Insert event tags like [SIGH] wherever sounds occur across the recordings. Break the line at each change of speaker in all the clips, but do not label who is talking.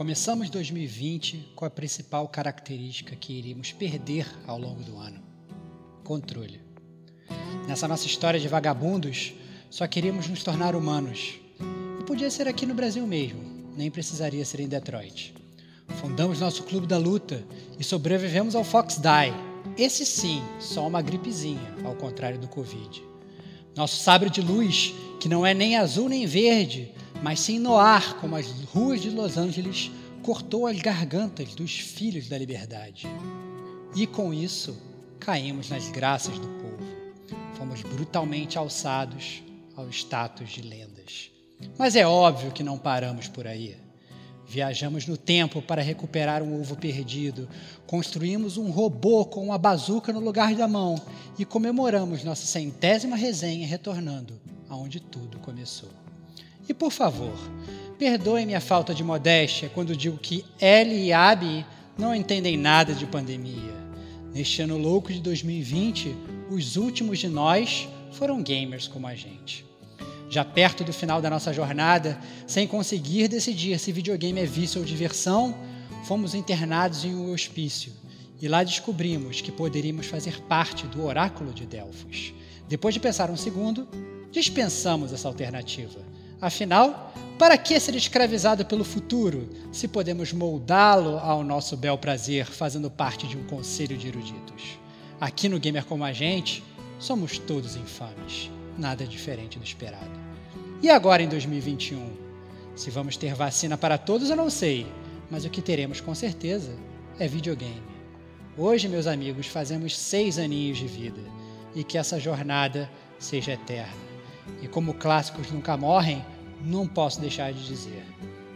Começamos 2020 com a principal característica que iríamos perder ao longo do ano: controle. Nessa nossa história de vagabundos, só queríamos nos tornar humanos. E podia ser aqui no Brasil mesmo, nem precisaria ser em Detroit. Fundamos nosso clube da luta e sobrevivemos ao Fox Die. Esse sim, só uma gripezinha, ao contrário do Covid. Nosso sabre de luz, que não é nem azul nem verde, mas sim noir, como as ruas de Los Angeles, cortou as gargantas dos filhos da liberdade. E com isso, caímos nas graças do povo. Fomos brutalmente alçados ao status de lendas. Mas é óbvio que não paramos por aí. Viajamos no tempo para recuperar um ovo perdido, construímos um robô com uma bazuca no lugar da mão e comemoramos nossa centésima resenha retornando aonde tudo começou. E por favor, perdoem minha falta de modéstia quando digo que Ellie e Abby não entendem nada de pandemia. Neste ano louco de 2020, os últimos de nós foram gamers como a gente. Já perto do final da nossa jornada, sem conseguir decidir se videogame é vício ou diversão, fomos internados em um hospício e lá descobrimos que poderíamos fazer parte do Oráculo de Delfos. Depois de pensar um segundo, dispensamos essa alternativa. Afinal, para que ser escravizado pelo futuro se podemos moldá-lo ao nosso bel prazer fazendo parte de um conselho de eruditos? Aqui no Gamer Como a Gente, somos todos infames nada diferente do esperado. E agora em 2021? Se vamos ter vacina para todos, eu não sei, mas o que teremos com certeza é videogame. Hoje, meus amigos, fazemos seis aninhos de vida e que essa jornada seja eterna. E como clássicos nunca morrem, não posso deixar de dizer: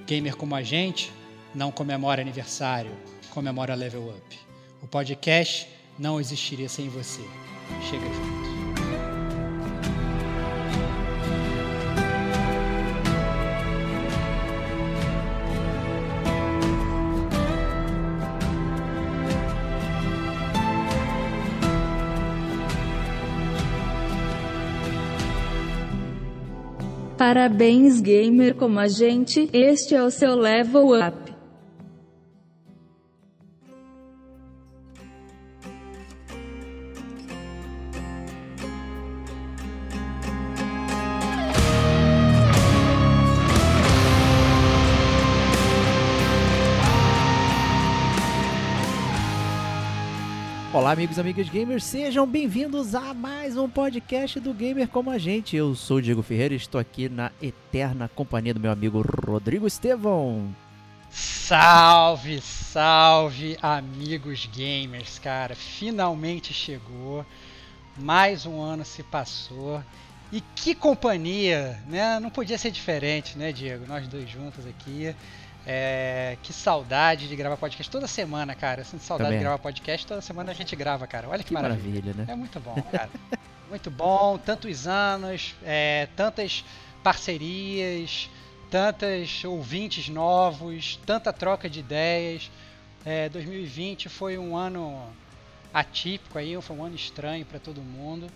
gamer como a gente não comemora aniversário, comemora level up. O podcast não existiria sem você. Chega junto.
Parabéns gamer como a gente, este é o seu level up.
Olá, amigos e amigas gamers, sejam bem-vindos a mais um podcast do Gamer Como a Gente. Eu sou o Diego Ferreira e estou aqui na eterna companhia do meu amigo Rodrigo Estevão.
Salve, salve, amigos gamers, cara. Finalmente chegou. Mais um ano se passou. E que companhia, né? Não podia ser diferente, né, Diego? Nós dois juntos aqui. É, que saudade de gravar podcast toda semana, cara. Eu sinto saudade
Também.
de gravar podcast, toda semana a gente grava, cara. Olha que,
Que
maravilha.
maravilha, né?
É muito bom, cara. [LAUGHS] muito bom, tantos anos, é, tantas parcerias, tantas ouvintes novos, tanta troca de ideias. É, 2020 foi um ano atípico aí, foi um ano estranho para todo mundo,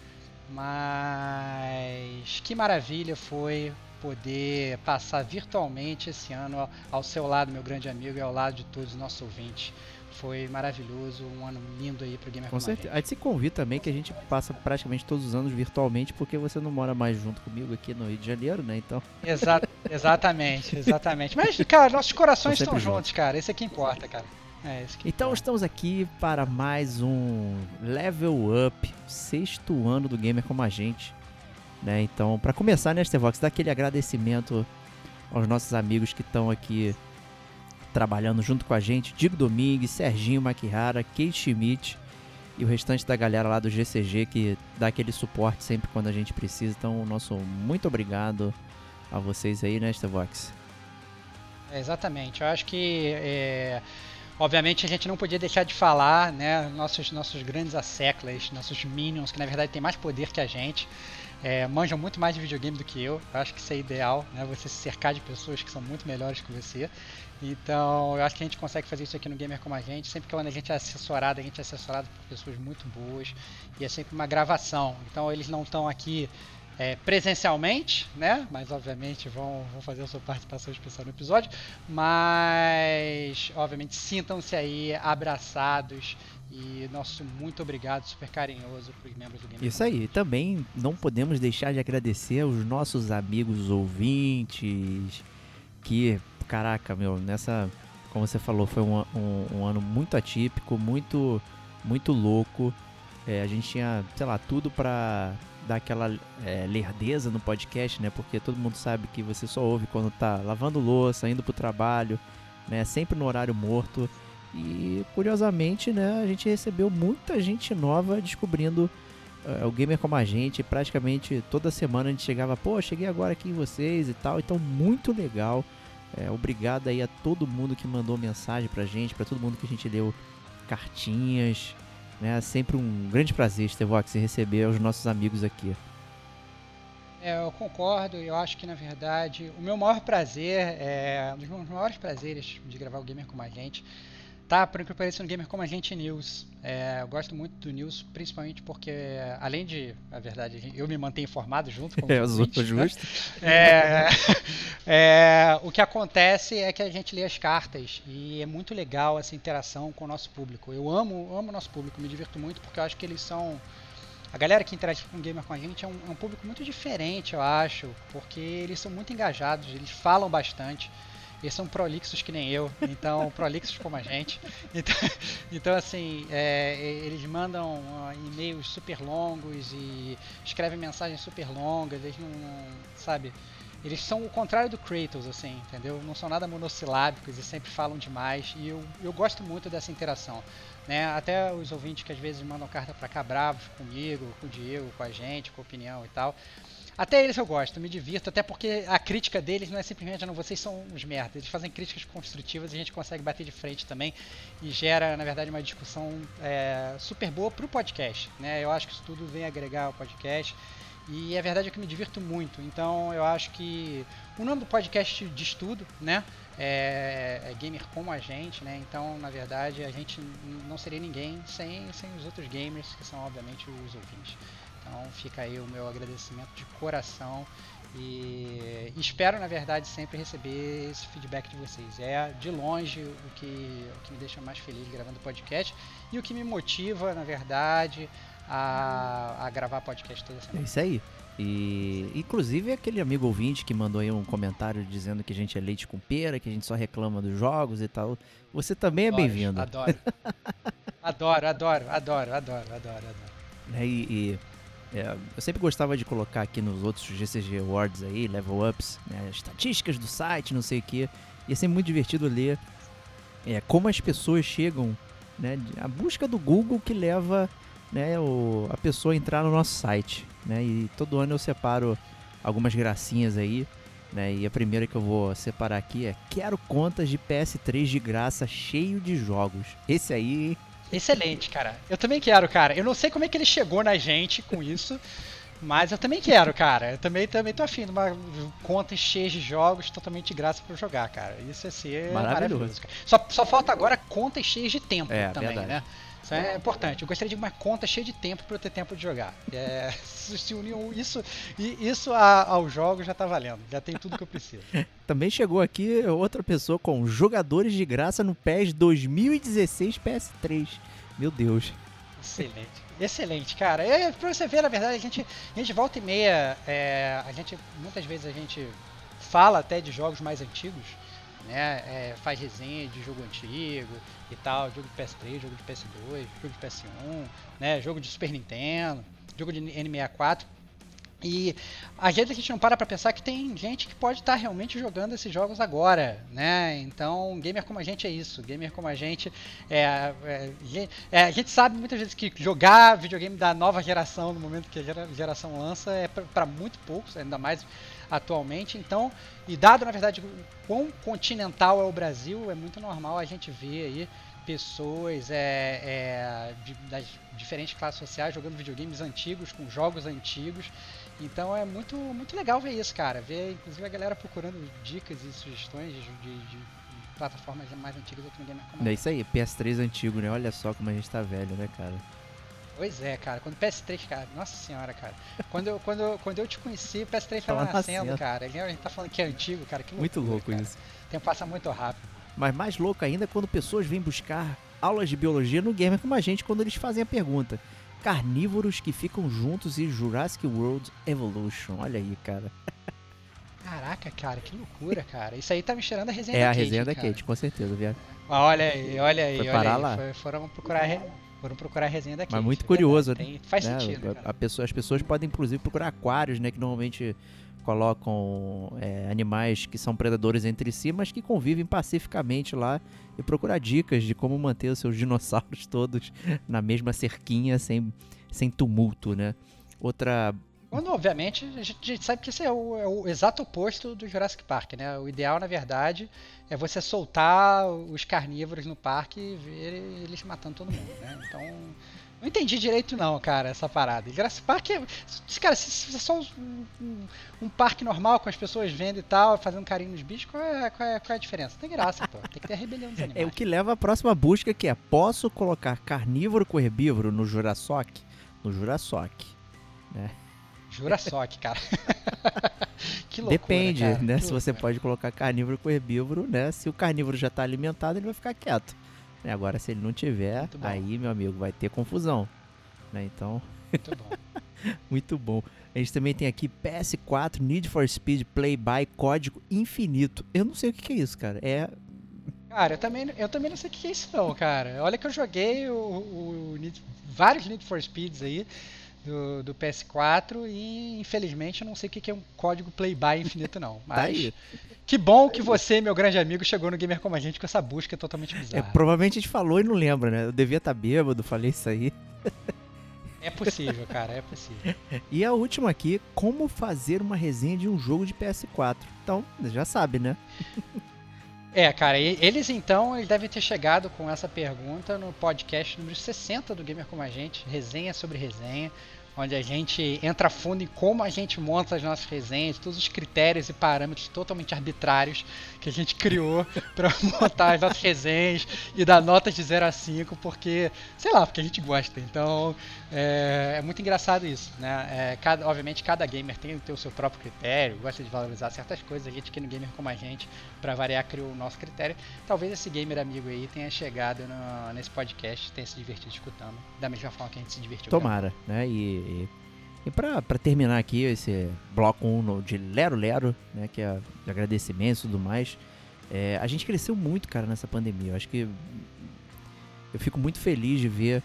mas que maravilha foi poder passar virtualmente esse ano ao, seu lado, meu grande amigo, e ao lado de todos os nossos ouvintes. Foi maravilhoso, um ano lindo aí pro Gamer
Com certeza.
Gente.
Aí se convida também que a gente passa praticamente todos os anos virtualmente, porque você não mora mais junto comigo aqui no Rio de Janeiro, né? Então,
Exa exatamente, exatamente. Mas, cara, nossos corações estão
juntos.
juntos, cara. Esse é que importa, cara. É,
então estamos aqui para mais um Level Up, sexto ano do Gamer Como a Gente. Né? Então, para começar, né, Stevox, dar aquele agradecimento aos nossos amigos que estão aqui trabalhando junto com a gente, Diego Domingues, Serginho Maquihara, Kate Schmidt e o restante da galera lá do GCG que dá aquele suporte sempre quando a gente precisa. Então, nosso muito obrigado a vocês aí, né, Stevox?
É, exatamente. Eu acho que, é, obviamente, a gente não podia deixar de falar, né? Nossos, nossos grandes asseclas, nossos minions, que na verdade têm mais poder que a gente. é, manjam muito mais de videogame do que eu. Eu acho que isso é ideal, né? Você se cercar de pessoas que são muito melhores que você. Então, eu acho que a gente consegue fazer isso aqui no Gamer como a gente. Sempre que a gente é assessorado, a gente é assessorado por pessoas muito boas. E é sempre uma gravação. Então, eles não estão aqui é, presencialmente, né? Mas obviamente vão, vão fazer a sua participação especial no episódio. Mas obviamente sintam-se aí abraçados e nosso muito obrigado, super carinhoso para os membros do Game.
Isso aí. Também não podemos deixar de agradecer aos nossos amigos ouvintes que, caraca, meu, nessa, como você falou, foi um, um, um ano muito atípico, muito, muito louco. É, a gente tinha, sei lá, tudo para dar aquela é, lerdeza no podcast, né? Porque todo mundo sabe que você só ouve quando tá lavando louça, indo pro trabalho, né? Sempre no horário morto. E curiosamente, né, a gente recebeu muita gente nova descobrindo uh, o gamer como a gente. Praticamente toda semana a gente chegava, pô, cheguei agora aqui em vocês e tal. Então, muito legal. É, obrigado aí a todo mundo que mandou mensagem pra gente, para todo mundo que a gente deu cartinhas. Né? Sempre um grande prazer, Stevox, receber os nossos amigos aqui.
É, eu concordo, eu acho que na verdade o meu maior prazer, é, um dos meus maiores prazeres de gravar o Gamer com a gente, tá, por incrível que pareça, no Gamer Como a Gente News. É, eu gosto muito do News, principalmente porque, além de, na verdade, eu me mantenho informado junto com [LAUGHS]
é, os outros, né? justo.
É, [LAUGHS] é, o que acontece é que a gente lê as cartas e é muito legal essa interação com o nosso público. Eu amo, amo o nosso público, me divirto muito porque eu acho que eles são a galera que interage com o gamer com a gente é um, é um, público muito diferente, eu acho, porque eles são muito engajados, eles falam bastante. Eles são prolixos que nem eu, então [LAUGHS] prolixos como a gente. Então, [LAUGHS] então assim, é, eles mandam uh, e-mails super longos e escrevem mensagens super longas, eles não, não, sabe? Eles são o contrário do Kratos, assim, entendeu? Não são nada monossilábicos e sempre falam demais. E eu, eu gosto muito dessa interação. Né? Até os ouvintes que às vezes mandam carta pra cá bravos comigo, com o Diego, com a gente, com a opinião e tal. Até eles eu gosto, me divirto, até porque a crítica deles não é simplesmente, não, vocês são uns merdas. Eles fazem críticas construtivas e a gente consegue bater de frente também e gera, na verdade, uma discussão é, super boa pro podcast. Né? Eu acho que isso tudo vem agregar ao podcast. E a verdade é que me divirto muito. Então eu acho que o nome do podcast de estudo, né? É, é, gamer como a gente, né? Então, na verdade, a gente não seria ninguém sem, sem os outros gamers, que são obviamente os ouvintes. Então fica aí o meu agradecimento de coração e espero, na verdade, sempre receber esse feedback de vocês. É de longe o que, o que me deixa mais feliz gravando podcast e o que me motiva, na verdade, a, a gravar podcast toda semana.
É isso aí. E inclusive aquele amigo ouvinte que mandou aí um comentário dizendo que a gente é leite com pera, que a gente só reclama dos jogos e tal. Você também é bem-vindo.
Adoro. [LAUGHS] adoro, adoro, adoro, adoro, adoro, adoro.
É, e, e é, eu sempre gostava de colocar aqui nos outros GCG Awards aí, level ups, né, estatísticas do site, não sei o que. E é sempre muito divertido ler é, como as pessoas chegam, né, a busca do Google que leva né, o, a pessoa a entrar no nosso site. Né, e todo ano eu separo algumas gracinhas aí. Né, e a primeira que eu vou separar aqui é Quero contas de PS3 de graça cheio de jogos. Esse aí
Excelente, cara. Eu também quero, cara. Eu não sei como é que ele chegou na gente com isso, mas eu também quero, cara. Eu também, também tô afim de uma conta cheia de jogos totalmente de graça pra jogar, cara. Isso é ser maravilhoso. maravilhoso só, só falta agora contas cheias de tempo é, também, verdade. né? Isso é importante. Eu gostaria de uma conta cheia de tempo para eu ter tempo de jogar. É, [LAUGHS] se uniu isso e isso aos jogos já tá valendo. Já tem tudo que eu preciso. [LAUGHS]
Também chegou aqui outra pessoa com jogadores de graça no PES 2016 PS3. Meu Deus.
Excelente. Excelente, cara. É, pra você ver, na verdade, a gente, a gente volta e meia, é, a gente, muitas vezes a gente fala até de jogos mais antigos, né? É, faz resenha de jogo antigo e tal, jogo de PS3, jogo de PS2, jogo de PS1, né? Jogo de Super Nintendo, jogo de N64. E às vezes a gente não para para pensar que tem gente que pode estar tá realmente jogando esses jogos agora, né? Então, gamer como a gente é isso. Gamer como a gente é, é, é a gente sabe muitas vezes que jogar videogame da nova geração no momento que a geração lança é para muito poucos, ainda mais atualmente. Então, e dado na verdade o quão continental é o Brasil, é muito normal a gente ver aí pessoas é, é, de, das diferentes classes sociais jogando videogames antigos, com jogos antigos. Então é muito, muito legal ver isso, cara. Ver inclusive a galera procurando dicas e sugestões de, de, de plataformas mais antigas aqui no Gamer
É isso aí, PS3 antigo, né? Olha só como a gente tá velho, né, cara?
Pois é, cara. Quando o PS3, cara, nossa senhora, cara. Quando eu, quando, eu- quando eu te conheci, o PS3 tava nascendo,
nascendo.
cara. A gente tá falando que é antigo, cara. Que
Muito
loucura,
louco
cara.
isso.
O tempo passa muito rápido.
Mas mais louco ainda é quando pessoas vêm buscar aulas de biologia no gamer como a gente quando eles fazem a pergunta. Carnívoros que ficam juntos e Jurassic World Evolution. Olha aí, cara.
Caraca, cara, que loucura, cara. Isso aí tá me cheirando a resenha
É
da
a
Kate,
resenha da. Kate, com certeza, viado.
Ah, Olha aí, olha aí,
Foi
olha
parar
aí.
lá.
Foi- foram procurar, a foram procurar a resenha da Kate.
Mas muito curioso,
verdade, tem- Faz
né?
sentido,
A- a pessoa- as pessoas podem, inclusive, procurar aquários, né? Que normalmente colocam é, animais que são predadores entre si, mas que convivem pacificamente lá e procurar dicas de como manter os seus dinossauros [LAUGHS] todos na mesma cerquinha, sem, sem tumulto, né? Outra.
Quando, obviamente, a gente, sabe que esse é o, é o exato oposto do Jurassic Park, né? O ideal, na verdade, é você soltar os carnívoros no parque e ver eles matando todo mundo, né? Então, não entendi direito não, cara, essa parada. E Jurassic Park é... Cara, se, é só um, um- um parque normal, com as pessoas vendo e tal, fazendo carinho nos bichos, qual é, qual é, qual é a diferença? Não tem graça, pô. Tem que ter rebelião dos [LAUGHS]
É
animais.
o que leva à próxima busca, que é: posso colocar carnívoro com herbívoro no Jurassic? No Jurassic.
Jurassic, cara. [LAUGHS] que loucura,
Depende,
cara,
né?
que
Se você pode colocar carnívoro com herbívoro, né? Se o carnívoro já tá alimentado, ele vai ficar quieto. Né, Agora, se ele não tiver, aí, meu amigo, vai ter confusão. Né? Então,
Muito bom. [LAUGHS]
muito bom. A gente também tem aqui PS4 Need for Speed Play by Código Infinito. Eu não sei o que que é isso, cara. É.
Cara, eu também, eu também não sei o que é isso não, cara. Olha que eu joguei o, o Need- vários Need for Speeds aí do, do PS4 e infelizmente eu não sei o que é um código play-by infinito não. Mas
Tá aí.
que bom que você, meu grande amigo, chegou no Gamer Como a Gente com essa busca totalmente
é
bizarra.
provavelmente a gente falou e não lembra, né? Eu devia estar bêbado, falei isso aí.
É possível, cara, é possível. [LAUGHS]
E a última aqui, como fazer uma resenha de um jogo de PS4. Então, já sabe, né?
É, cara, e- eles então eles devem ter chegado com essa pergunta no podcast número 60 do Gamer Como a Gente, resenha sobre resenha, onde a gente entra fundo em como a gente monta as nossas resenhas, todos os critérios e parâmetros totalmente arbitrários que a gente criou [LAUGHS] para montar as nossas resenhas e dar notas de 0 a 5, porque, sei lá, porque a gente gosta. Então, é, é muito engraçado isso, né? É, cada, obviamente, cada gamer tem, tem o seu próprio critério, gosta de valorizar certas coisas. A gente aqui no Gamer Como a Gente, para variar, criou o nosso critério. Talvez esse gamer amigo aí tenha chegado no- nesse podcast, tenha se divertido escutando, da mesma forma que a gente se divertiu.
Tomara, né? E, e, e pra terminar aqui esse bloco 1 no- de Lero Lero, né? Que é de agradecimentos e tudo mais. é, a gente cresceu muito, cara, nessa pandemia. Eu acho que eu fico muito feliz de ver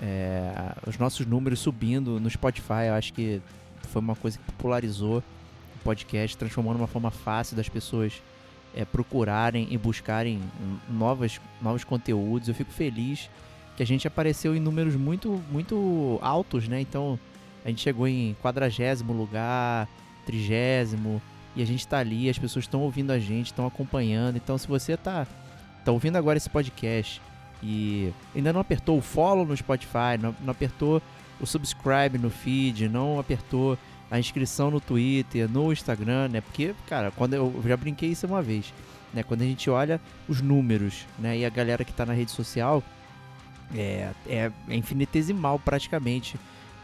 é, os nossos números subindo no Spotify. Eu acho que foi uma coisa que popularizou o podcast, transformou numa forma fácil das pessoas é, procurarem e buscarem novas, novos conteúdos. Eu fico feliz que a gente apareceu em números muito, muito altos, né? Então a gente chegou em quadragésimo lugar, trigésimo, e a gente tá ali, as pessoas estão ouvindo a gente, estão acompanhando. Então se você tá, tá ouvindo agora esse podcast e ainda não apertou o follow no Spotify, não, não apertou o subscribe no feed, não apertou a inscrição no Twitter, no Instagram, né? Porque, cara, quando eu, eu já brinquei isso uma vez, né? Quando a gente olha os números, né? E a galera que tá na rede social, é, é, é infinitesimal praticamente.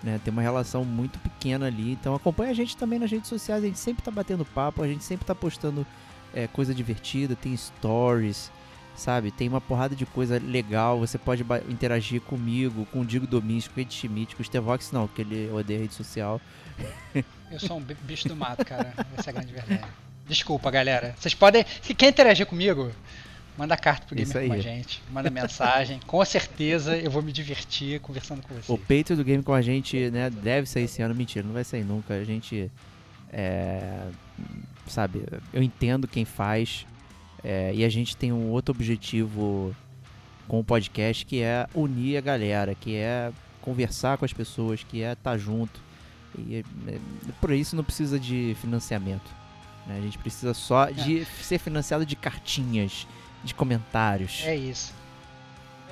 Né? Tem uma relação muito pequena ali. Então acompanha a gente também nas redes sociais. A gente sempre tá batendo papo, a gente sempre tá postando é, coisa divertida, tem stories, sabe? Tem uma porrada de coisa legal. Você pode interagir comigo, com o Digo Domístico, com o Ed Schmidt, com o Stevox, não, porque ele odeia rede social. [LAUGHS]
Eu sou um bi- bicho do mato, cara. Essa é a grande verdade. Desculpa, galera. Vocês podem. Se quer interagir comigo, manda carta pro Gamer com a gente. Manda mensagem. Com certeza eu vou me divertir conversando com você.
O peito do game com a gente, né? Deve sair esse ano. Mentira, não vai sair nunca. A gente. É, sabe, eu entendo quem faz. é, e a gente tem um outro objetivo com o podcast que é unir a galera, que é conversar com as pessoas, que é estar junto. E é, por isso não precisa de financiamento. né? A gente precisa só de ser financiado de cartinhas, de comentários.
É isso.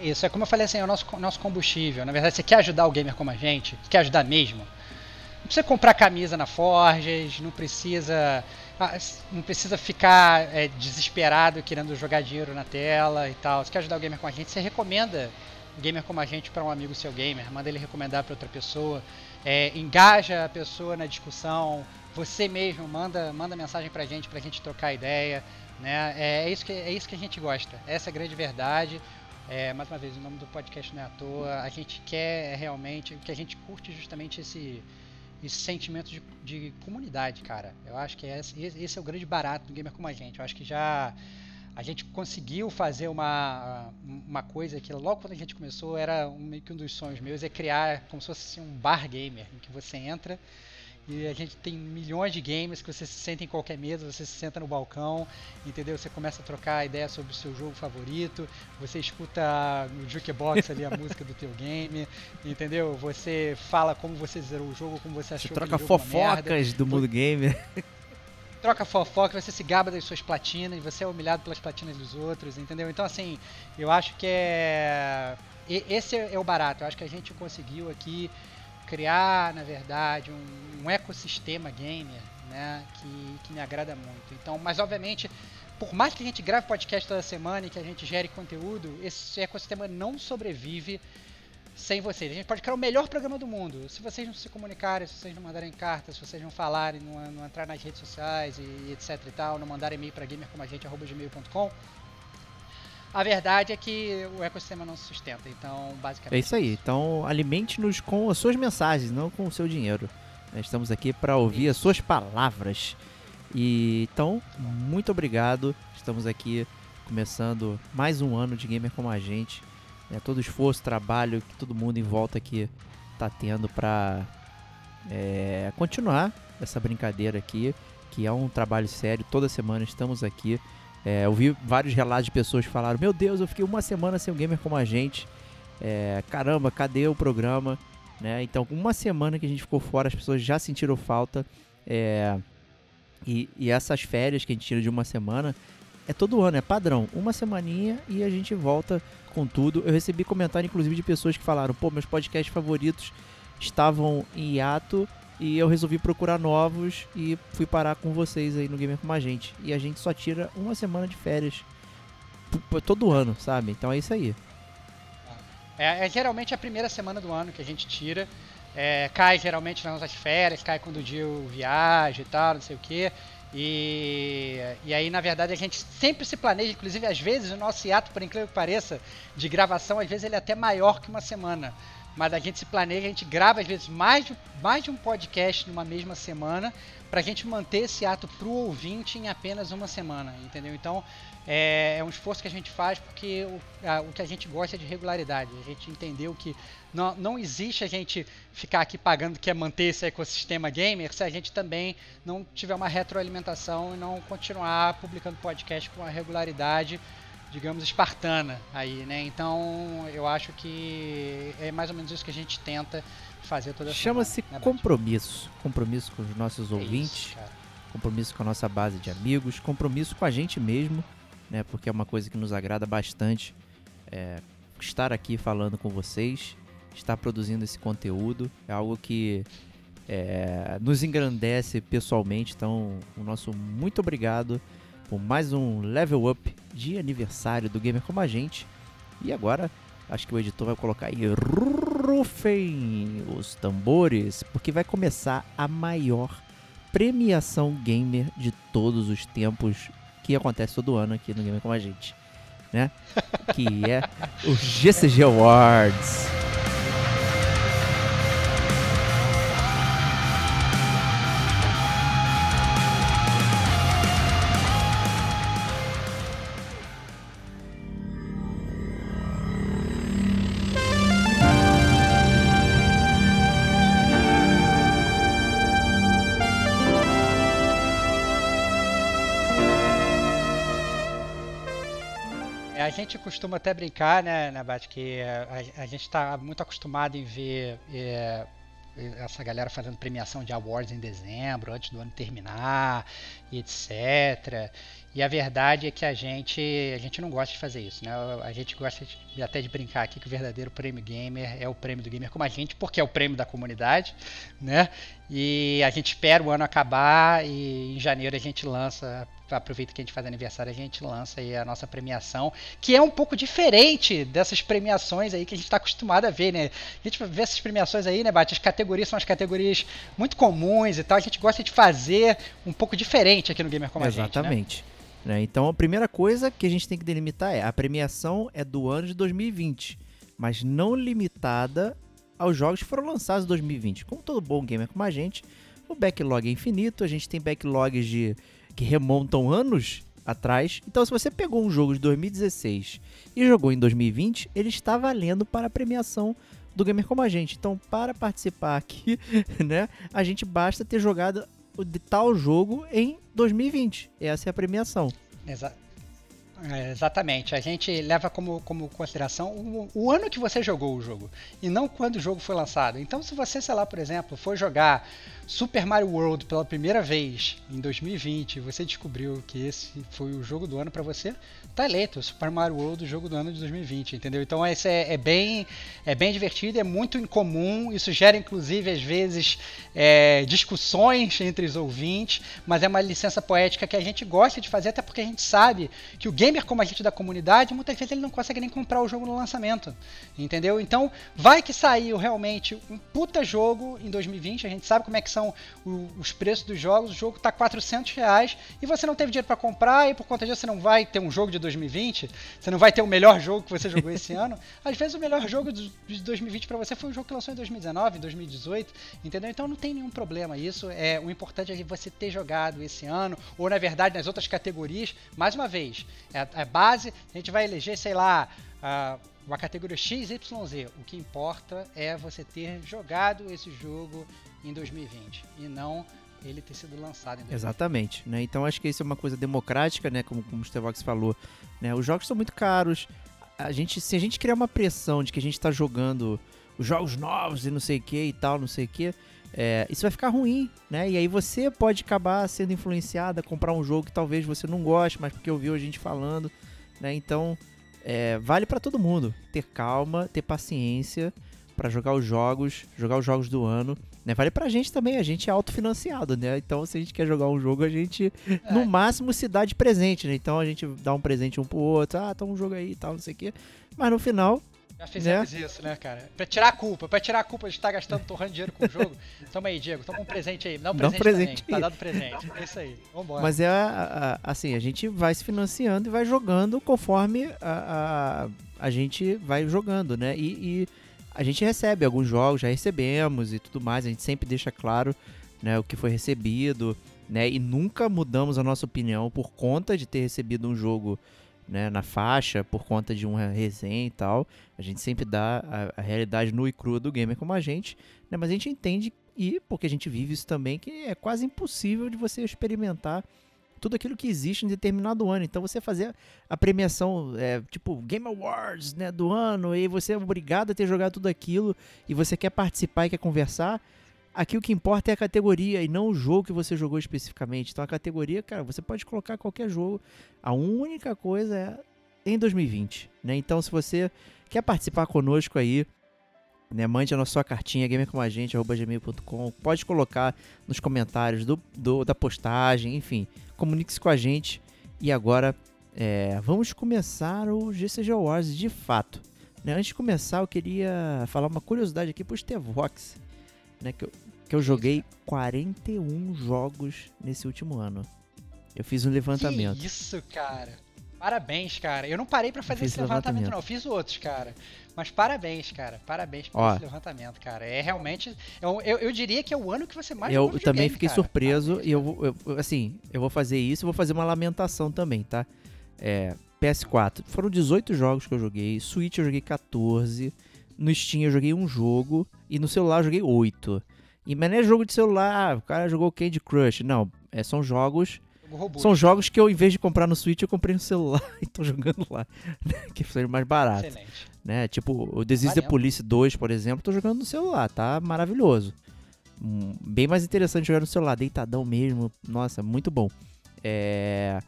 É isso. É como eu falei assim, é o nosso, nosso combustível. Na verdade, você quer ajudar o gamer como a gente? Quer ajudar mesmo? Não precisa comprar camisa na Forges, não precisa. ah, Não precisa ficar é, desesperado querendo jogar dinheiro na tela e tal. Você quer ajudar o gamer com a gente? Você recomenda gamer como a gente para um amigo seu gamer, manda ele recomendar para outra pessoa, é, engaja a pessoa na discussão, você mesmo manda, manda mensagem pra gente, pra gente trocar ideia, né? É, é, isso que, é isso que a gente gosta, essa é a grande verdade. É, mais uma vez, o nome do podcast não é à toa, a gente quer realmente, o que a gente curte justamente esse, esse sentimento de, de comunidade, cara. Eu acho que esse, esse é o grande barato do gamer como a gente. Eu acho que já a gente conseguiu fazer uma, uma coisa que logo quando a gente começou era um, meio que um dos sonhos meus, é criar como se fosse assim, um bar gamer, em que você entra e a gente tem milhões de games que você se senta em qualquer mesa, você se senta no balcão, entendeu? Você começa a trocar ideia sobre o seu jogo favorito, você escuta no jukebox ali a [LAUGHS] música do teu game, entendeu? Você fala como você zerou o jogo, como você achou
você troca fofocas do mundo gamer. [LAUGHS]
Troca fofoca, você se gaba das suas platinas, você é humilhado pelas platinas dos outros, entendeu? Então assim, eu acho que é esse é o barato. Eu acho que a gente conseguiu aqui criar, na verdade, um, um ecossistema gamer, né, que, que me agrada muito. Então, mas obviamente, por mais que a gente grave podcast toda semana e que a gente gere conteúdo, esse ecossistema não sobrevive sem vocês. A gente pode criar o melhor programa do mundo. Se vocês não se comunicarem, se vocês não mandarem cartas, se vocês não falarem, não, não entrar nas redes sociais e, etc e tal, não mandarem e-mail para gamercomagente.gmail.com, a verdade é que o ecossistema não se sustenta. Então, basicamente.
É isso aí. Então, alimente-nos com as suas mensagens, não com o seu dinheiro. Estamos aqui para ouvir as suas palavras. E então, muito obrigado. Estamos aqui começando mais um ano de gamer como a gente. É, todo esforço, trabalho que todo mundo em volta aqui está tendo para é, continuar essa brincadeira aqui, que é um trabalho sério. Toda semana estamos aqui é, eu vi vários relatos de pessoas que falaram: Meu Deus, eu fiquei uma semana sem um gamer como a gente. É, caramba, cadê o programa? Né? Então, uma semana que a gente ficou fora, as pessoas já sentiram falta. É, e, e, essas férias que a gente tira de uma semana é todo ano, é padrão. Uma semaninha e a gente volta com tudo. Eu recebi comentário, inclusive, de pessoas que falaram: Pô, meus podcasts favoritos estavam em hiato e eu resolvi procurar novos e fui parar com vocês aí no Gamer com a gente. E a gente só tira uma semana de férias todo ano, sabe? Então é isso aí.
É, é geralmente a primeira semana do ano que a gente tira. É, cai geralmente nas nossas férias, cai quando o dia viaja e tal, não sei o que. E, e aí, na verdade, a gente sempre se planeja, inclusive às vezes o nosso hiato, por incrível que pareça, de gravação, às vezes ele é até maior que uma semana mas a gente se planeja, a gente grava às vezes mais de, mais de um podcast numa mesma semana para a gente manter esse ato para o ouvinte em apenas uma semana, entendeu? Então é, é, um esforço que a gente faz porque o, a, o que a gente gosta é de regularidade. A gente entendeu que não, não existe a gente ficar aqui pagando que é manter esse ecossistema gamer se a gente também não tiver uma retroalimentação e não continuar publicando podcast com a regularidade digamos, espartana aí, né? Então, eu acho que é mais ou menos isso que a gente tenta fazer toda
Chama-se
né,
compromisso. Compromisso com os nossos é ouvintes, isso, compromisso com a nossa base de amigos, compromisso com a gente mesmo, né? Porque é uma coisa que nos agrada bastante é, estar aqui falando com vocês, estar produzindo esse conteúdo, é algo que é, nos engrandece pessoalmente. Então, o nosso muito obrigado por mais um level up de aniversário do Gamer Como a Gente. E agora, acho que o editor vai colocar aí, rufem os tambores, porque vai começar a maior premiação gamer de todos os tempos que acontece todo ano aqui no Gamer Como a Gente, né? que é o GCG Awards.
Costuma até brincar, né, Nabat, que a, a gente está muito acostumado em ver é, essa galera fazendo premiação de awards em dezembro, antes do ano terminar, etc. E a verdade é que a gente, a gente não gosta de fazer isso, né? A gente gosta de, até de brincar aqui que o verdadeiro prêmio gamer é o prêmio do gamer como a gente, porque é o prêmio da comunidade, né? E a gente espera o ano acabar e em janeiro a gente lança aproveita que a gente faz aniversário, a gente lança aí a nossa premiação, que é um pouco diferente dessas premiações aí que a gente está acostumado a ver, né? A gente vê essas premiações aí, né, Bate? As categorias são as categorias muito comuns e tal. A gente gosta de fazer um pouco diferente aqui no Gamer Como
Exatamente.
a Gente.
Exatamente. Né? Então a primeira coisa que a gente tem que delimitar é a premiação é do ano de 2020, mas não limitada aos jogos que foram lançados em 2020. Como todo bom gamer como a gente, o backlog é infinito, a gente tem backlogs de que remontam anos atrás. Então, se você pegou um jogo de 2016 e jogou em 2020, ele está valendo para a premiação do Gamer Como a Gente. Então, para participar aqui, [LAUGHS] né, a gente basta ter jogado de tal jogo em 2020. Essa é a premiação.
Exato. É, exatamente. A gente leva como, como consideração o, o, ano que você jogou o jogo e não quando o jogo foi lançado. Então, se você, sei lá, por exemplo, for jogar Super Mario World pela primeira vez em 2020, você descobriu que esse foi o jogo do ano para você, tá eleito Super Mario World o jogo do ano de 2020, entendeu? Então esse é, é bem é bem divertido, é muito incomum, isso gera inclusive às vezes é, discussões entre os ouvintes, mas é uma licença poética que a gente gosta de fazer até porque a gente sabe que o gamer como a gente da comunidade muitas vezes ele não consegue nem comprar o jogo no lançamento, entendeu? Então vai que saiu realmente um puta jogo em 2020, a gente sabe como é que são o, os preços dos jogos, o jogo está 400 reais e você não teve dinheiro para comprar e por conta disso você não vai ter um jogo de 2020, você não vai ter o melhor jogo que você jogou esse [LAUGHS] ano. Às vezes o melhor jogo de 2020 para você foi um jogo que lançou em 2019, 2018, entendeu? Então não tem nenhum problema isso. É o importante é você ter jogado esse ano ou na verdade nas outras categorias. Mais uma vez, é a, a base. A gente vai eleger, sei lá. Uh, uma categoria XYZ. O que importa é você ter jogado esse jogo em 2020 e não ele ter sido lançado em 2020.
Exatamente, né? Então acho que isso é uma coisa democrática, né? Como, como o Stevox falou, né? Os jogos são muito caros. A gente, se a gente criar uma pressão de que a gente está jogando os jogos novos e não sei o que e tal, não sei o que, é, isso vai ficar ruim, né? E aí você pode acabar sendo influenciado a comprar um jogo que talvez você não goste, mas porque ouviu a gente falando, né? Então é, vale para todo mundo ter calma, ter paciência para jogar os jogos, jogar os jogos do ano. Né? Vale pra gente também, a gente é autofinanciado, né? Então se a gente quer jogar um jogo, a gente é. no máximo se dá de presente, né? Então a gente dá um presente um pro outro, ah, tá um jogo aí e tal, não sei o quê. Mas no final,
já fizemos né? isso, né, cara? Pra tirar a culpa, pra tirar a culpa de estar gastando, torrando dinheiro com o jogo. [LAUGHS] Toma aí, Diego, toma um presente aí. Dá um presente, Dá um presente. Tá dado presente. É isso aí. Vambora.
Mas é a, a, assim, a gente vai se financiando e vai jogando conforme a, a, a gente vai jogando, né? E, e a gente recebe alguns jogos, já recebemos e tudo mais. A gente sempre deixa claro né, o que foi recebido, né? E nunca mudamos a nossa opinião por conta de ter recebido um jogo né, na faixa por conta de uma resenha e tal. A gente sempre dá a, a realidade nua e crua do gamer como a gente, né, mas a gente entende e porque a gente vive isso também que é quase impossível de você experimentar tudo aquilo que existe em determinado ano. Então você fazer a premiação, é, tipo Game Awards, né, do ano, e você é obrigado a ter jogado tudo aquilo e você quer participar e quer conversar, Aqui o que importa é a categoria e não o jogo que você jogou especificamente. Então a categoria, cara, você pode colocar qualquer jogo. A única coisa é em 2020, né? Então se você quer participar conosco aí, né, mande a sua cartinha gamercomagente@gmail.com. Pode colocar nos comentários do, do da postagem, enfim, comunique-se com a gente. E agora é, vamos começar o GCG Awards de fato. Né? Antes de começar, eu queria falar uma curiosidade aqui pro Stevox, né? Que eu, que eu joguei 41 jogos nesse último ano. Eu fiz um levantamento.
Que isso, cara. Parabéns, cara. Eu não parei para fazer esse levantamento, levantamento, não. Eu fiz outros, cara. Mas parabéns, cara. Parabéns por Ó, esse levantamento, cara. É realmente. Eu, eu, eu, diria que é o ano que você mais
Eu também fiquei cara. surpreso. Parabéns, e eu, eu, assim, eu vou fazer isso e vou fazer uma lamentação também, tá? É, PS4. Foram 18 jogos que eu joguei. Switch eu joguei 14. No Steam eu joguei um jogo. E no celular eu joguei 8. E mas não é jogo de celular, o cara jogou Candy Crush. Não, é, são jogos. São jogos que eu, em vez de comprar no Switch, eu comprei no celular [LAUGHS] e tô jogando lá. Né, que seja mais barato. Excelente. Né? Tipo, o Desist the Police 2, por exemplo, tô jogando no celular, tá maravilhoso. Hum, bem mais interessante jogar no celular, deitadão mesmo. Nossa, muito bom. É...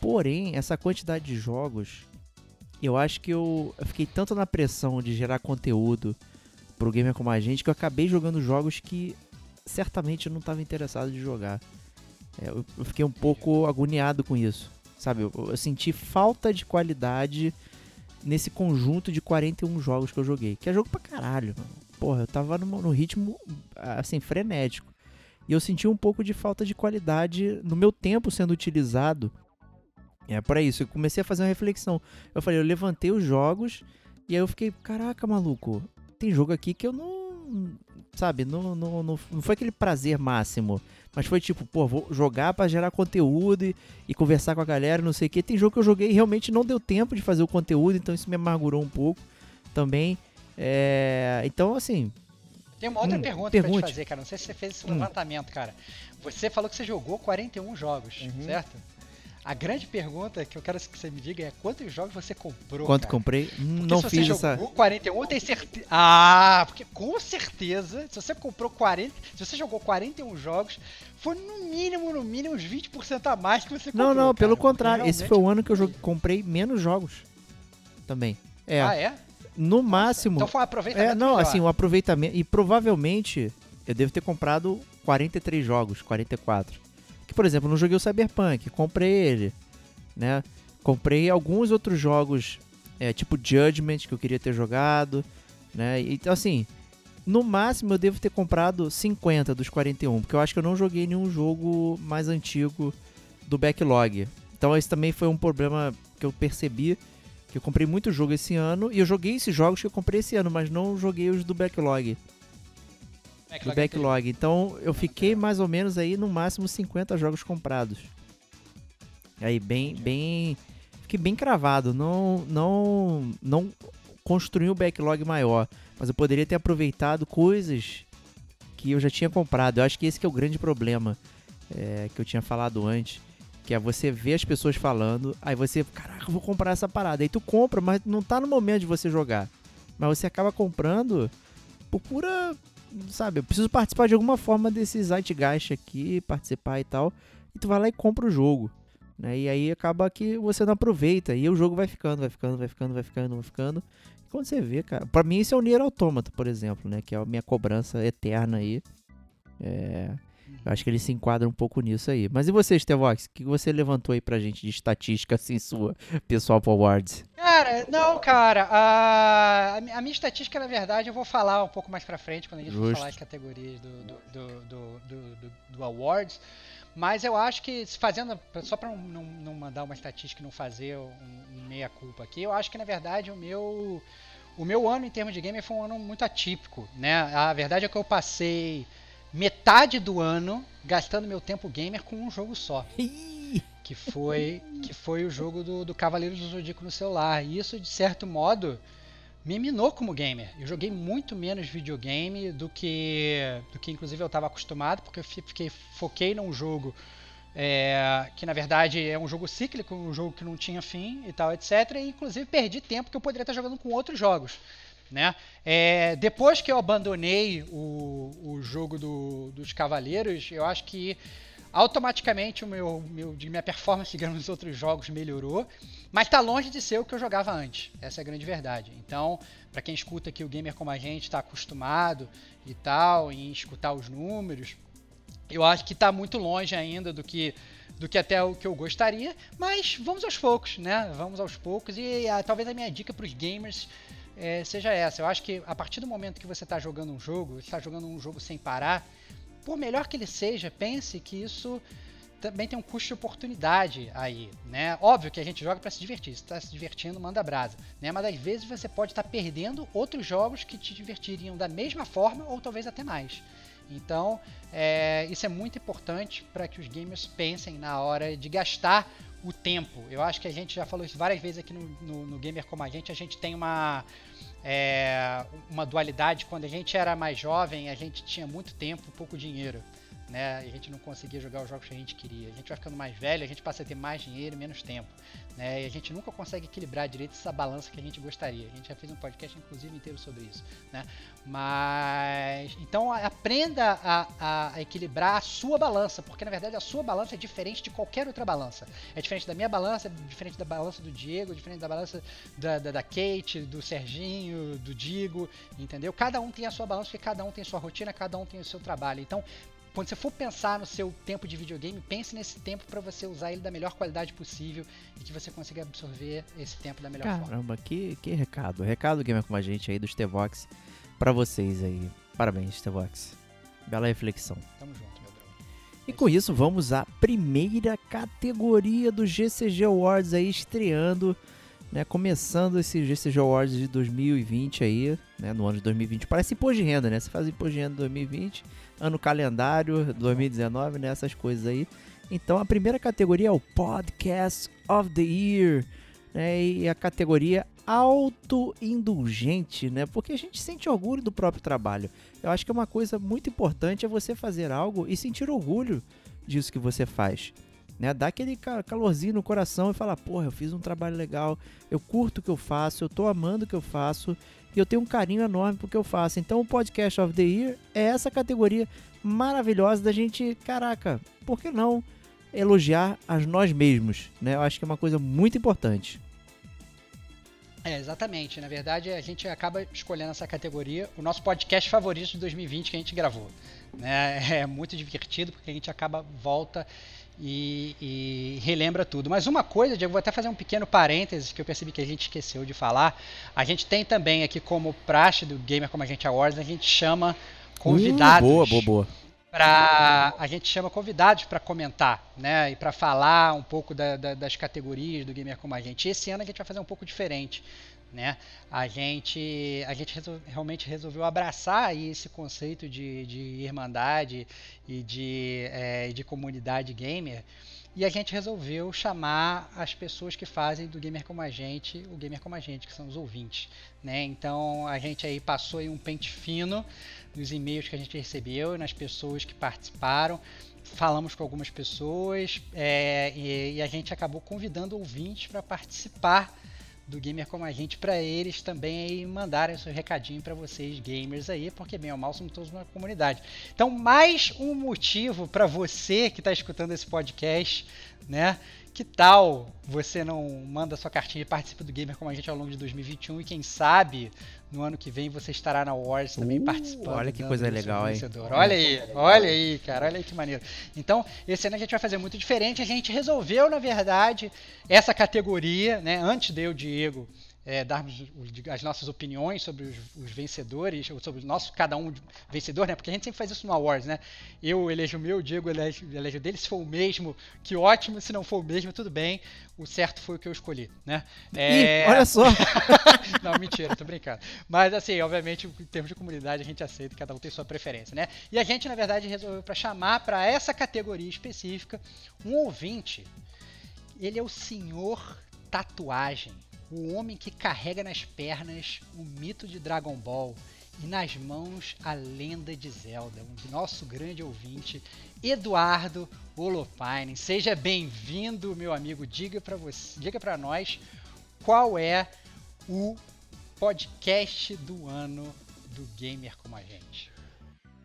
Porém, essa quantidade de jogos, eu acho que eu, eu fiquei tanto na pressão de gerar conteúdo pro gamer como a gente que eu acabei jogando jogos que certamente não estava interessado de jogar. É, eu, fiquei um pouco agoniado com isso, sabe? Eu, eu senti falta de qualidade nesse conjunto de 41 jogos que eu joguei. Que é jogo pra caralho, mano. Porra, eu tava no, no ritmo, assim, frenético. E eu senti um pouco de falta de qualidade no meu tempo sendo utilizado. É para isso, eu comecei a fazer uma reflexão. Eu falei, eu levantei os jogos e aí eu fiquei, caraca, maluco, tem jogo aqui que eu não. Sabe, não, não, não, não foi aquele prazer máximo. Mas foi tipo, pô, vou jogar para gerar conteúdo e, e, conversar com a galera, não sei o que. Tem jogo que eu joguei e realmente não deu tempo de fazer o conteúdo, então isso me amargurou um pouco também. É, então, assim.
Tem uma outra hum, pergunta pergunte. pra te fazer, cara. Não sei se você fez esse hum. levantamento, cara. Você falou que você jogou 41 jogos, uhum. certo? A grande pergunta que eu quero que você me diga é quantos jogos você comprou?
Quanto
cara?
comprei? Não se fiz
você
essa.
jogou 41, eu tenho certeza. Ah, porque com certeza, se você comprou 40. Se você jogou 41 jogos, foi no mínimo, no mínimo, uns 20% a mais que você comprou.
Não, não,
cara,
pelo contrário. Esse foi o ano que eu joguei, comprei menos jogos. Também. É.
Ah, é?
No máximo.
Então foi um aproveitamento.
É, não, melhor. assim, o um aproveitamento. E provavelmente eu devo ter comprado 43 jogos, 44. Por exemplo, não joguei o Cyberpunk, comprei ele, né? Comprei alguns outros jogos, é, tipo Judgment, que eu queria ter jogado, né? Então, assim, no máximo eu devo ter comprado 50 dos 41, porque eu acho que eu não joguei nenhum jogo mais antigo do backlog. Então, esse também foi um problema que eu percebi, que eu comprei muito jogo esse ano, e eu joguei esses jogos que eu comprei esse ano, mas não joguei os do backlog backlog do backlog. Então eu fiquei mais ou menos aí no máximo 50 jogos comprados. Aí bem, bem, fiquei bem cravado. Não, não, não construí um backlog maior, mas eu poderia ter aproveitado coisas que eu já tinha comprado. Eu acho que esse que é o grande problema é, que eu tinha falado antes. Que é você ver as pessoas falando, aí você, caraca, vou comprar essa parada. Aí tu compra, mas não tá no momento de você jogar. Mas você acaba comprando por pura sabe, eu preciso participar de alguma forma desse Zeitgeist aqui, participar e tal. E tu vai lá e compra o jogo. Né? E aí acaba que você não aproveita. E o jogo vai ficando, vai ficando, vai ficando, vai ficando, vai ficando. E quando você vê, cara. Pra mim, isso é o Nier Automata, por exemplo, né? Que é a minha cobrança eterna aí. É. Eu acho que ele se enquadra um pouco nisso aí. Mas e você, Stevox? O que você levantou aí pra gente de estatística assim sua, pessoal pro Awards?
Cara, não, cara. A, a minha estatística, na verdade, eu vou falar um pouco mais pra frente, quando a gente for falar as categorias do, do, do, do, do Awards. Mas eu acho que, fazendo, só para não, não, mandar uma estatística e não fazer um, um meia-culpa aqui, eu acho que, na verdade, o meu, o meu ano em termos de game foi um ano muito atípico. Né? A verdade é que eu passei metade do ano gastando meu tempo gamer com um jogo só. que foi que foi o jogo do, do Cavaleiro do Zodíaco no celular. E isso, de certo modo, me minou como gamer. Eu joguei muito menos videogame do que, do que inclusive eu estava acostumado, porque eu fiquei, foquei num jogo é, que na verdade é um jogo cíclico, um jogo que não tinha fim e tal, etc. E inclusive perdi tempo que eu poderia estar jogando com outros jogos. Né? É, depois que eu abandonei o, o jogo do, dos Cavaleiros, eu acho que automaticamente o meu, meu, minha performance [LAUGHS] nos outros jogos melhorou, mas está longe de ser o que eu jogava antes. Essa é a grande verdade. Então, para quem escuta aqui o gamer como a gente está acostumado e tal, em escutar os números, eu acho que está muito longe ainda do que do que até o que eu gostaria, mas vamos aos poucos, né? Vamos aos poucos e a, talvez a minha dica para os gamers é, seja essa. Eu acho que a partir do momento que você está jogando um jogo, está jogando um jogo sem parar, por melhor que ele seja, pense que isso também tem um custo de oportunidade aí, né? Óbvio que a gente joga para se divertir, se está se divertindo, manda brasa, né? Mas às vezes você pode estar tá perdendo outros jogos que te divertiriam da mesma forma ou talvez até mais. Então, é, isso é muito importante para que os gamers pensem na hora de gastar o tempo. Eu acho que a gente já falou isso várias vezes aqui no, no, no Gamer Como a Gente. A gente tem uma, é, uma dualidade. Quando a gente era mais jovem, a gente tinha muito tempo pouco dinheiro né? E a gente não conseguia jogar os jogos que a gente queria. A gente vai ficando mais velho, a gente passa a ter mais dinheiro e menos tempo, né? E a gente nunca consegue equilibrar direito essa balança que a gente gostaria. A gente já fez um podcast inclusive inteiro sobre isso, né? Mas então aprenda a, a equilibrar a sua balança, porque na verdade a sua balança é diferente de qualquer outra balança. É diferente da minha balança, é diferente da balança do Diego, é diferente da balança da, da, da Kate, do Serginho, do Digo, entendeu? Cada um tem a sua balança, porque cada um tem sua rotina, cada um tem o seu trabalho. Então quando você for pensar no seu tempo de videogame, pense nesse tempo para você usar ele da melhor qualidade possível e que você consiga absorver esse tempo da melhor
Caramba,
forma.
Caramba, que, que recado. Recado gamer com a gente aí do Stevox para vocês aí. Parabéns, Stevox. Bela reflexão.
Tamo junto, meu brother.
E com isso, vamos à primeira categoria do GCG Awards aí, estreando, né? Começando esse GCG Awards de 2020 aí, né? No ano de 2020. Parece imposto de renda, né? Você faz imposto de renda em 2020, ano calendário 2019, né? Essas coisas aí. Então a primeira categoria é o Podcast of the Year, né? E a categoria autoindulgente, né? Porque a gente sente orgulho do próprio trabalho. Eu acho que é uma coisa muito importante é você fazer algo e sentir orgulho disso que você faz. Né? Dá aquele calorzinho no coração e falar, porra, eu fiz um trabalho legal, eu curto o que eu faço, eu tô amando o que eu faço e eu tenho um carinho enorme pro que eu faço. Então o Podcast of the Year é essa categoria maravilhosa da gente, caraca, por que não elogiar a nós mesmos, né? Eu acho que é uma coisa muito importante.
É, exatamente. Na verdade, a gente acaba escolhendo essa categoria, o nosso podcast favorito de 2020 que a gente gravou. Né? [LAUGHS] É muito divertido porque a gente acaba, volta e, e, relembra tudo. Mas uma coisa, Diego, vou até fazer um pequeno parênteses que eu percebi que a gente esqueceu de falar. A gente tem também aqui como praxe do Gamer Como a Gente Awards, a gente chama convidados.
Uh, boa, boa, boa.
Pra, a gente chama convidados para comentar, né? E para falar um pouco da, da, das categorias do Gamer Como a Gente. Esse ano a gente vai fazer um pouco diferente. Né? A gente, a gente resol, realmente resolveu abraçar esse conceito de, de irmandade e de, é, de comunidade gamer e a gente resolveu chamar as pessoas que fazem do Gamer Como a Gente, o Gamer Como a Gente, que são os ouvintes. Né? Então a gente aí passou aí um pente fino nos e-mails que a gente recebeu, nas pessoas que participaram. Falamos com algumas pessoas é, e, e a gente acabou convidando ouvintes para participar do Gamer Como a Gente para eles também mandarem seu recadinho para vocês gamers aí, porque bem ou mal somos todos uma comunidade. Então, mais um motivo para você que está escutando esse podcast, né? Que tal você não manda sua cartinha e participa do Gamer como a gente ao longo de 2021 e quem sabe no ano que vem você estará na Wars também
uh,
participando.
Olha que coisa legal, hein?
Olha aí, olha aí, cara, olha aí que maneiro. Então, esse ano a gente vai fazer muito diferente. A gente resolveu, na verdade, essa categoria, né? Antes de eu, Diego, é, darmos as nossas opiniões sobre os, os, vencedores, ou sobre o nosso, cada um vencedor, né? Porque a gente sempre faz isso no Awards, né? Eu elejo o meu, o Diego elejo, elejo dele. Se for o mesmo, que ótimo. Se não for o mesmo, tudo bem. O certo foi o que eu escolhi, né?
É... Ih, olha só! [LAUGHS]
não, mentira, tô brincando. Mas assim, obviamente, em termos de comunidade, a gente aceita, cada um tem sua preferência, né? E a gente, na verdade, resolveu para chamar para essa categoria específica um ouvinte. Ele é o senhor tatuagem o homem que carrega nas pernas o mito de Dragon Ball e nas mãos a lenda de Zelda, o nosso grande ouvinte, Eduardo Holopainen. Seja bem-vindo, meu amigo. Diga para você, diga para nós qual é o podcast do ano do gamer como a gente.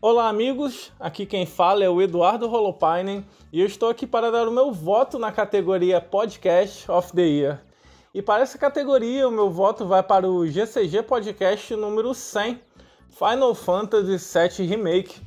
Olá, amigos. Aqui quem fala é o Eduardo Holopainen e eu estou aqui para dar o meu voto na categoria Podcast of the Year. E para essa categoria, o meu voto vai para o GCG Podcast número 100, Final Fantasy VII Remake.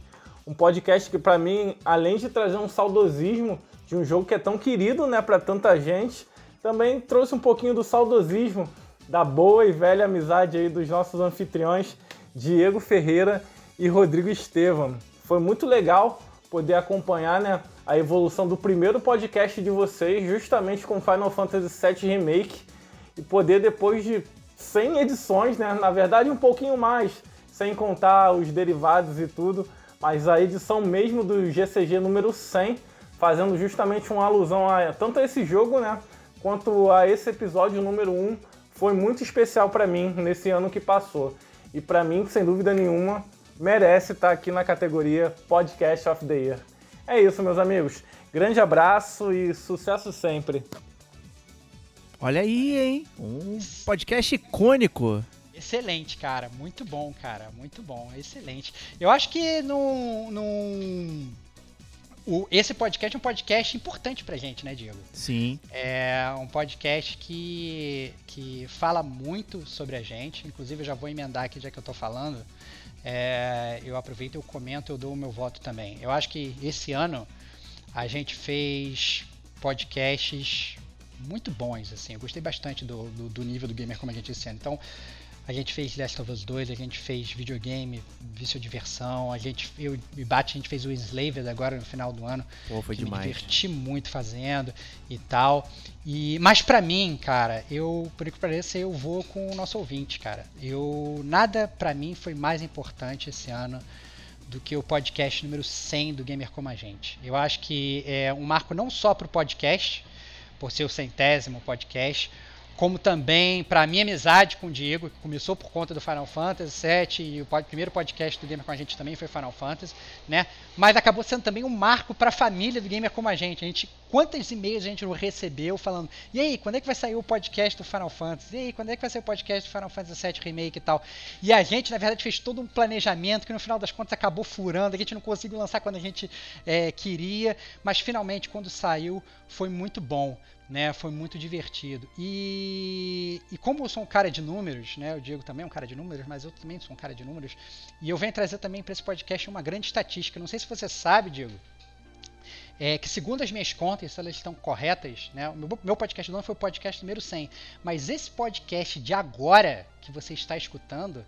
Um podcast que, para mim, além de trazer um saudosismo de um jogo que é tão querido né, para tanta gente, também trouxe um pouquinho do saudosismo da boa e velha amizade aí dos nossos anfitriões Diego Ferreira e Rodrigo Estevam. Foi muito legal poder acompanhar né, a evolução do primeiro podcast de vocês, justamente com Final Fantasy VII Remake, e poder depois de 100 edições, né, na verdade um pouquinho mais, sem contar os derivados e tudo, mas a edição mesmo do GCG número 100, fazendo justamente uma alusão a tanto a esse jogo, né, quanto a esse episódio número 1, foi muito especial para mim nesse ano que passou. E para mim, sem dúvida nenhuma, merece estar aqui na categoria Podcast of the Year. É isso, meus amigos. Grande abraço e sucesso sempre.
Olha aí, hein? Um podcast icônico.
Excelente, cara. Muito bom, cara. Muito bom. Excelente. Eu acho que num. num... O, esse podcast é um podcast importante pra gente, né, Diego?
Sim.
É um podcast que, que fala muito sobre a gente. Inclusive, eu já vou emendar aqui, já que eu tô falando. é, eu aproveito, eu comento, eu dou o meu voto também. Eu acho que esse ano a gente fez podcasts muito bons, assim. Eu gostei bastante do, do, do nível do gamer como a gente esse ano. Então, a gente fez Last of Us 2, a gente fez videogame, vício diversão, a gente, eu e Bate, a gente fez o Enslaved agora no final do ano.
Pô, foi
que
demais.
Me diverti muito fazendo e tal. E, mas para mim, cara, eu, por que pareça, eu vou com o nosso ouvinte, cara. Eu, nada para mim foi mais importante esse ano do que o podcast número 100 do Gamer Como a Gente. Eu acho que é um marco não só para o podcast, por ser o centésimo podcast, como também para a minha amizade com o Diego, que começou por conta do Final Fantasy VII, e o primeiro podcast do Gamer com a gente também foi Final Fantasy, né? Mas acabou sendo também um marco para a família do Gamer como a gente. A gente quantos e-mails a gente não recebeu falando: "E aí, quando é que vai sair o podcast do Final Fantasy? E aí, quando é que vai sair o podcast do Final Fantasy VII Remake e tal?" E a gente, na verdade, fez todo um planejamento que no final das contas acabou furando, a gente não conseguiu lançar quando a gente é, queria, mas finalmente quando saiu foi muito bom né? Foi muito divertido. E, e como eu sou um cara de números, né? O Diego também é um cara de números, mas eu também sou um cara de números. E eu venho trazer também para esse podcast uma grande estatística. Não sei se você sabe, Diego, é que segundo as minhas contas, se elas estão corretas, né? O meu, meu podcast do ano foi o podcast número 100. Mas esse podcast de agora, que você está escutando,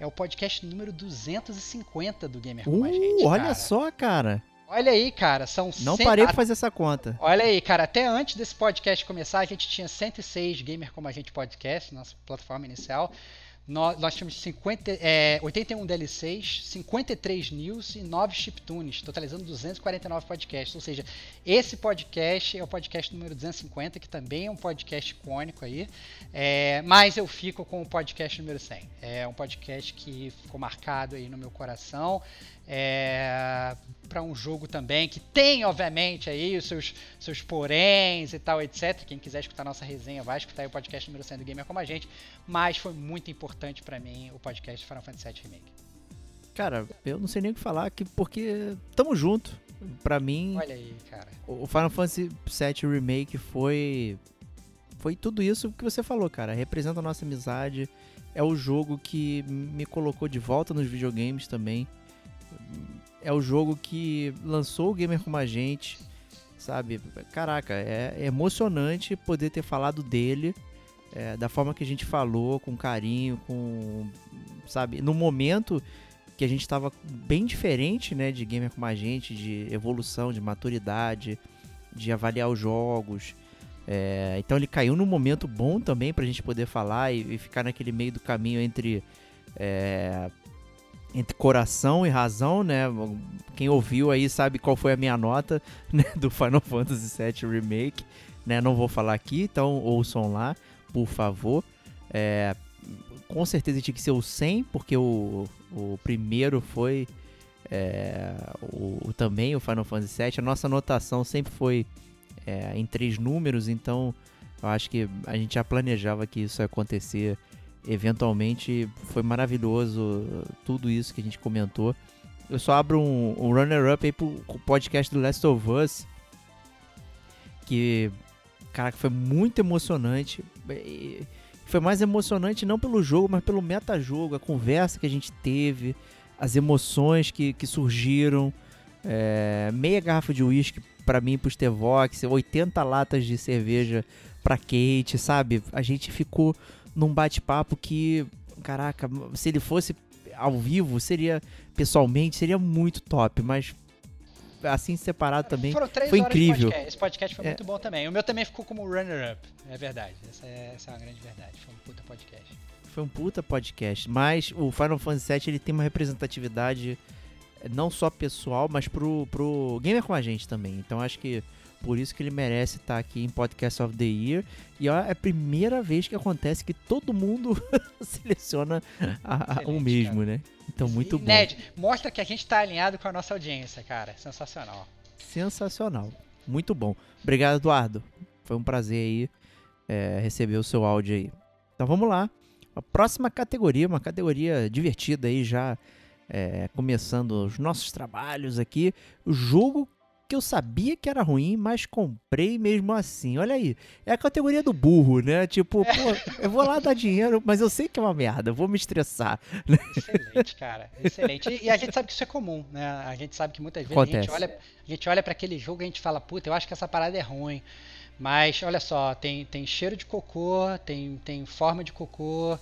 é o podcast número 250 do Gamer com
uh,
a gente.
Olha
cara.
só, cara.
Olha aí, cara, são
Não parei pra fazer essa conta.
Olha aí, cara, até antes desse podcast começar, a gente tinha 106 Gamer Como a Gente Podcast, nossa plataforma inicial. Nós, nós tínhamos 50, é, 81 DLCs, 53 news e 9 chiptunes, totalizando 249 podcasts. Ou seja, esse podcast é o podcast número 250, que também é um podcast icônico aí. É, mas eu fico com o podcast número 100. É um podcast que ficou marcado aí no meu coração. É, para um jogo também que tem, obviamente, aí os seus, seus poréns e tal, etc. Quem quiser escutar nossa resenha, vai escutar aí o podcast número 100 do Gamer como a gente. Mas foi muito importante para mim o podcast Final Fantasy VII Remake.
Cara, eu não sei nem o que falar, que, porque tamo junto. Pra mim,
Olha aí, cara.
o Final Fantasy VII Remake foi. Foi tudo isso que você falou, cara. Representa a nossa amizade. É o jogo que me colocou de volta nos videogames também. É o jogo que lançou o Gamer como a gente, sabe? Caraca, é, é emocionante poder ter falado dele é, da forma que a gente falou, com carinho, com. Sabe? No momento que a gente estava bem diferente, né, de gamer como a gente, de evolução, de maturidade, de avaliar os jogos. É, então ele caiu num momento bom também pra gente poder falar e, e ficar naquele meio do caminho entre é, entre coração e razão, né? Quem ouviu aí sabe qual foi a minha nota [LAUGHS] né, do Final Fantasy VII Remake, né? Não vou falar aqui, então ouçam lá, por favor. É, com certeza tinha que ser o 100, porque o, o primeiro foi é, o, também o Final Fantasy VII. A nossa anotação sempre foi é, em três números, então eu acho que a gente já planejava que isso ia acontecer eventualmente. Foi maravilhoso tudo isso que a gente comentou. Eu só abro um, um runner-up aí pro podcast do Last of Us, que, cara, foi muito emocionante. Foi mais emocionante não pelo jogo, mas pelo metajogo, a conversa que a gente teve, as emoções que, que surgiram. É, meia garrafa de uísque pra mim pro Stevox, 80 latas de cerveja pra Kate, sabe? A gente ficou num bate-papo que, caraca, se ele fosse ao vivo, seria pessoalmente, seria muito top, mas assim separado também
Foram três
foi incrível.
podcast. Esse podcast foi
É.
muito bom também. O meu também ficou como runner-up. É verdade. Essa é, essa é uma grande verdade. Foi um puta podcast.
Foi um puta podcast, mas o Final Fantasy VII ele tem uma representatividade eh, não só pessoal, mas pro, pro gamer com a gente também. Então acho que por isso que ele merece estar aqui em Podcast of the Year. E ó, é a primeira vez que acontece que todo mundo [LAUGHS] seleciona a- a- o mesmo, né? Então muito
E,
bom.
Ned, mostra que a gente tá alinhado com a nossa audiência, cara. Sensacional.
Sensacional. Muito bom. Obrigado, Eduardo. Foi um prazer aí é, receber o seu áudio aí. Então vamos lá. A próxima categoria, uma categoria divertida aí, já é, começando os nossos trabalhos aqui. O jogo que eu sabia que era ruim, mas comprei mesmo assim. Olha aí, é a categoria do burro, né? Tipo, pô, eu vou lá dar dinheiro, mas eu sei que é uma merda, vou me estressar.
Excelente, cara, excelente. E a gente sabe que isso é comum, né? A gente sabe que muitas vezes Acontece. a gente olha, a gente olha para aquele jogo e a gente fala, puta, eu acho que essa parada é ruim. Mas olha só, tem, tem cheiro de cocô, tem, tem forma de cocô,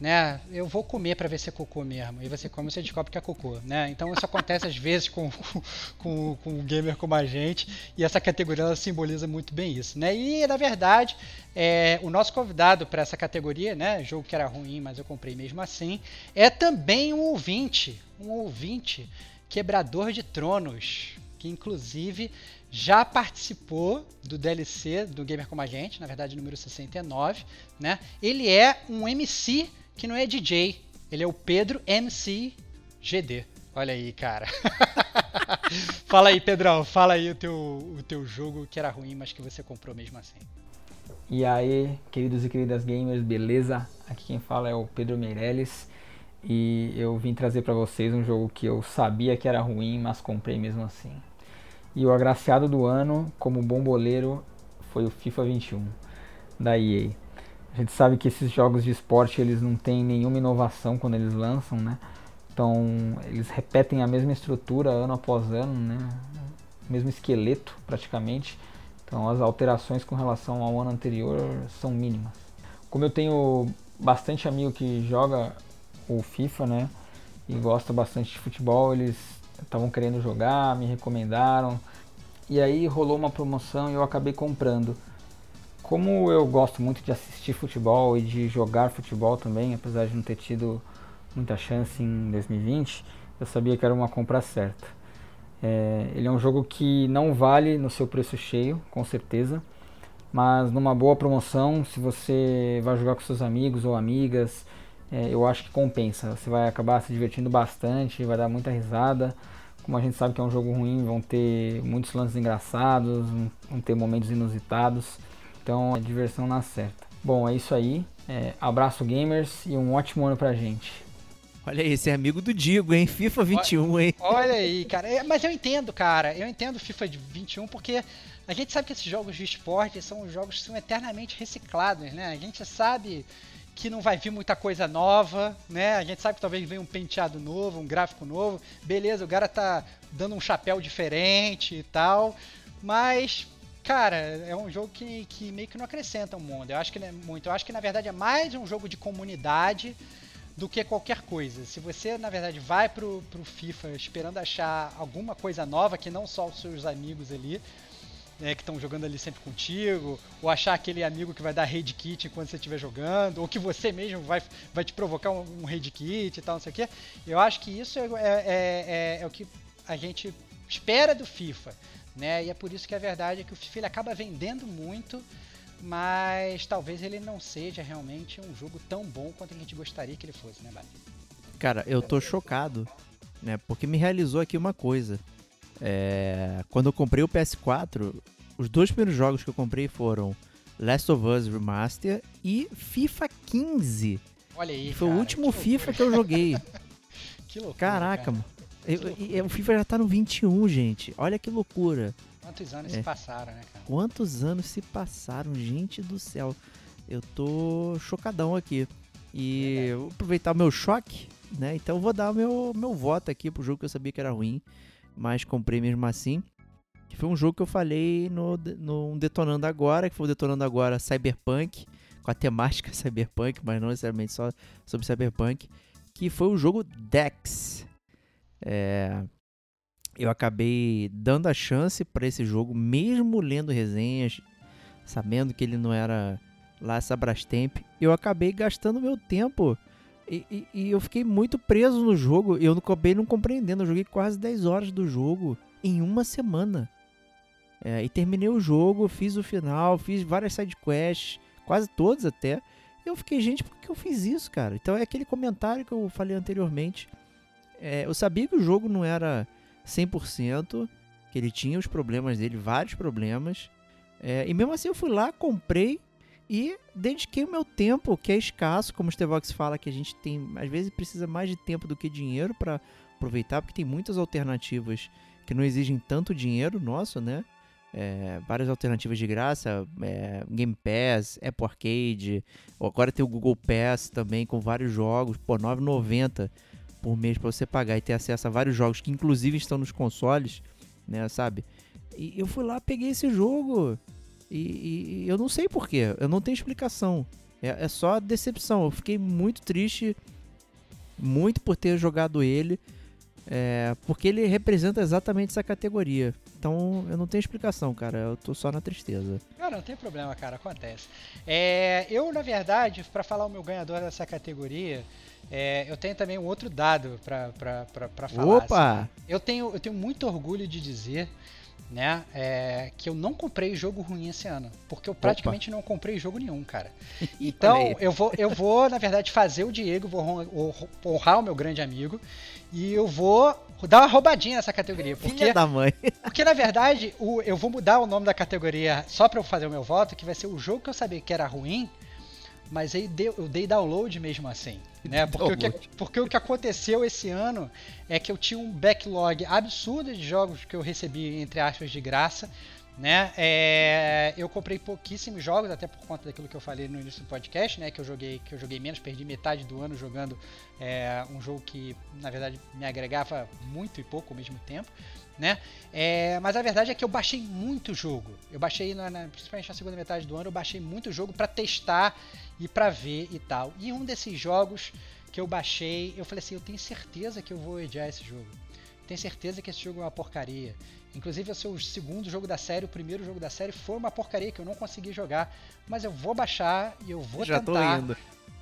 né? Eu vou comer para ver se é cocô mesmo. E você come, você descobre que é cocô, né? Então isso acontece às vezes com, [LAUGHS] com, com um gamer como a gente. E essa categoria ela simboliza muito bem isso, né? E na verdade, é, o nosso convidado para essa categoria, né? Jogo que era ruim, mas eu comprei mesmo assim, é também um ouvinte, um ouvinte quebrador de tronos, que inclusive já participou do DLC do Gamer Como a Gente, na verdade número 69, né? Ele é um MC que não é DJ, ele é o Pedro MC GD. Olha aí, cara. [LAUGHS] fala aí, Pedrão, fala aí o teu, o teu jogo que era ruim, mas que você comprou mesmo assim.
E aí, queridos e queridas gamers, beleza? Aqui quem fala é o Pedro Meirelles e eu vim trazer para vocês um jogo que eu sabia que era ruim, mas comprei mesmo assim. E o agraciado do ano, como bomboleiro, foi o FIFA 21 da EA. A gente sabe que esses jogos de esporte eles não têm nenhuma inovação quando eles lançam, né? Então eles repetem a mesma estrutura ano após ano, né? O mesmo esqueleto praticamente. Então as alterações com relação ao ano anterior são mínimas. Como eu tenho bastante amigo que joga o FIFA, né? E gosta bastante de futebol, eles estavam querendo jogar, me recomendaram. E aí rolou uma promoção e eu acabei comprando. Como eu gosto muito de assistir futebol e de jogar futebol também, apesar de não ter tido muita chance em 2020, eu sabia que era uma compra certa. É, ele é um jogo que não vale no seu preço cheio, com certeza, mas numa boa promoção, se você vai jogar com seus amigos ou amigas, é, eu acho que compensa. Você vai acabar se divertindo bastante, vai dar muita risada. Como a gente sabe que é um jogo ruim, vão ter muitos lances engraçados, vão ter momentos inusitados. Então a diversão na certa. Bom, é isso aí. É, abraço gamers e um ótimo ano pra gente.
Olha aí, esse é amigo do Digo, hein? FIFA 21, hein?
Olha aí, cara. É, mas eu entendo, cara. Eu entendo FIFA 21 porque a gente sabe que esses jogos de esporte são jogos que são eternamente reciclados, né? A gente sabe que não vai vir muita coisa nova, né? A gente sabe que talvez venha um penteado novo, um gráfico novo. Beleza, o cara tá dando um chapéu diferente e tal. Mas cara, é um jogo que, que meio que não acrescenta o mundo. Eu acho que é muito. Eu acho que na verdade é mais um jogo de comunidade do que qualquer coisa. Se você, na verdade, vai pro, pro FIFA esperando achar alguma coisa nova, que não só os seus amigos ali, né, que estão jogando ali sempre contigo, ou achar aquele amigo que vai dar raid kit enquanto você estiver jogando, ou que você mesmo vai, vai te provocar um, um raid kit e tal, não sei o quê. Eu acho que isso é, é, é, é o que a gente espera do FIFA né? E é por isso que a verdade é que o FIFA acaba vendendo muito, mas talvez ele não seja realmente um jogo tão bom quanto a gente gostaria que ele fosse, né, Bari?
Cara, eu tô chocado, né? Porque me realizou aqui uma coisa. É... Quando eu comprei o PS4, os dois primeiros jogos que eu comprei foram Last of Us Remaster e FIFA 15.
Olha aí,
Foi
cara,
o último que FIFA que eu joguei. [LAUGHS]
que loucura,
Caraca,
cara.
mano. Eu, o FIFA já tá no 21, gente. Olha que loucura.
Quantos anos é. se passaram, né, cara?
Quantos anos se passaram, gente do céu. Eu tô chocadão aqui. E vou aproveitar o meu choque, né? Então eu vou dar o meu, meu voto aqui pro jogo que eu sabia que era ruim, mas comprei mesmo assim. Que foi um jogo que eu falei no, no Detonando Agora, que foi o Detonando Agora Cyberpunk, com a temática [LAUGHS] Cyberpunk, mas não necessariamente só sobre Cyberpunk, que foi o jogo Dex. É, eu acabei dando a chance para esse jogo, mesmo lendo resenhas, sabendo que ele não era lá essa Brastemp, eu acabei gastando meu tempo e, e, e, eu fiquei muito preso no jogo. Eu acabei não compreendendo. Eu joguei quase 10 horas do jogo em uma semana. É, e terminei o jogo, fiz o final, fiz várias sidequests, quase todas até. Eu fiquei, gente, por que eu fiz isso, cara? Então é aquele comentário que eu falei anteriormente. É, eu sabia que o jogo não era 100%, que ele tinha os problemas dele, vários problemas. É, e mesmo assim eu fui lá, comprei e dediquei o meu tempo, que é escasso, como o Stevox fala, que a gente tem, às vezes precisa mais de tempo do que dinheiro para aproveitar, porque tem muitas alternativas que não exigem tanto dinheiro nosso, né? É, várias alternativas de graça, é, Game Pass, Apple Arcade, agora tem o Google Pass também com vários jogos, por 9,90 por mês para você pagar e ter acesso a vários jogos que inclusive estão nos consoles, né, sabe? E eu fui lá, peguei esse jogo e, e eu não sei porquê, eu não tenho explicação. É, é só decepção. Eu fiquei muito triste, muito por ter jogado ele. É, porque ele representa exatamente essa categoria. Então eu não tenho explicação, cara. Eu tô só na tristeza.
Não, não tem problema, cara. Acontece. É, eu, na verdade, para falar o meu ganhador dessa categoria, é, eu tenho também um outro dado para falar.
Opa!
Assim. Eu, tenho, eu tenho muito orgulho de dizer né? É, que eu não comprei jogo ruim esse ano, porque eu praticamente Opa. não comprei jogo nenhum, cara. [LAUGHS] Então eu vou, eu vou na verdade fazer o Diego, vou honrar o meu grande amigo e eu vou dar uma roubadinha nessa categoria, porque
Filha da mãe. [LAUGHS]
Porque na verdade o, eu vou mudar o nome da categoria só para eu fazer o meu voto, que vai ser o jogo que eu sabia que era ruim mas aí deu, eu dei download mesmo assim. [LAUGHS] Né? Porque, o que, porque o que aconteceu esse ano é que eu tinha um backlog absurdo de jogos que eu recebi, entre aspas, de graça. Né? É, eu comprei pouquíssimos jogos, até por conta daquilo que eu falei no início do podcast, né? Que eu joguei, que eu joguei menos, perdi metade do ano jogando é, um jogo que, na verdade, me agregava muito e pouco ao mesmo tempo né? É, mas a verdade é que eu baixei muito jogo. Eu baixei, na, na, principalmente na segunda metade do ano, eu baixei muito jogo para testar e para ver e tal. E um desses jogos que eu baixei, eu falei assim, eu tenho certeza que eu vou odiar esse jogo. Tenho certeza que esse jogo é uma porcaria. Inclusive, é o seu segundo jogo da série, o primeiro jogo da série foi uma porcaria que eu não consegui jogar. Mas eu vou baixar e eu vou
Já
tentar.
Tô indo.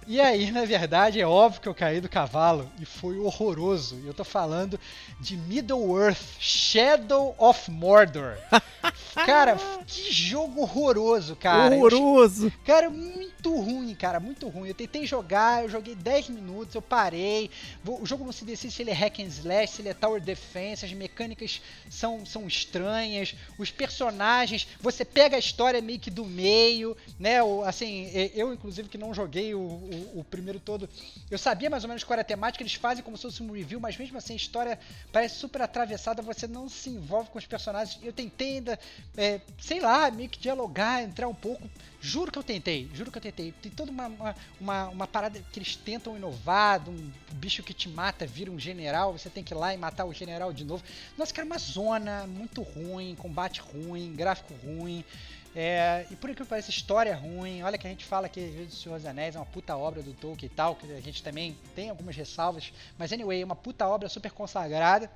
E aí, na verdade, é óbvio que eu caí do cavalo e foi horroroso. Eu tô falando de Middle-earth Shadow of Mordor. [LAUGHS] cara, que jogo horroroso, cara.
Horroroso.
Cara, muito ruim, cara, muito ruim. Eu tentei jogar, eu joguei 10 minutos, eu parei. O jogo não se decide se ele é hack and slash, se ele é tower defense, as mecânicas são, são estranhas, os personagens, você pega a história meio que do meio, né? Assim, eu inclusive que não joguei o o, primeiro todo. Eu sabia mais ou menos qual era a temática, eles fazem como se fosse um review, mas mesmo assim a história parece super atravessada, você não se envolve com os personagens. Eu tentei ainda, é, sei lá, meio que dialogar, entrar um pouco. Juro que eu tentei, juro que eu tentei. Tem toda uma, uma, uma, uma parada que eles tentam inovar, um bicho que te mata vira um general, você tem que ir lá e matar o general de novo. Nossa, cara, uma zona muito ruim, combate ruim, gráfico ruim. É, e por que pareça, história ruim. Olha que a gente fala que o Senhor dos Anéis é uma puta obra do Tolkien e tal, que a gente também tem algumas ressalvas. Mas anyway, é uma puta obra super consagrada.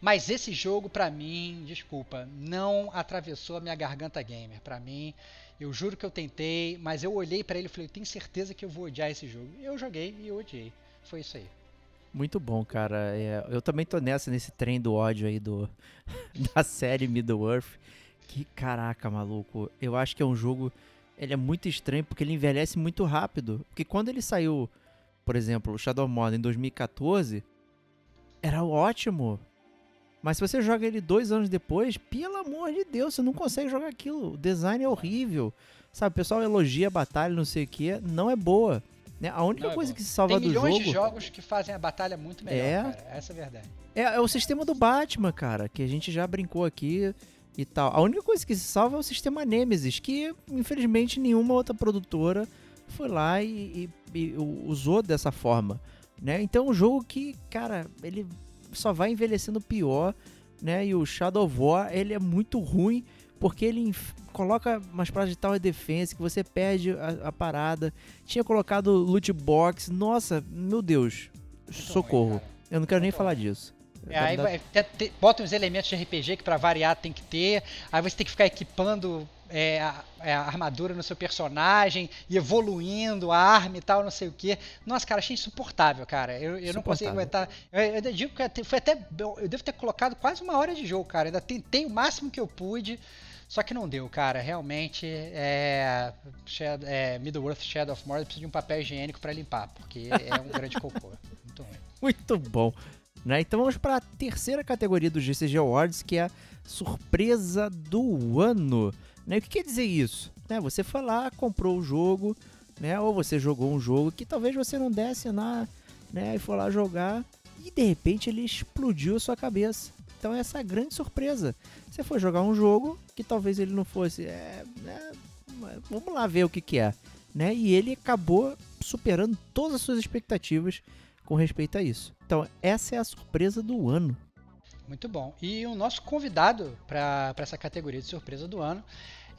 Mas esse jogo, para mim, desculpa, não atravessou a minha garganta gamer. Para mim, eu juro que eu tentei, mas eu olhei para ele e falei, eu tenho certeza que eu vou odiar esse jogo. Eu joguei e eu odiei. Foi isso aí.
Muito bom, cara. É, eu também tô nessa, nesse trem do ódio aí do, [LAUGHS] da série Middle-earth. Que caraca, maluco. Eu acho que é um jogo. Ele é muito estranho porque ele envelhece muito rápido. Porque quando ele saiu, por exemplo, o Shadow Modern em 2014, era ótimo. Mas se você joga ele dois anos depois, pelo amor de Deus, você não consegue jogar aquilo. O design é horrível. Sabe, o pessoal elogia a batalha, não sei o que. Não é boa. Né? A única é coisa que se salva
Tem
do jogo.
Tem milhões de jogos que fazem a batalha muito melhor, é... cara. Essa é a verdade.
É, é o sistema do Batman, cara, que a gente já brincou aqui e tal. A única coisa que se salva é o sistema Nemesis, que infelizmente nenhuma outra produtora foi lá e, e, e usou dessa forma, né? Então é um jogo que, cara, ele só vai envelhecendo pior, né? E o Shadow War, ele é muito ruim porque ele coloca umas paradas de tower defense que você perde a, a, parada. Tinha colocado loot box. Nossa, meu Deus. Muito socorro. Ruim, Eu não quero nem falar disso.
É, aí vai, te, bota uns elementos de RPG que para variar tem que ter. Aí você tem que ficar equipando é, a, é, a, armadura no seu personagem e evoluindo a arma e tal, não sei o que. Nossa, cara, achei insuportável, cara. Eu, eu não consigo aguentar. Eu, eu digo que foi até. Eu devo ter colocado quase uma hora de jogo, cara. Ainda tentei o máximo que eu pude. Só que não deu, cara. Realmente, é, é, Middle-earth Shadow of Mordor precisa de um papel higiênico para limpar, porque é um grande [LAUGHS] cocô. Muito ruim.
Muito bom. Né? Então vamos para a terceira categoria do GCG Awards, que é a surpresa do ano. Né? O que quer dizer isso? Né? Você foi lá, comprou o jogo, né? ou você jogou um jogo que talvez você não desse na, né? e foi lá jogar, e de repente ele explodiu a sua cabeça. Então essa é a grande surpresa. Você foi jogar um jogo que talvez ele não fosse. É, é, vamos lá ver o que, que é. Né? E ele acabou superando todas as suas expectativas com respeito a isso. Então, essa é a surpresa do ano.
Muito bom. E o nosso convidado para essa categoria de surpresa do ano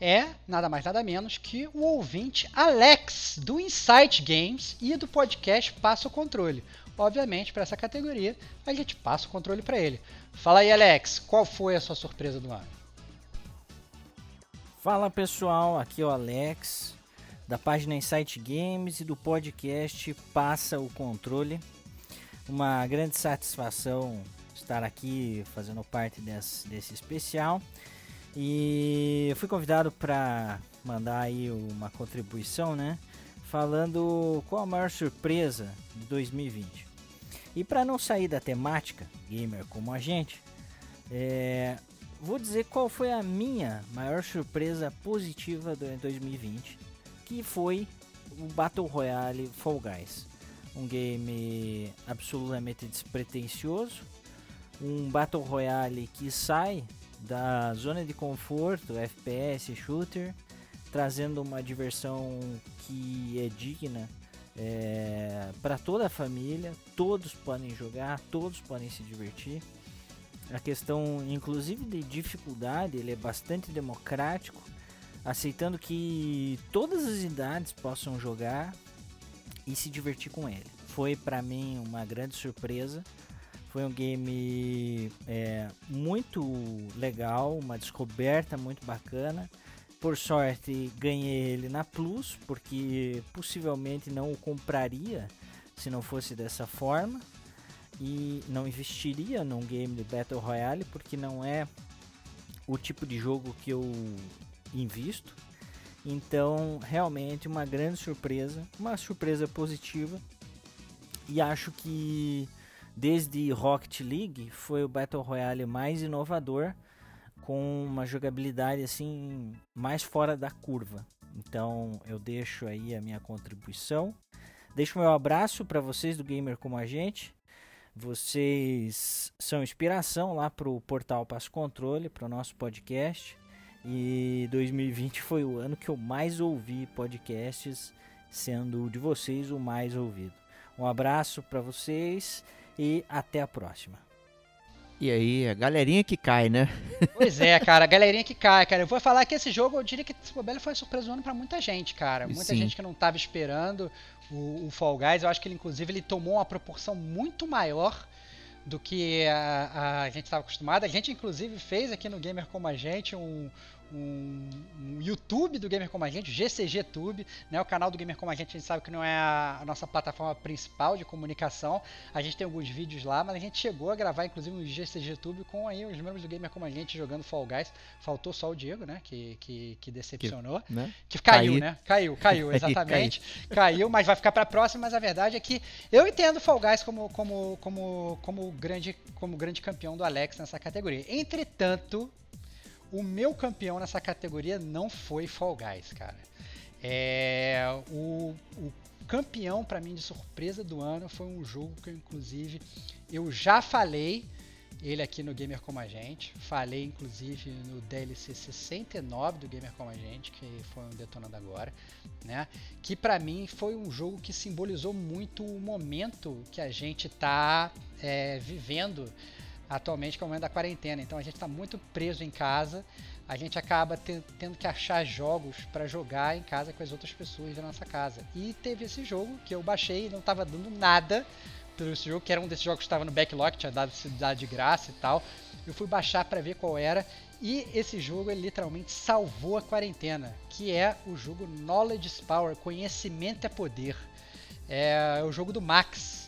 é nada mais nada menos que o ouvinte Alex do Insight Games e do podcast Passa o Controle. Obviamente, para essa categoria, a gente passa o controle para ele. Fala aí, Alex, qual foi a sua surpresa do ano?
Fala pessoal, aqui é o Alex da página Insight Games e do podcast Passa o Controle. Uma grande satisfação estar aqui fazendo parte desse, desse especial. E fui convidado para mandar aí uma contribuição, né? Falando qual a maior surpresa de 2020. E para não sair da temática gamer como a gente, é, vou dizer qual foi a minha maior surpresa positiva durante 2020, que foi o Battle Royale Fall Guys um game absolutamente despretensioso, um Battle Royale que sai da zona de conforto, FPS, shooter, trazendo uma diversão que é digna é, para toda a família, todos podem jogar, todos podem se divertir. A questão, inclusive, de dificuldade, ele é bastante democrático, aceitando que todas as idades possam jogar, e se divertir com ele. Foi para mim uma grande surpresa. Foi um game é, muito legal, uma descoberta muito bacana. Por sorte, ganhei ele na Plus, porque possivelmente não o compraria se não fosse dessa forma. E não investiria num game de Battle Royale, porque não é o tipo de jogo que eu invisto. Então, realmente uma grande surpresa, uma surpresa positiva. E acho que desde Rocket League foi o Battle Royale mais inovador com uma jogabilidade assim mais fora da curva. Então, eu deixo aí a minha contribuição. Deixo meu abraço para vocês do Gamer como a gente. Vocês são inspiração lá para o portal Passo Controle, para o nosso podcast. E 2020 foi o ano que eu mais ouvi podcasts, sendo de vocês o mais ouvido. Um abraço para vocês e até a próxima.
E aí, a galerinha que cai, né? [LAUGHS]
Pois é, cara, a galerinha que cai, cara. Eu vou falar que esse jogo, eu diria que esse Mobile foi surpresa do ano pra muita gente, cara. Muita Sim. gente que não tava esperando o, o, Fall Guys. Eu acho que ele, inclusive, ele tomou uma proporção muito maior do que a, a gente estava acostumado. A gente, inclusive, fez aqui no Gamer Como a Gente um, um, um, YouTube do Gamer Como a Gente, GCG Tube, né? O canal do Gamer Como a Gente, a gente sabe que não é a, nossa plataforma principal de comunicação. A gente tem alguns vídeos lá, mas a gente chegou a gravar, inclusive, um GCG Tube com aí os membros do Gamer Como a Gente jogando Fall Guys. Faltou só o Diego, né? Que, que, que decepcionou. Que, né? que caiu, Caí. né? Caiu, [LAUGHS] caiu, exatamente. caiu, mas vai ficar para a próxima. Mas a verdade é que eu entendo Fall Guys como, como, como, como, grande, como grande campeão do Alex nessa categoria. Entretanto, o meu campeão nessa categoria não foi Fall Guys, cara. É, o, o campeão para mim de surpresa do ano foi um jogo que eu, inclusive eu já falei ele aqui no Gamer Como a Gente. Falei inclusive no DLC 69 do Gamer Como a Gente, que foi um detonando agora, né? Que para mim foi um jogo que simbolizou muito o momento que a gente está é, vivendo atualmente, que é o momento da quarentena. Então a gente está muito preso em casa, a gente acaba tendo que achar jogos para jogar em casa com as outras pessoas da nossa casa. E teve esse jogo que eu baixei e não estava dando nada pelo esse jogo, que era um desses jogos que estava no backlog, tinha dado, dado de graça e tal. Eu fui baixar para ver qual era. E esse jogo ele literalmente salvou a quarentena, que é o jogo Knowledge is Power, conhecimento é poder. É o jogo do Max,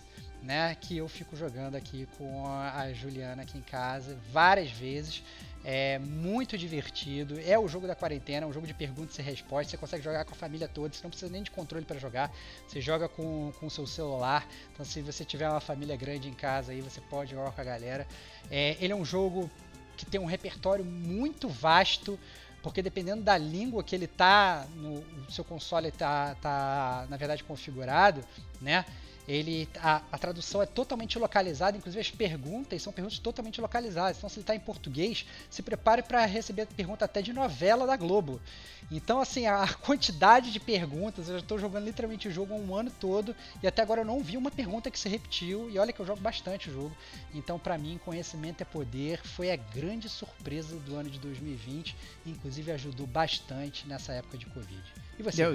né? Que eu fico jogando aqui com a Juliana aqui em casa várias vezes. É muito divertido. É o jogo da quarentena, é um jogo de perguntas e respostas. Você consegue jogar com a família toda, você não precisa nem de controle para jogar. Você joga com o seu celular. Então, se você tiver uma família grande em casa, aí você pode jogar com a galera. É, ele é um jogo que tem um repertório muito vasto, porque dependendo da língua que ele tá no seu console tá, tá na verdade configurado, né? Ele a, a, tradução é totalmente localizada, inclusive as perguntas são perguntas totalmente localizadas. Então, se ele está em português, se prepare para receber pergunta até de novela da Globo. Então, assim, a quantidade de perguntas, eu estou jogando literalmente o jogo um ano todo e até agora eu não vi uma pergunta que se repetiu. E olha que eu jogo bastante o jogo. Então, para mim, conhecimento é poder. Foi a grande surpresa do ano de 2020, inclusive ajudou bastante nessa época de Covid. E você,
eu,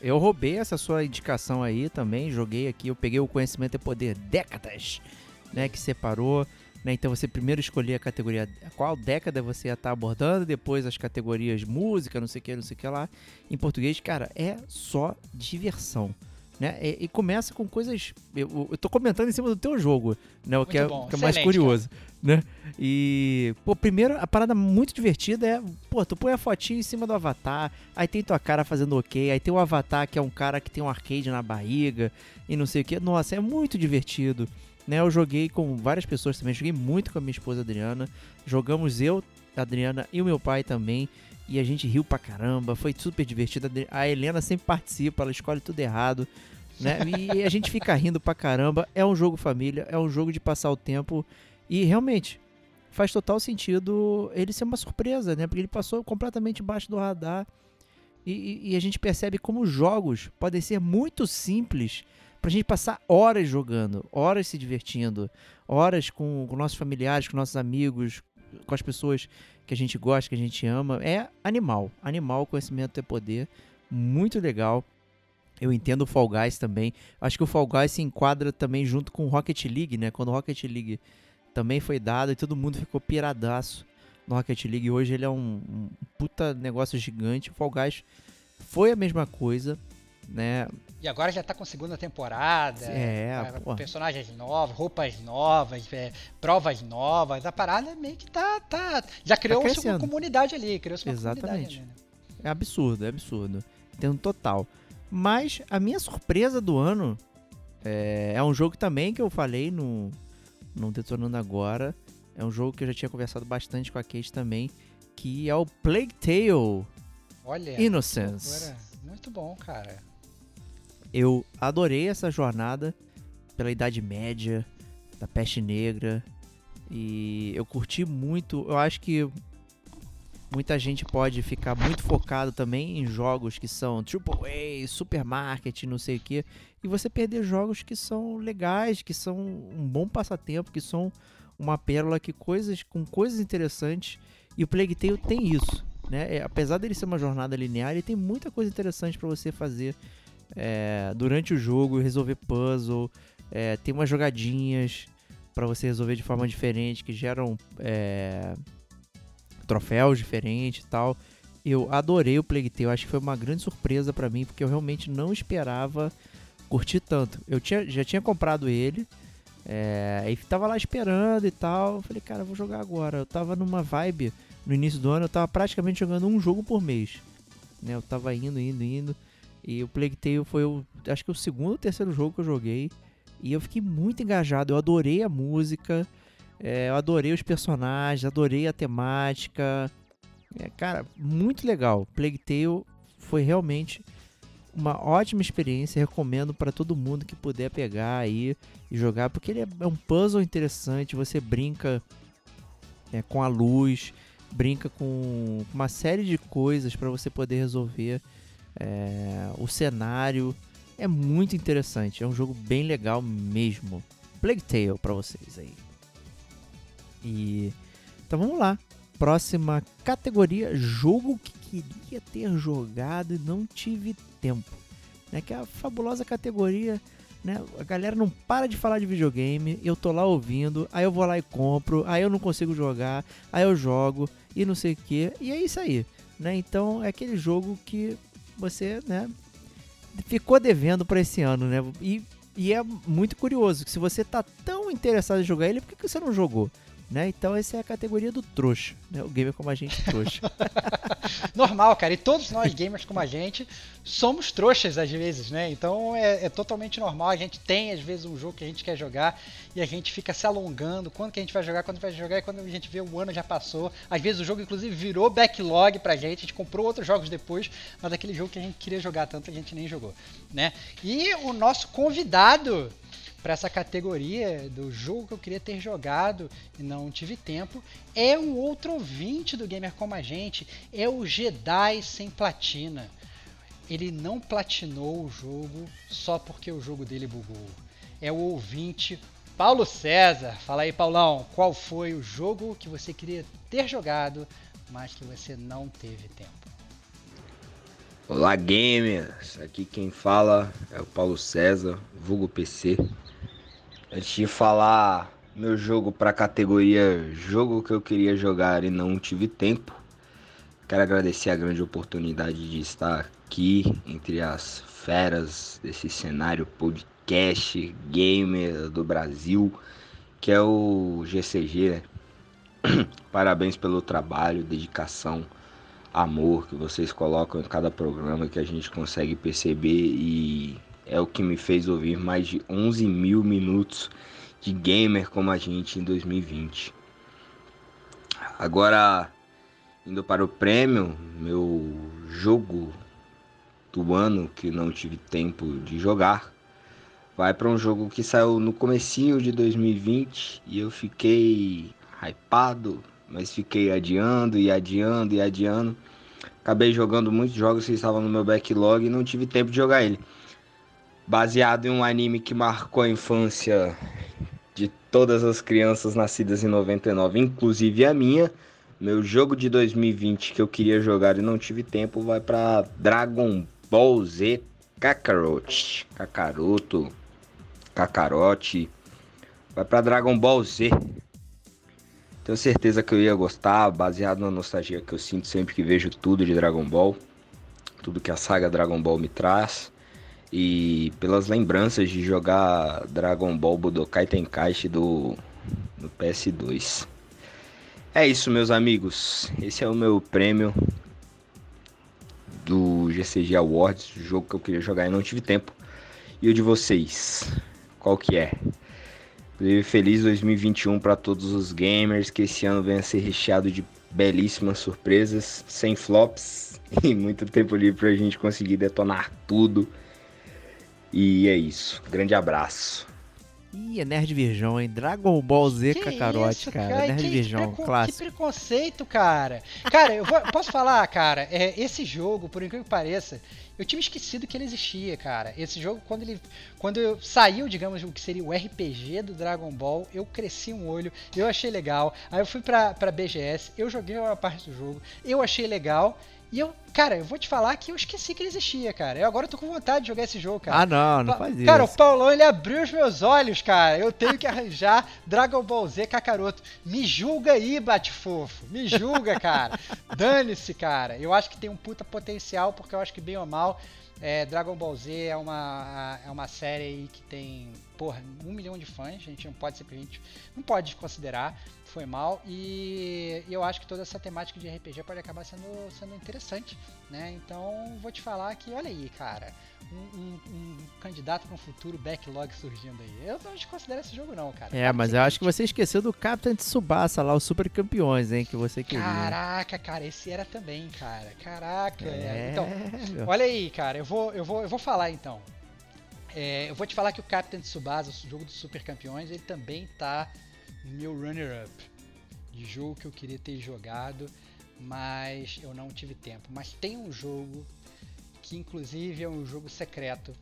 eu roubei essa sua indicação aí também, joguei aqui, eu peguei o conhecimento é poder décadas, né, que separou, né? Então você primeiro escolhia a categoria qual década você ia estar tá abordando, depois as categorias música, não sei o que, não sei o que lá. Em português, cara, é só diversão. Né? E, e, começa com coisas. Eu, tô comentando em cima do teu jogo, né? O que é, que é, mais curioso. Né? E, pô, primeiro, a parada muito divertida é, pô, tu põe a fotinha em cima do avatar, aí tem tua cara fazendo ok, aí tem o avatar que é um cara que tem um arcade na barriga e não sei o que. Nossa, é muito divertido. Né? Eu joguei com várias pessoas também, joguei muito com a minha esposa Adriana. Jogamos eu, Adriana e o meu pai também. E a gente riu pra caramba, foi super divertido. A Helena sempre participa, ela escolhe tudo errado. Né? [LAUGHS] E a gente fica rindo pra caramba. É um jogo família, é um jogo de passar o tempo. E realmente, faz total sentido ele ser uma surpresa, né? Porque ele passou completamente embaixo do radar. E, e, a gente percebe como jogos podem ser muito simples pra gente passar horas jogando, horas se divertindo, horas com, com nossos familiares, com nossos amigos, com as pessoas que a gente gosta, que a gente ama. É animal. Animal, conhecimento é poder. Muito legal. Eu entendo o Fall Guys também. Acho que o Fall Guys se enquadra também junto com o Rocket League, né? Quando o Rocket League também foi dado e todo mundo ficou piradaço no Rocket League. Hoje ele é um, um puta negócio gigante. O Fall Guys foi a mesma coisa, né?
E agora já tá com segunda temporada.
É,
é personagens novos, roupas novas, é, provas novas. A parada meio que tá. tá já criou-se tá uma comunidade ali. Criou-se uma
Exatamente.
comunidade ali, né?
É absurdo, é absurdo. Tendo total. Mas a minha surpresa do ano é, é um jogo também que eu falei no, no Detonando Agora. É um jogo que eu já tinha conversado bastante com a Kate também. Que é o Plague Tale.
Olha.
Innocence.
Muito bom, cara.
Eu adorei essa jornada pela Idade Média, da Peste Negra. E eu curti muito. Eu acho que muita gente pode ficar muito focado também em jogos que são AAA, supermarket, não sei o que, e você perder jogos que são legais, que são um bom passatempo, que são uma pérola que coisas com coisas interessantes. E o Plague Tale tem isso, né? É, apesar dele ser uma jornada linear, ele tem muita coisa interessante para você fazer é, durante o jogo, resolver puzzle, é, tem umas jogadinhas para você resolver de forma diferente que geram é, troféus diferentes e tal. Eu adorei o Plague Tale, acho que foi uma grande surpresa para mim, porque eu realmente não esperava curtir tanto. Eu tinha, já tinha comprado ele, é, tava lá esperando e tal. Eu falei, cara, vou jogar agora. Eu tava numa vibe no início do ano, eu tava praticamente jogando um jogo por mês. Né? Eu tava indo, indo, indo. E o Plague Tale foi o, acho que o segundo ou terceiro jogo que eu joguei. E eu fiquei muito engajado. Eu adorei a música, é, eu adorei os personagens, adorei a temática. É, cara, muito legal. Plague Tale foi realmente uma ótima experiência. Recomendo para todo mundo que puder pegar aí e jogar, porque ele é, é um puzzle interessante. Você brinca é, com a luz, brinca com uma série de coisas para você poder resolver. É, o cenário é muito interessante. É um jogo bem legal mesmo. Plague Tale para vocês aí. E então vamos lá. Próxima categoria: jogo que queria ter jogado e não tive tempo. Né? Que é a fabulosa categoria. Né? A galera não para de falar de videogame. Eu tô lá ouvindo. Aí eu vou lá e compro. Aí eu não consigo jogar. Aí eu jogo. E não sei o que. E é isso aí. Né? Então é aquele jogo que você, né, ficou devendo para esse ano, né? E, e é muito curioso que se você tá tão interessado em jogar ele, por que, que você não jogou? Né? Então essa é a categoria do trouxa, né? O gamer como a gente trouxa. [LAUGHS]
Normal, cara. E todos nós gamers como a gente somos trouxas às vezes, né? Então é, é, totalmente normal. A gente tem às vezes um jogo que a gente quer jogar e a gente fica se alongando. Quando que a gente vai jogar? Quando vai jogar? E quando a gente vê o ano já passou. Às vezes o jogo inclusive virou backlog pra gente. A gente comprou outros jogos depois, mas aquele jogo que a gente queria jogar tanto a gente nem jogou, né? E o nosso convidado para essa categoria do jogo que eu queria ter jogado e não tive tempo, é um outro ouvinte do Gamer Como a Gente, é o Jedi sem platina. Ele não platinou o jogo só porque o jogo dele bugou. É o ouvinte Paulo César. Fala aí, Paulão, qual foi o jogo que você queria ter jogado, mas que você não teve tempo?
Olá, gamers! Aqui quem fala é o Paulo César, vulgo PC. Antes de falar meu jogo para a categoria jogo que eu queria jogar e não tive tempo, quero agradecer a grande oportunidade de estar aqui entre as feras desse cenário podcast gamer do Brasil, que é o GCG. Né? [CLEARS THROAT] Parabéns pelo trabalho, dedicação, amor que vocês colocam em cada programa que a gente consegue perceber e é o que me fez ouvir mais de 11 mil minutos de gamer como a gente em 2020. Agora, indo para o prêmio, meu jogo do ano que não tive tempo de jogar, vai para um jogo que saiu no comecinho de 2020 e eu fiquei hypado, mas fiquei adiando e adiando e adiando. Acabei jogando muitos jogos que estavam no meu backlog e não tive tempo de jogar ele baseado em um anime que marcou a infância de todas as crianças nascidas em 99, inclusive a minha. Meu jogo de 2020 que eu queria jogar e não tive tempo vai para Dragon Ball Z Kakarot. Kakaroto, Kakarote. Vai para Dragon Ball Z. Tenho certeza que eu ia gostar, baseado na nostalgia que eu sinto sempre que vejo tudo de Dragon Ball. Tudo que a saga Dragon Ball me traz e pelas lembranças de jogar Dragon Ball Budokai Tenkaichi do no PS2. É isso, meus amigos. Esse é o meu prêmio do GCG Awards, jogo que eu queria jogar e não tive tempo. E o de vocês, qual que é? Feliz 2021 para todos os gamers, que esse ano venha ser recheado de belíssimas surpresas, sem flops [LAUGHS] e muito tempo livre para a gente conseguir detonar tudo e é isso. Grande abraço.
Ih, é Nerd Virgão, hein? Dragon Ball Z que Kakarote, isso, cara. cara. Nerd que, Virgão, que clássico.
Que preconceito, cara. Cara, eu vou, posso falar, cara, é, esse jogo, por incrível que pareça, eu tinha esquecido que ele existia, cara. Esse jogo, quando ele quando saiu, digamos, o que seria o RPG do Dragon Ball, eu cresci um olho, eu achei legal. Aí eu fui pra, pra BGS, eu joguei uma parte do jogo, eu achei legal. E eu, cara, eu vou te falar que eu esqueci que ele existia, cara. Eu agora tô com vontade de jogar esse jogo, cara.
Ah, não, não faz isso.
Cara, o Paulão, ele abriu os meus olhos, cara. Eu tenho que arranjar Dragon Ball Z Kakaroto. Me julga aí, bate fofo. Me julga, cara. [LAUGHS] Dane-se, cara. Eu acho que tem um puta potencial, porque eu acho que bem ou mal, é, Dragon Ball Z é uma, é uma série aí que tem, porra, um milhão de fãs. A gente não pode simplesmente, não pode considerar foi mal. E eu acho que toda essa temática de RPG pode acabar sendo, sendo interessante, né? Então vou te falar que, olha aí, cara, um, um, um candidato para um futuro backlog surgindo aí. Eu não desconsidero esse jogo, não, cara.
É, mas eu acho que você esqueceu do Captain Tsubasa lá, os Super Campeões, hein, que você queria.
Caraca, cara, esse era também, cara. Caraca. É, então, olha aí, cara, eu vou, eu vou, eu vou falar então. É, eu vou te falar que o Captain Tsubasa, o jogo dos Super Campeões, ele também tá meu runner-up de jogo que eu queria ter jogado, mas eu não tive tempo. Mas tem um jogo que inclusive é um jogo secreto,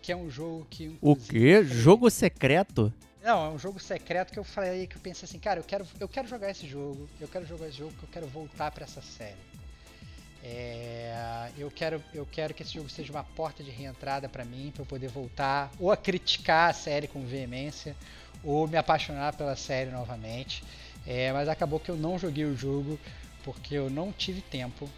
que é um jogo que
O quê? Jogo secreto?
Não, é um jogo secreto que eu falei que eu pensei assim, cara, eu quero, eu quero jogar esse jogo, eu quero jogar esse jogo porque eu quero voltar para essa série. É, eu quero, eu quero que esse jogo seja uma porta de reentrada para mim, para eu poder voltar ou a criticar a série com veemência, ou me apaixonar pela série novamente. É, mas acabou que eu não joguei o jogo porque eu não tive tempo.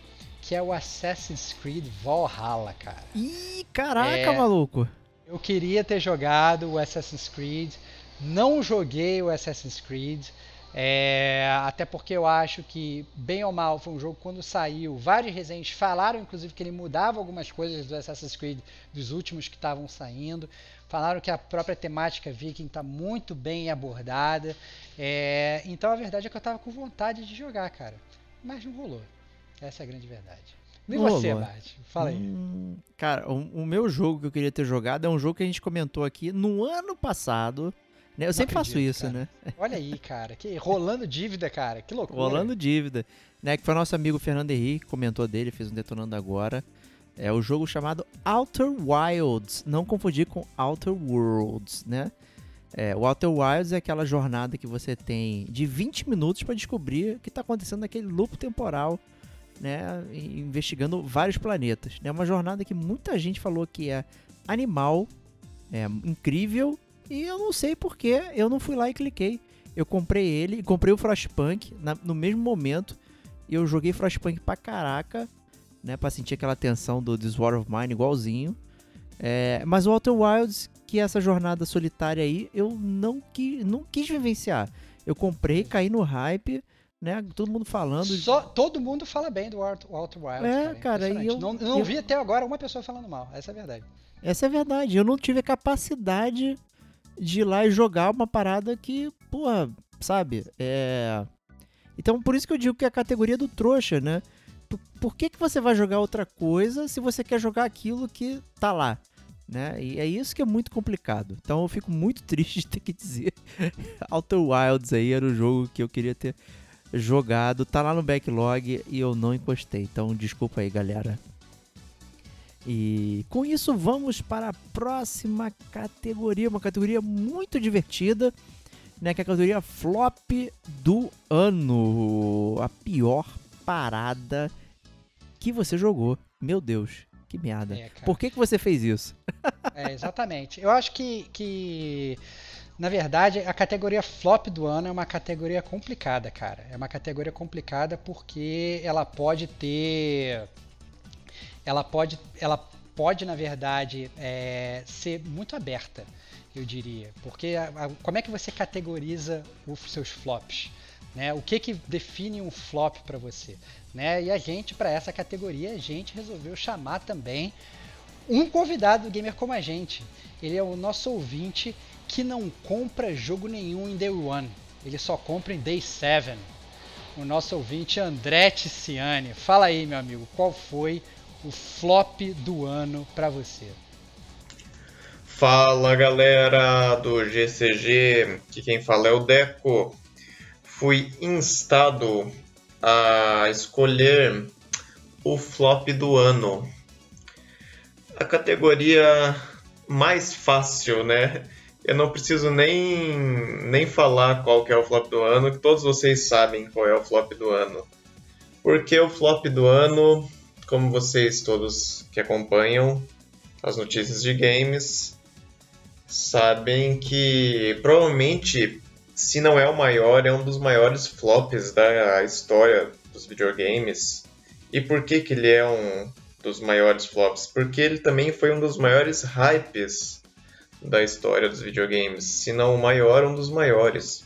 Que é o Assassin's Creed Valhalla, cara.
Ih, caraca, é, maluco!
Eu queria ter jogado o Assassin's Creed, não joguei o Assassin's Creed. É, até porque eu acho que, bem ou mal, foi um jogo quando saiu. Vários resenhas falaram, inclusive, que ele mudava algumas coisas do Assassin's Creed dos últimos que estavam saindo. Falaram que a própria temática viking está muito bem abordada. É, então a verdade é que eu estava com vontade de jogar, cara. Mas não rolou. Essa é a grande verdade. E
Não
você,
rolou.
Bart? Fala aí.
Hum, cara, o, o meu jogo que eu queria ter jogado é um jogo que a gente comentou aqui no ano passado. Né? Eu sempre faço
acredito,
isso,
cara.
né?
Olha aí, cara. Que, rolando dívida, cara. Que loucura.
Rolando dívida. Né? Que foi nosso amigo Fernando Henrique, comentou dele, fez um detonando agora. É o jogo chamado Outer Wilds. Não confundir com Outer Worlds, né? É, o Outer Wilds é aquela jornada que você tem de 20 minutos para descobrir o que está acontecendo naquele loop temporal, né? Investigando vários planetas. É uma jornada que muita gente falou que é animal, é incrível, e eu não sei porque eu não fui lá e cliquei. Eu comprei ele e comprei o Frostpunk na- no mesmo momento. E eu joguei Frostpunk pra caraca, né? Pra sentir aquela tensão do This War of Mine igualzinho. É, mas o Outer Wilds, que é essa jornada solitária aí, eu não, qui, não quis vivenciar. Eu comprei, caí no hype, né? Todo mundo falando.
Só, todo mundo fala bem do Outer Outer Wilds,
É,
cara.
cara, e eu-
não, não
eu-
vi até agora uma pessoa falando mal. Essa é a verdade.
Essa é a verdade. Eu não tive a capacidade de ir lá e jogar uma parada que, porra, sabe? É. Então, por isso que eu digo que é a categoria do trouxa, né? Por, que, que você vai jogar outra coisa se você quer jogar aquilo que tá lá? Né? E é isso que é muito complicado. Então eu fico muito [LAUGHS] triste de ter que dizer. [LAUGHS] Outer Wilds aí era o jogo que eu queria ter jogado. Tá lá no backlog e eu não encostei. Então desculpa aí, galera. E com isso vamos para a próxima categoria, uma categoria muito divertida, né, que é a categoria flop do ano, a pior parada que você jogou. Meu Deus, que merda.
É.
Por que que você fez isso? [LAUGHS]
É, exatamente. Eu acho que, que, na verdade, a categoria flop do ano é uma categoria complicada, cara. É uma categoria complicada porque ela pode ter. Ela pode, ela pode na verdade, é, ser muito aberta, eu diria. Porque a- a- como é que você categoriza os seus flops? Né? O que, que define um flop para você? Né? E a gente, para essa categoria, a gente resolveu chamar também um convidado do Gamer Como a Gente. Ele é o nosso ouvinte que não compra jogo nenhum em Day One. Ele só compra em Day 7. O nosso ouvinte André Ticiani. Fala aí, meu amigo, qual foi o flop do ano pra você?
Fala galera do GCG, aqui quem fala é o Deco. Fui instado a escolher o flop do ano. A categoria mais fácil, né? Eu não preciso nem, nem falar qual que é o flop do ano, que todos vocês sabem qual é o flop do ano. Porque o flop do ano, como vocês todos que acompanham as notícias de games, sabem que provavelmente, se não é o maior, é um dos maiores flops da história dos videogames. E por que, que ele é um dos maiores flops? Porque ele também foi um dos maiores hypes da história dos videogames, se não o maior, um dos maiores.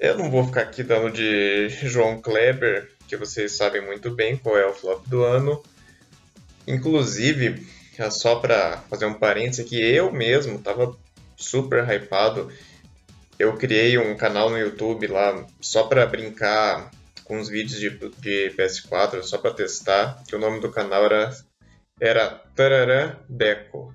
Eu não vou ficar aqui dando de [LAUGHS] João Kleber, que vocês sabem muito bem qual é o flop do ano. Inclusive, só para fazer um parênteses aqui, eu mesmo tava super hypado. Eu criei um canal no YouTube lá só para brincar com os vídeos de, de PS4, só para testar, que o nome do canal era, era Tararã Deco.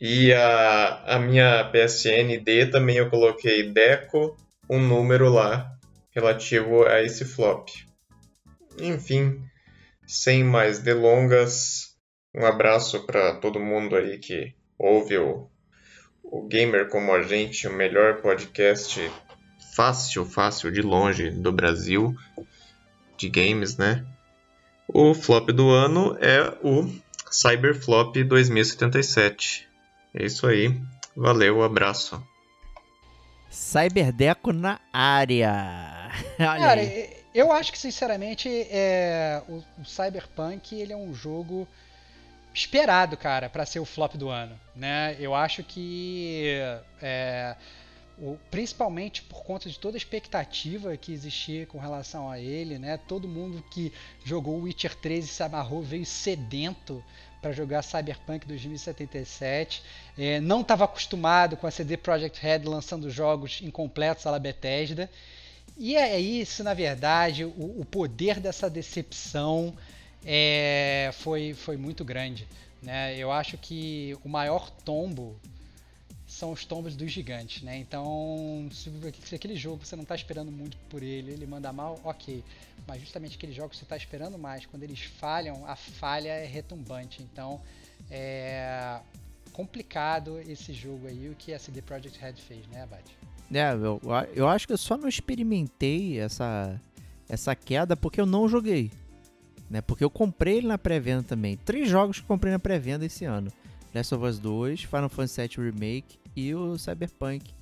E a, a minha PSN-D também eu coloquei Deco, um número lá relativo a esse flop. Enfim, sem mais delongas, um abraço para todo mundo aí que ouve o, o Gamer como a gente, o melhor podcast fácil, fácil de longe do Brasil de games, né? O flop do ano é o Cyberflop 2077. É isso aí. Valeu, abraço.
Cyberdeco na área. [LAUGHS] Olha
Cara,
aí.
eu acho que sinceramente é, o, o Cyberpunk ele é um jogo esperado, cara, pra ser o flop do ano, né? Eu acho que é, o, principalmente por conta de toda a expectativa que existia com relação a ele, né? Todo mundo que jogou Witcher 3 e se amarrou veio sedento para jogar Cyberpunk 2077. É, não estava acostumado com a CD Projekt Red lançando jogos incompletos à la Bethesda. E é isso, na verdade, o, o poder dessa decepção é, foi, foi muito grande. Né? Eu acho que o maior tombo são os tombos dos gigantes, né? Então, se, se aquele jogo você não está esperando muito por ele, ele manda mal, ok. Mas justamente aquele jogo que você está esperando mais, quando eles falham, a falha é retumbante. Então, é complicado esse jogo aí, o que a CD Projekt Red fez, né, Abad?
É, eu, eu acho que eu só não experimentei essa, essa queda porque eu não joguei. Né? Porque eu comprei ele na pré-venda também. Três jogos que comprei na pré-venda esse ano. Last of Us 2, Final Fantasy VII Remake e o Cyberpunk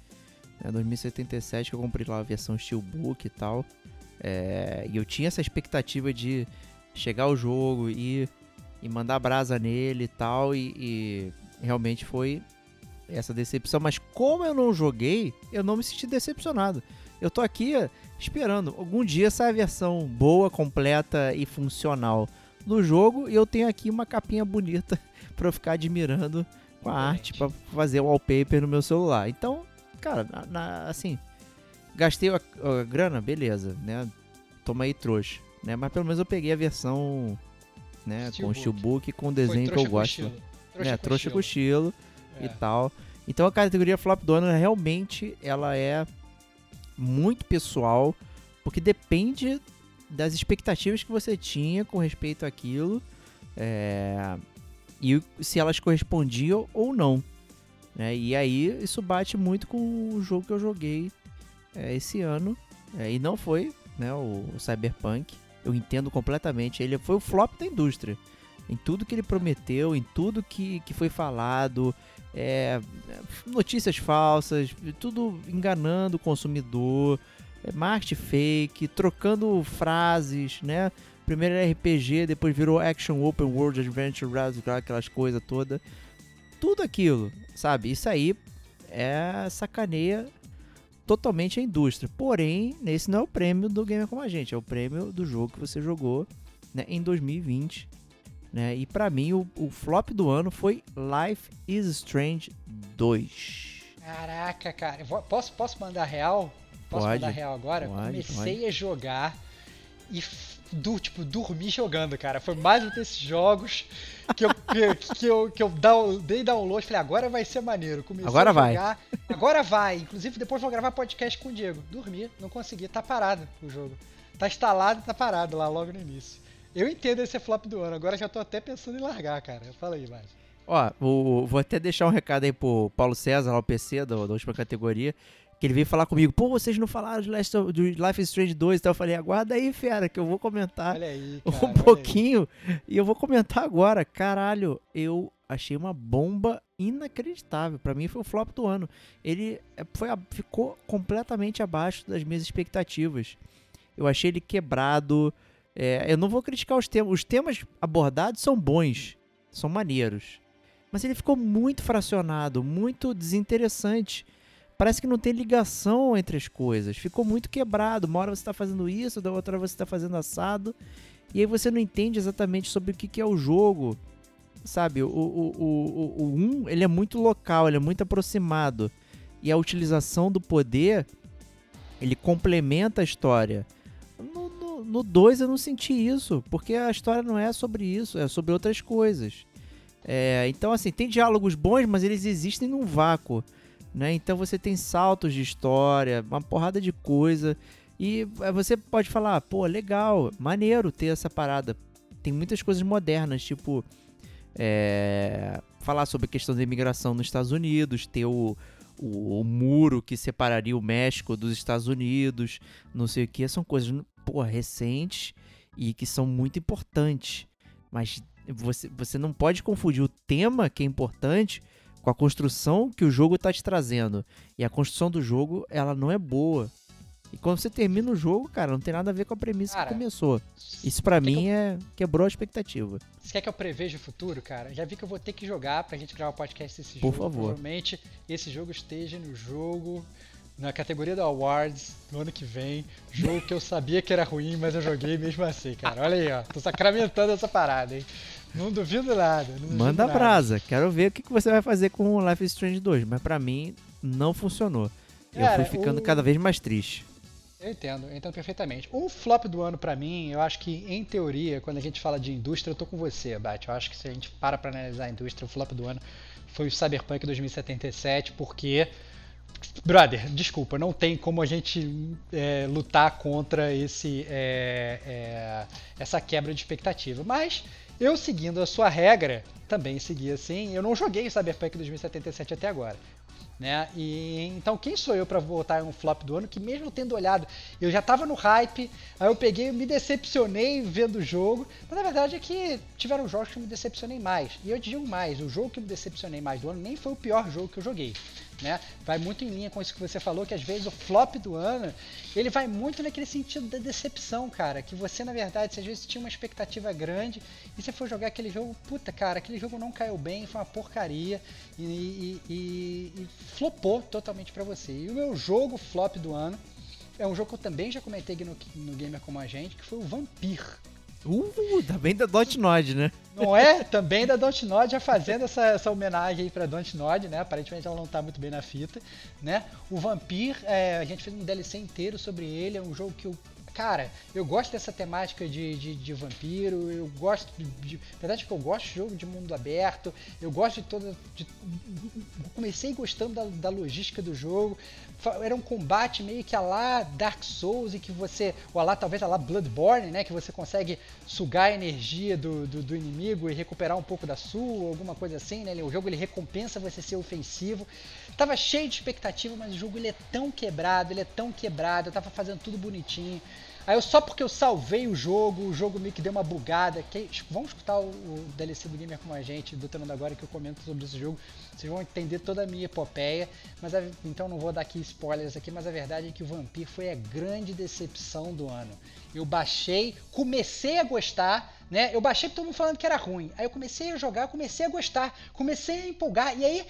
né, 2077, que eu comprei lá a versão Steelbook e tal. É, e eu tinha essa expectativa de chegar ao jogo e, e mandar brasa nele e tal, e, e realmente foi essa decepção. Mas como eu não joguei, eu não me senti decepcionado. Eu tô aqui esperando. Algum dia sair a versão boa, completa e funcional do jogo. E eu tenho aqui uma capinha bonita [LAUGHS] para eu ficar admirando com a arte para fazer o wallpaper no meu celular. Então, cara, na, na, assim, gastei a, a, grana, beleza, né? Toma aí trouxa, né? Mas pelo menos eu peguei a versão, né, Steelbook. com steelbook com desenho que eu gosto.
Trouxa,
né? trouxa
estilo.
com estilo
É.
e tal. Então a categoria flop do ano realmente ela é muito pessoal, porque depende das expectativas que você tinha com respeito àquilo. É, e se elas correspondiam ou não. Né? E aí isso bate muito com o jogo que eu joguei é, esse ano. É, e não foi né, o, o, Cyberpunk. Eu entendo completamente. Ele foi o flop da indústria. Em tudo que ele prometeu, em tudo que, que foi falado. É, notícias falsas, tudo enganando o consumidor. É, marketing fake, trocando frases, né? primeiro era RPG, depois virou Action Open World Adventure, aquelas coisas todas. Tudo aquilo, sabe? Isso aí é sacaneia totalmente a indústria. Porém, esse não é o prêmio do Gamer Como a Gente, é o prêmio do jogo que você jogou né, em 2020. Né? E para mim, o, o flop do ano foi Life is Strange 2.
Caraca, cara. Posso, posso mandar real? Posso
pode,
mandar real agora?
Pode,
Comecei
pode.
a jogar e do, tipo, dormi jogando, cara. Foi mais um desses jogos que eu, que, que eu, que eu down, dei download. Falei, agora vai ser maneiro. Comecei
agora
a
vai.
jogar. Agora vai. Inclusive, depois vou gravar podcast com o Diego. Dormi, não consegui. Tá parado o jogo. Tá instalado e tá parado lá logo no início. Eu entendo esse flop do ano. Agora já tô até pensando em largar, cara. Fala aí, mais.
Ó, o, vou até deixar um recado aí pro Paulo César, lá o PC da, da última categoria que ele veio falar comigo, pô, vocês não falaram de, Last of, de Life is Strange 2, então eu falei, aguarda aí, fera, que eu vou comentar
aí, cara,
um pouquinho, e eu vou comentar agora, caralho, eu achei uma bomba inacreditável, para mim foi o flop do ano, ele foi, ficou completamente abaixo das minhas expectativas, eu achei ele quebrado, é, eu não vou criticar os temas, os temas abordados são bons, são maneiros, mas ele ficou muito fracionado, muito desinteressante, parece que não tem ligação entre as coisas. Ficou muito quebrado. Uma hora você está fazendo isso, da outra você está fazendo assado. E aí você não entende exatamente sobre o que, que é o jogo. Sabe, o 1 o, o, o um, ele é muito local, ele é muito aproximado. E a utilização do poder, ele complementa a história. No 2 eu não senti isso, porque a história não é sobre isso, é sobre outras coisas. É, então, assim, tem diálogos bons, mas eles existem num vácuo. Né? Então você tem saltos de história, uma porrada de coisa. E você pode falar, pô, legal, maneiro ter essa parada. Tem muitas coisas modernas, tipo. É, falar sobre a questão da imigração nos Estados Unidos, ter o, o, o, muro que separaria o México dos Estados Unidos, não sei o que. São coisas, pô, recentes e que são muito importantes. Mas você, você não pode confundir o tema que é importante com a construção que o jogo está te trazendo. E a construção do jogo, ela não é boa. E quando você termina o jogo, cara, não tem nada a ver com a premissa
cara,
que começou. Isso para mim eu... é quebrou a expectativa.
Você quer que eu preveja o futuro, cara? Já vi que eu vou ter que jogar pra gente gravar o podcast desse
Por
jogo.
favor.
Provavelmente esse jogo esteja no jogo na categoria do Awards no ano que vem. Jogo que eu sabia que era ruim, mas eu joguei mesmo assim, cara. Olha aí, ó. Tô sacramentando essa parada, hein? Não duvido nada. Não duvido
Manda
nada.
brasa. Quero ver o que você vai fazer com o Life is Strange 2. Mas pra mim, não funcionou. Eu
Cara,
fui ficando
o-
cada vez mais triste.
Eu entendo, eu entendo perfeitamente. O flop do ano pra mim, eu acho que em teoria, quando a gente fala de indústria, eu tô com você, Bate. Eu acho que se a gente para pra analisar a indústria, o flop do ano foi o Cyberpunk 2077, porque Brother, desculpa, não tem como a gente é, lutar contra esse, é, é, essa quebra de expectativa. Mas eu, seguindo a sua regra, também segui assim. Eu não joguei Cyberpunk 2077 até agora. Né? E então quem sou eu para votar em um flop do ano que mesmo tendo olhado, eu já tava no hype, aí eu peguei, me decepcionei vendo o jogo, mas na verdade é que tiveram jogos que me decepcionei mais. E eu digo mais, o jogo que me decepcionei mais do ano nem foi o pior jogo que eu joguei. Né? Vai muito em linha com isso que você falou, que às vezes o flop do ano, ele vai muito naquele sentido da decepção, cara, que você na verdade, se às vezes tinha uma expectativa grande e você for jogar aquele jogo, puta, cara, aquele jogo não caiu bem, foi uma porcaria e, e, e- e flopou totalmente pra você. E o meu jogo flop do ano é um jogo que eu também já comentei no, no Gamer Como a Gente, que foi o Vampir.
Uh, bem da Dotnod, né?
Não é? Também da Dontnod, já fazendo essa, essa homenagem aí pra Dontnod, né? Aparentemente ela não tá muito bem na fita, né? O Vampir, é, a gente fez um DLC inteiro sobre ele, é um jogo que eu... Cara, eu gosto dessa temática de, de, de vampiro, eu gosto de, de... Verdade que eu gosto de jogo de mundo aberto, eu gosto de toda... De, comecei gostando da, da logística do jogo, era um combate meio que a lá Dark Souls, e que você, ou a lá talvez a lá Bloodborne, né, que você consegue sugar a energia do, do, do inimigo e recuperar um pouco da sua, alguma coisa assim, né, o jogo ele recompensa você ser ofensivo. Tava cheio de expectativa, mas o jogo ele é tão quebrado, ele é tão quebrado, eu tava fazendo tudo bonitinho. Aí eu, só porque eu salvei o jogo, o jogo meio que deu uma bugada. Vamos escutar o, o DLC do Gamer com a gente, Detonando agora, que eu comento sobre esse jogo. Vocês vão entender toda a minha epopeia. Mas a- então não vou dar aqui spoilers aqui, mas a verdade é que o Vampir foi a grande decepção do ano. Eu baixei, comecei a gostar, né? Eu baixei todo mundo falando que era ruim. Aí eu comecei a jogar, comecei a gostar, comecei a empolgar. E aí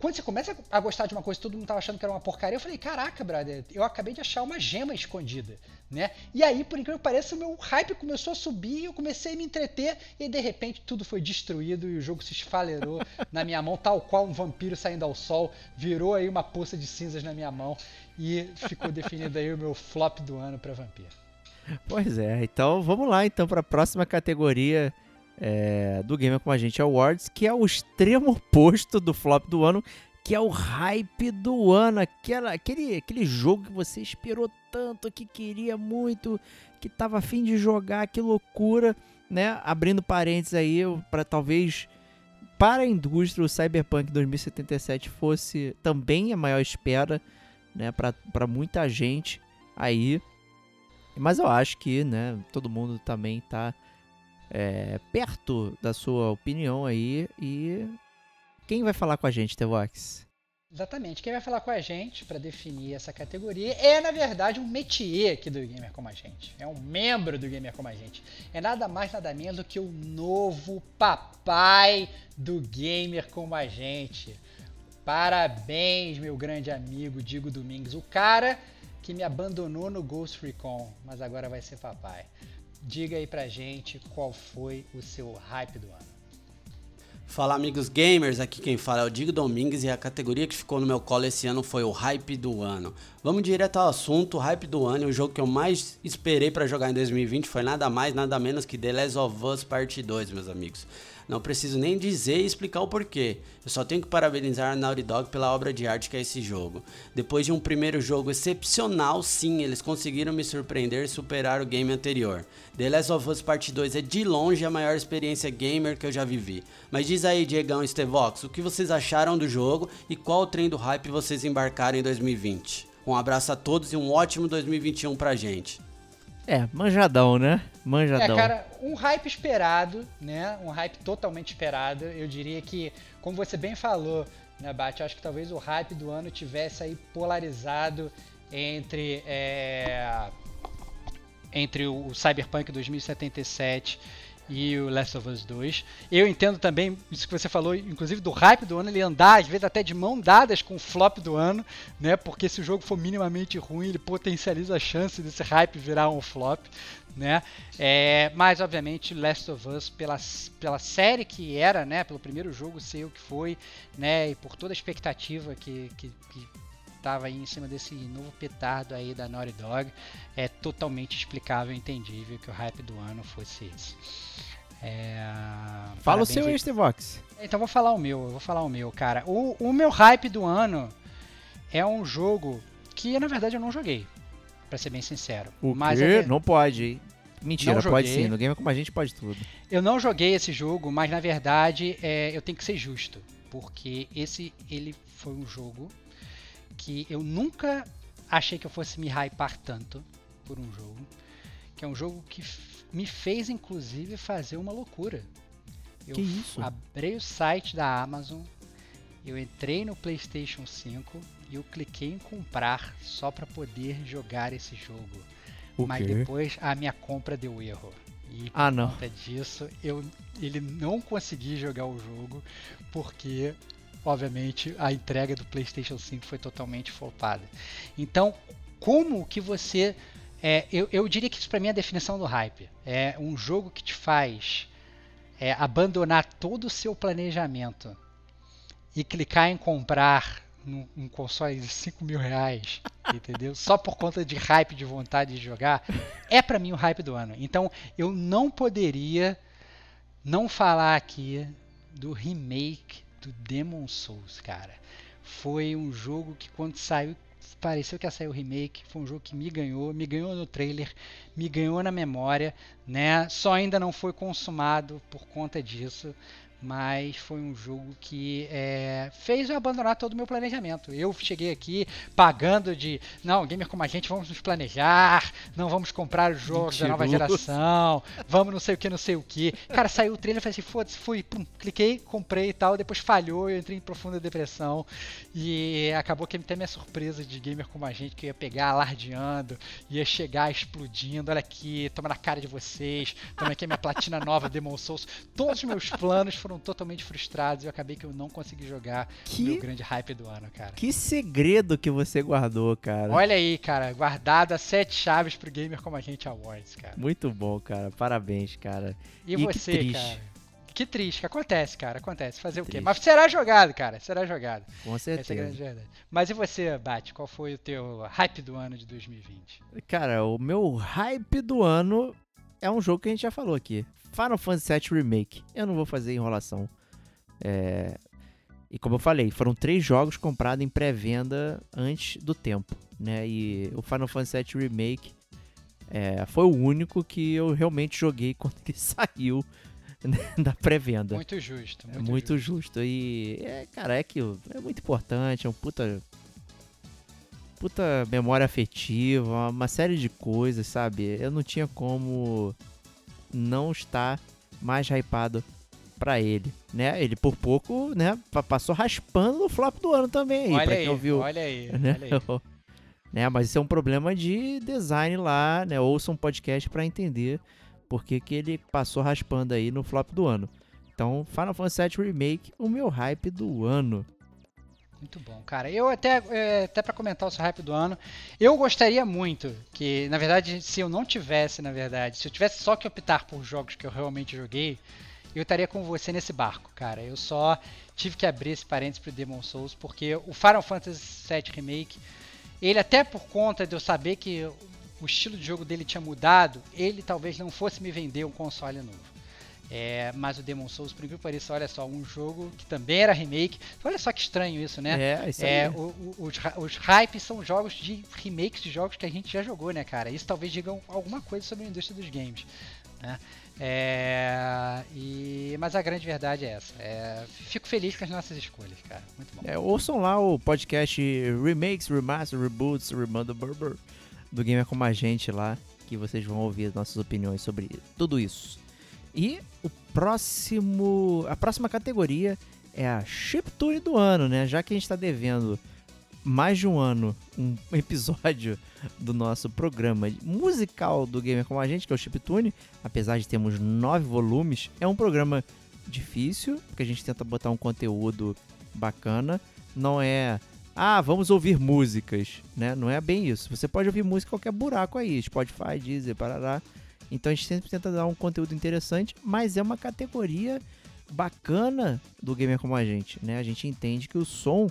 quando você começa a gostar de uma coisa todo mundo tava achando que era uma porcaria, eu falei, caraca, brother, eu acabei de achar uma gema escondida, né? E aí, por incrível que pareça, o meu hype começou a subir, eu comecei a me entreter, e de repente tudo foi destruído e o jogo se esfalerou [LAUGHS] na minha mão, tal qual um vampiro saindo ao sol, virou aí uma poça de cinzas na minha mão, e ficou definido aí o meu flop do ano pra vampiro.
Pois é, então vamos lá então para a próxima categoria é, do Gamer com a gente Awards, que é o extremo oposto do flop do ano, que é o hype do ano, aquela, aquele, aquele jogo que você esperou tanto, que queria muito, que tava afim de jogar, que loucura, né? Abrindo parênteses aí, para talvez para a indústria o Cyberpunk 2077 fosse também a maior espera, né, para muita gente aí. Mas eu acho que, né, todo mundo também tá é, perto da sua opinião aí. E quem vai falar com a gente, Tevox?
Exatamente. Quem vai falar com a gente para definir essa categoria é, na verdade, um métier aqui do Gamer Como a Gente. É um membro do Gamer Como a Gente. É nada mais, nada menos do que o novo papai do Gamer Como a Gente. Parabéns, meu grande amigo Digo Domingues. O cara que me abandonou no Ghost Recon, mas agora vai ser papai. Diga aí pra gente qual foi o seu hype do ano.
Fala amigos gamers, aqui quem fala é o Digo Domingues e a categoria que ficou no meu colo esse ano foi o hype do ano. Vamos direto ao assunto, o hype do ano, e o jogo que eu mais esperei pra jogar em 2020 foi nada mais, nada menos que The Last of Us Part 2, meus amigos. Não preciso nem dizer e explicar o porquê. Eu só tenho que parabenizar a Naughty Dog pela obra de arte que é esse jogo. Depois de um primeiro jogo excepcional, sim, eles conseguiram me surpreender e superar o game anterior. The Last of Us Part 2 é de longe a maior experiência gamer que eu já vivi. Mas diz aí, Diegão e Stevox, o que vocês acharam do jogo e qual o trem do hype vocês embarcaram em 2020? Um abraço a todos e um ótimo 2021 pra gente.
É, manjadão, né?
É,
Manjadão.
cara, um hype esperado, né? Um hype totalmente esperado. Eu diria que, como você bem falou, né, Bate? Eu acho que talvez o hype do ano tivesse aí polarizado entre, é, entre o Cyberpunk 2077 e o Last of Us 2. Eu entendo também isso que você falou, inclusive do hype do ano, ele andar às vezes até de mão dadas com o flop do ano, né? Porque se o jogo for minimamente ruim, ele potencializa a chance desse hype virar um flop, né? É, mas obviamente Last of Us pela, pela série que era, né? Pelo primeiro jogo ser o que foi, né? E por toda a expectativa que, que, que tava aí em cima desse novo petardo aí da Naughty Dog, é totalmente explicável e entendível que o hype do ano fosse esse. É...
Fala o seu Vox.
Então vou falar o meu, eu vou falar o meu, cara. O, o meu hype do ano é um jogo que na verdade eu não joguei, para ser bem sincero.
O
Mas
quê?
eu-
Não pode, hein? Mentira,
Não
pode sim. No game como a gente pode tudo.
Eu não joguei esse jogo, mas na verdade é, eu tenho que ser justo, porque esse ele foi um jogo que eu nunca achei que eu fosse me hypar tanto por um jogo, que é um jogo que me fez inclusive fazer uma loucura. Eu
Que isso?
abri o site da Amazon, eu entrei no PlayStation 5 e eu cliquei em comprar só para poder jogar esse jogo. Mas depois a minha compra deu erro. E
Ah,
por
não.
conta disso, eu ele não consegui jogar o jogo porque obviamente a entrega do PlayStation 5 foi totalmente flopada. Então, como que você é, eu, eu diria que isso para mim é a definição do hype. É um jogo que te faz é, abandonar todo o seu planejamento e clicar em comprar num, um console de 5 mil reais, [LAUGHS] entendeu? Só por conta de hype, de vontade de jogar, é pra mim o hype do ano. Então eu não poderia não falar aqui do remake do Demon Souls, cara. Foi um jogo que quando saiu, pareceu que ia sair o remake, foi um jogo que me ganhou, me ganhou no trailer, me ganhou na memória, né? Só ainda não foi consumado por conta disso, mas foi um jogo que é, fez eu abandonar todo o meu planejamento. Eu cheguei aqui pagando de, não, gamer como a gente, vamos nos planejar, não vamos comprar os jogos da nova
Mentiroso.
geração, vamos não sei o que, não sei o que. Cara, saiu o trailer, falei assim, foda-se, fui, pum, cliquei, comprei e tal, depois falhou, eu entrei em profunda depressão e acabou que até minha surpresa de gamer como a gente, que eu ia pegar alardeando, ia chegar explodindo, olha aqui, toma na cara de vocês, toma aqui a minha platina nova Demon Souls, todos os meus planos foram totalmente frustrados e eu acabei que eu não consegui jogar
Que-
o meu grande hype do ano, cara.
Que segredo que você guardou, cara.
Olha aí, cara, guardado as sete chaves pro Gamer Como a Gente Awards, cara.
Muito bom, cara. Parabéns, cara.
E,
E que
você,
triste.
cara? Que triste, que acontece, cara, acontece. Fazer o quê? Mas será jogado, cara, será jogado.
Com
Essa é a
certeza.
grande verdade. Mas e você, Bate? Qual foi o teu hype do ano de 2020?
Cara, o meu hype do ano é um jogo que a gente já falou aqui. Final Fantasy VII Remake. Eu não vou fazer enrolação. É, E como eu falei, foram três jogos comprados em pré-venda antes do tempo, né? E o Final Fantasy VII Remake é, foi o único que eu realmente joguei [LAUGHS] quando ele saiu né, da pré-venda.
Muito justo,
É
muito,
muito
justo.
justo. E, é, cara, é aquilo. É muito importante. É um puta. Puta memória afetiva, uma série de coisas, sabe? Eu não tinha como não estar mais hypado pra ele, né? Ele por pouco, né, pa- passou raspando no flop do ano também aí,
Olha
pra
aí,
quem ouviu.
olha aí,
né?
olha aí. [LAUGHS]
né? Mas isso é um problema de design lá, né? Ouça um podcast pra entender por que, que ele passou raspando aí no flop do ano. Então, Final Fantasy VII Remake, o meu hype do ano.
Muito bom, cara. Eu até, é, até para comentar o seu hype do ano, eu gostaria muito que, na verdade, se eu não tivesse, na verdade, se eu tivesse só que optar por jogos que eu realmente joguei, eu estaria com você nesse barco, cara. Eu só tive que abrir esse parênteses pro Demon Souls, porque o Final Fantasy VII Remake, ele até por conta de eu saber que o estilo de jogo dele tinha mudado, ele talvez não fosse me vender um console novo. É, mas o Demon Souls, por incrível que pareça, olha só, um jogo que também era remake. Olha só que estranho isso, né?
É, isso
É, o- o- os, os hypes são jogos de remakes de jogos que a gente já jogou, né, cara? Isso talvez diga alguma coisa sobre a indústria dos games, né? É, e, mas a grande verdade é essa. É, fico feliz com as nossas escolhas, cara. Muito bom.
É, ouçam lá o podcast Remakes, Remaster, Reboots, Remanda Burber do Gamer Como a Gente lá, que vocês vão ouvir as nossas opiniões sobre tudo isso. E o próximo, a próxima categoria é a Chiptune do ano, né? Já que a gente está devendo mais de um ano um [LAUGHS] episódio do nosso programa musical do Gamer Como a Gente, que é o Chiptune. Apesar de termos nove volumes, é um programa difícil, porque a gente tenta botar um conteúdo bacana. Não é, ah, vamos ouvir músicas, né? Não é bem isso. Você pode ouvir música em qualquer buraco aí, Spotify, Deezer, parará. Então a gente sempre tenta dar um conteúdo interessante, mas é uma categoria bacana do gamer como a gente, né? A gente entende que o som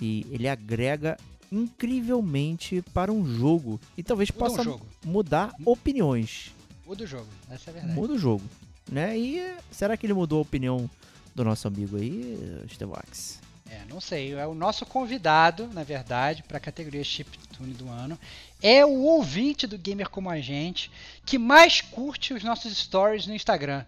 e ele agrega incrivelmente para um jogo e talvez
Muda um
possa
jogo.
mudar opiniões.
Muda o jogo, essa é a verdade.
Muda o jogo, né? E será que ele mudou a opinião do nosso amigo aí, Stevox?
É, não sei. É o nosso convidado, na verdade, para a categoria Chiptune do ano. É o ouvinte do Gamer Como a Gente que mais curte os nossos stories no Instagram.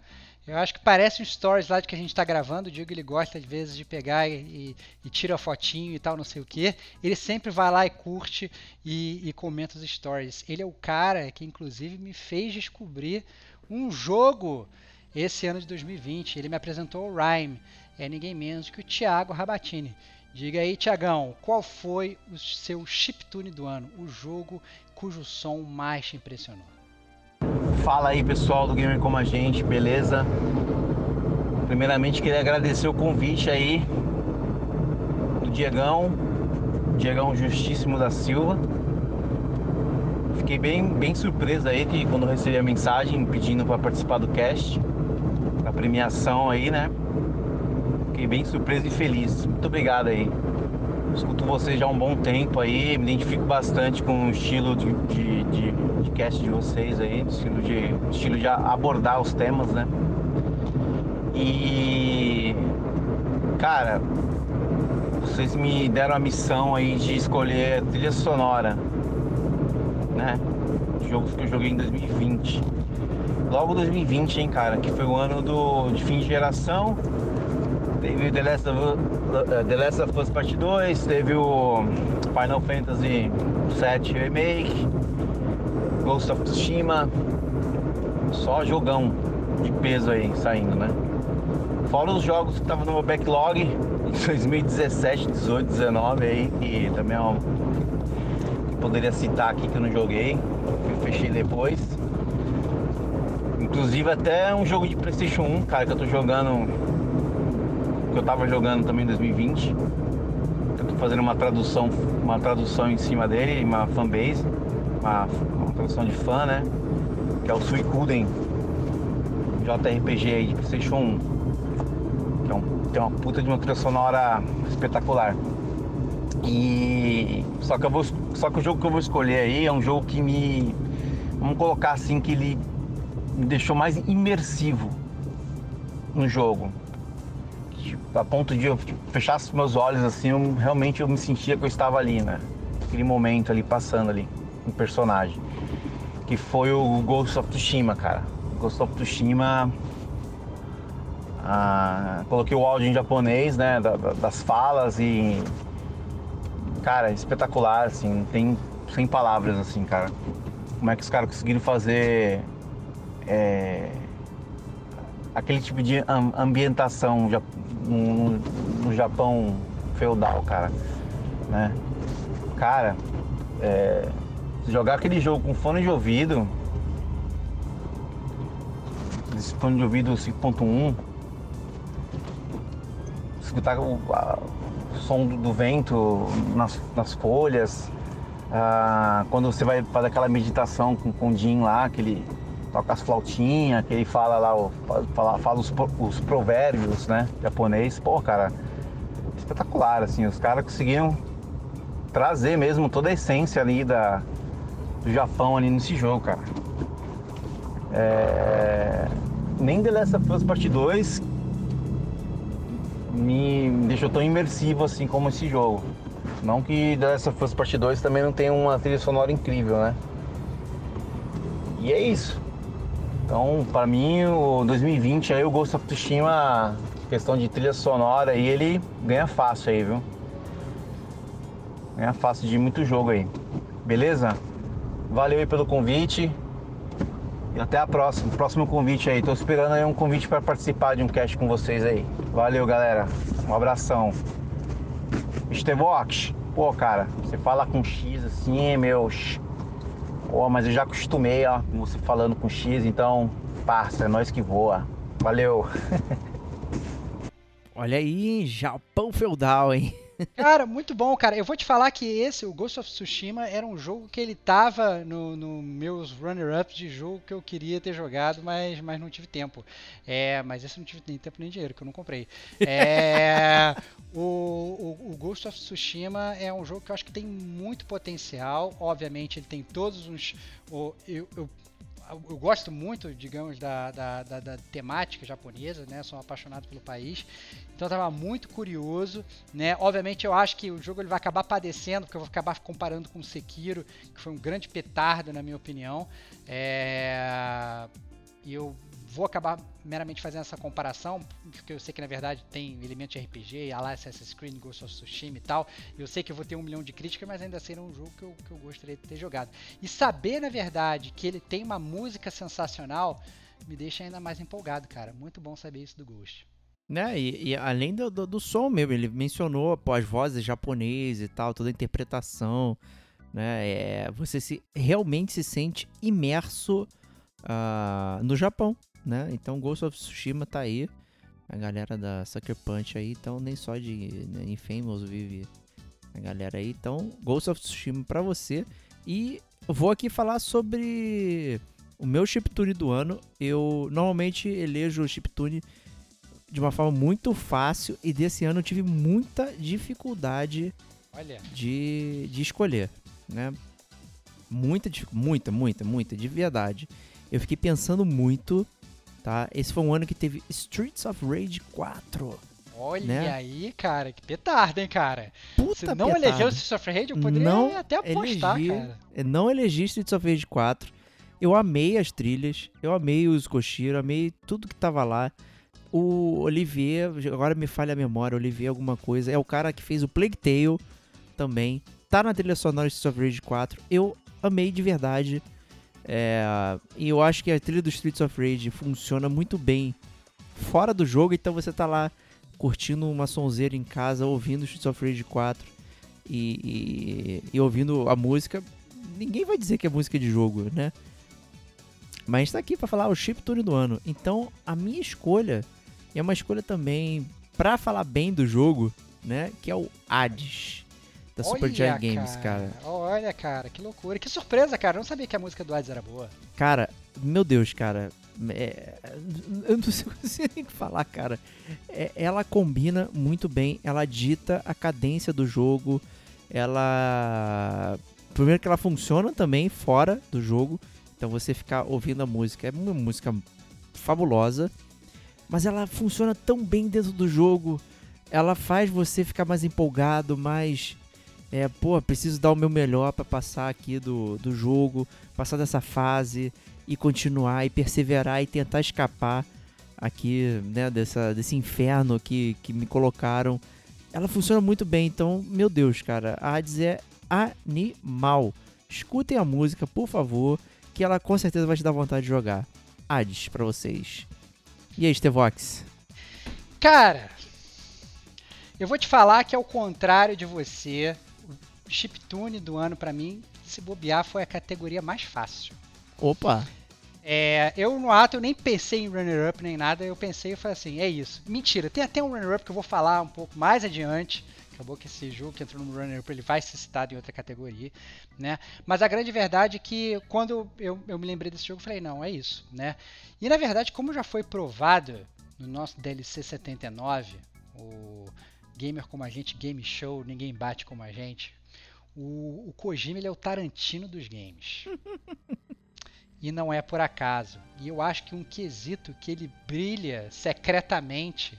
Eu acho que parece um stories lá de que a gente está gravando. O Diego ele gosta às vezes de pegar e, e, e tira fotinho e tal, não sei o que. Ele sempre vai lá e curte e, e comenta os stories. Ele é o cara que inclusive me fez descobrir um jogo esse ano de 2020. Ele me apresentou o Rhyme. É ninguém menos que o Thiago Rabatini. Diga aí, Tiagão, qual foi o seu chiptune do ano? O jogo cujo som mais te impressionou?
Fala aí pessoal do Gamer Como a Gente, beleza? Primeiramente queria agradecer o convite aí do Diegão, Diegão Justíssimo da Silva. Fiquei bem, bem surpreso aí que quando recebi a mensagem pedindo para participar do cast, da premiação aí, né? Fiquei bem surpreso e feliz. Muito obrigado aí. Escuto vocês já há um bom tempo aí, me identifico bastante com o estilo de, de, de, de cast de vocês aí, estilo de, estilo de abordar os temas, né? E cara, vocês me deram a missão aí de escolher trilha sonora, né? Jogos que eu joguei em 2020. Logo 2020, hein, cara, que foi o ano do, de fim de geração. Teve The Last, of, uh, The Last of Us Part 2, teve o Final Fantasy VII Remake, Ghost of Tsushima. Só jogão de peso aí saindo, né? Fora os jogos que estavam no meu backlog em 2017, 18, 19 aí, que também é um. que poderia citar aqui que eu não joguei, que eu fechei depois. Inclusive até um jogo de Playstation 1, cara, que eu tô jogando. Que eu tava jogando também em 2020. Eu tô fazendo uma tradução, uma tradução em cima dele, uma fanbase, uma, uma tradução de fã, né? Que é o Suicuden JRPG aí de Playstation 1. Que é um, tem uma puta de uma trilha sonora espetacular. E só que eu vou só que o jogo que eu vou escolher aí é um jogo que me vamos colocar assim que ele me deixou mais imersivo no jogo. A ponto de eu tipo, fechar os meus olhos assim, eu, realmente eu me sentia que eu estava ali, né? Aquele momento ali passando ali, um personagem. Que foi o Ghost of Tsushima, cara. Ghost of Tsushima ah, coloquei o áudio em japonês, né, da- da- das falas e cara, espetacular, assim, tem sem palavras, assim, cara. Como é que os caras conseguiram fazer é, aquele tipo de am- ambientação no, Japão feudal, cara, né? Cara, é, jogar aquele jogo com fone de ouvido, esse fone de ouvido 5.1 escutar o, a- o som do, do vento nas, nas folhas. Ah, quando você vai fazer aquela meditação com, com o Jim lá, que ele toca as flautinhas, que ele fala lá, o- fala, fala os, os provérbios, né? Japonês. Pô, cara, espetacular, assim. Os caras conseguiram trazer mesmo toda a essência ali da, do Japão ali nesse jogo, cara. É, nem The Last of Us Part 2 me deixou tão imersivo assim como esse jogo. Não que The Last of Us Part 2 também não tenha uma trilha sonora incrível, né? E é isso. Então, para mim, o 2020 aí o Ghost of Tsushima, questão de trilha sonora aí, ele ganha fácil aí, viu? Ganha fácil de muito jogo aí. Beleza? Valeu aí pelo convite. E até a próxima, próximo convite aí. Tô esperando aí um convite para participar de um cast com vocês aí. Valeu, galera. Um abração. Estevox. Pô, cara, você fala com X assim, meu. Pô, mas eu já acostumei, ó, com você falando com X, então, parça, é nós que voa. Valeu. [LAUGHS]
Olha aí? Japão feudal, hein?
Cara, muito bom, cara. Eu vou te falar que esse, o Ghost of Tsushima, era um jogo que ele tava no, no meus runner-ups de jogo que eu queria ter jogado, mas, mas não tive tempo. É, mas esse não tive nem tempo nem dinheiro, que eu não comprei. É, [LAUGHS] o, o, o, Ghost of Tsushima é um jogo que eu acho que tem muito potencial. Obviamente, ele tem todos os. O, eu, eu eu gosto muito, digamos, da, da, da, da, temática japonesa, né? Sou apaixonado pelo país. Então eu estava muito curioso, né? Obviamente eu acho que o jogo ele vai acabar padecendo, porque eu vou acabar comparando com o Sekiro, que foi um grande petardo, na minha opinião. É... E eu vou acabar meramente fazendo essa comparação, porque eu sei que na verdade tem elementos de RPG, a lá Assassin's Creed, Ghost of Tsushima e tal. Eu sei que eu vou ter um milhão de críticas, mas ainda assim um jogo que eu, que eu gostaria de ter jogado. E saber, na verdade, que ele tem uma música sensacional me deixa ainda mais empolgado, cara. Muito bom saber isso do Ghost.
Né, e, e além do, do, do, som mesmo, ele mencionou pô, as vozes japonesas e tal, toda a interpretação, né? É, você se, realmente se sente imerso uh, no Japão, né? Então Ghost of Tsushima tá aí. A galera da Sucker Punch aí, então nem só de né, Infamous vive a galera aí. Então, Ghost of Tsushima pra você. E vou aqui falar sobre o meu chiptune do ano. Eu normalmente elejo o chiptune de uma forma muito fácil e desse ano eu tive muita dificuldade
Olha.
De, de escolher, né? Muita, muita, muita, muita, de verdade. Eu fiquei pensando muito tá? Esse foi um ano que teve Streets of Rage 4.
Olha
né?
aí, cara, que petardo, hein, cara.
Puta
Se não petardo. elegeu Streets of Rage, eu poderia não até apostar, elegi, cara.
Não elegi Streets of Rage 4. Eu amei as trilhas, eu amei os Koshiro, amei tudo que tava lá. O Olivier, agora me falha a memória, Olivier alguma coisa, é o cara que fez o Plague Tale também. Tá na trilha sonora de Streets of Rage 4. Eu amei de verdade. É, e eu acho que a trilha do Streets of Rage funciona muito bem fora do jogo, então você tá lá curtindo uma sonzeira em casa, ouvindo Streets of Rage 4 e, e, e ouvindo a música. Ninguém vai dizer que é música de jogo, né? Mas tá aqui para falar o chip tune do ano. Então, a minha escolha é uma escolha também para falar bem do jogo, né? Que é o Hades da Supergiant Games, cara.
Olha, cara, que loucura. Que surpresa, cara. Eu não sabia que a música do Hades era boa.
Cara, meu Deus, cara. É, eu não [LAUGHS] sei nem o que falar, cara. É, ela combina muito bem, ela dita a cadência do jogo. Ela. Primeiro que ela funciona também fora do jogo. Então você ficar ouvindo a música. É uma música fabulosa. Mas ela funciona tão bem dentro do jogo. Ela faz você ficar mais empolgado, mais é, pô, preciso dar o meu melhor para passar aqui do, do jogo, passar dessa fase e continuar e perseverar e tentar escapar aqui, né, dessa, desse inferno que, que me colocaram. Ela funciona muito bem, então, meu Deus, cara, a Hades é animal. Escutem a música, por favor, que ela com certeza vai te dar vontade de jogar. Hades para vocês. E aí, Stevox?
Cara, eu vou te falar que ao contrário de você, chiptune do ano para mim, se bobear, foi a categoria mais fácil.
Opa!
É, eu no ato eu nem pensei em runner-up nem nada, eu pensei e falei assim, é isso. Mentira, tem até um runner-up que eu vou falar um pouco mais adiante. Acabou que esse jogo que entrou no runner-up ele vai ser citado em outra categoria, né? Mas a grande verdade é que quando eu, eu me lembrei desse jogo, eu falei, não, é isso, né? E na verdade, como já foi provado no nosso DLC 79, o Gamer como a gente, Game Show, ninguém bate como a gente, o, o Kojima ele é o Tarantino dos games. [LAUGHS] e não é por acaso. E eu acho que um quesito que ele brilha secretamente,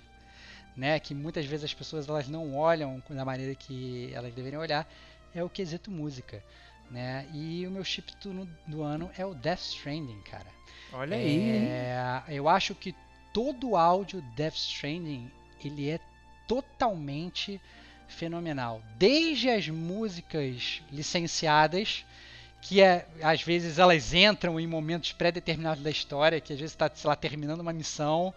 né, que muitas vezes as pessoas elas não olham da maneira que elas deveriam olhar, é o quesito música, né? E o meu chip do ano é o Death Stranding, cara.
Olha aí.
É, eu acho que todo o áudio Death Stranding ele é totalmente fenomenal. Desde as músicas licenciadas, que é, às vezes elas entram em momentos pré-determinados da história, que às vezes está, sei lá, terminando uma missão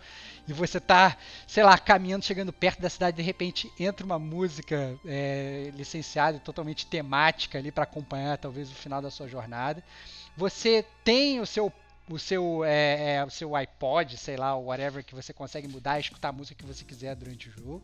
e você está, sei lá, caminhando, chegando perto da cidade, de repente entra uma música é, licenciada, totalmente temática ali para acompanhar talvez o final da sua jornada. Você tem o seu o seu, é, é, o seu iPod, sei lá, whatever, que você consegue mudar, escutar a música que você quiser durante o jogo.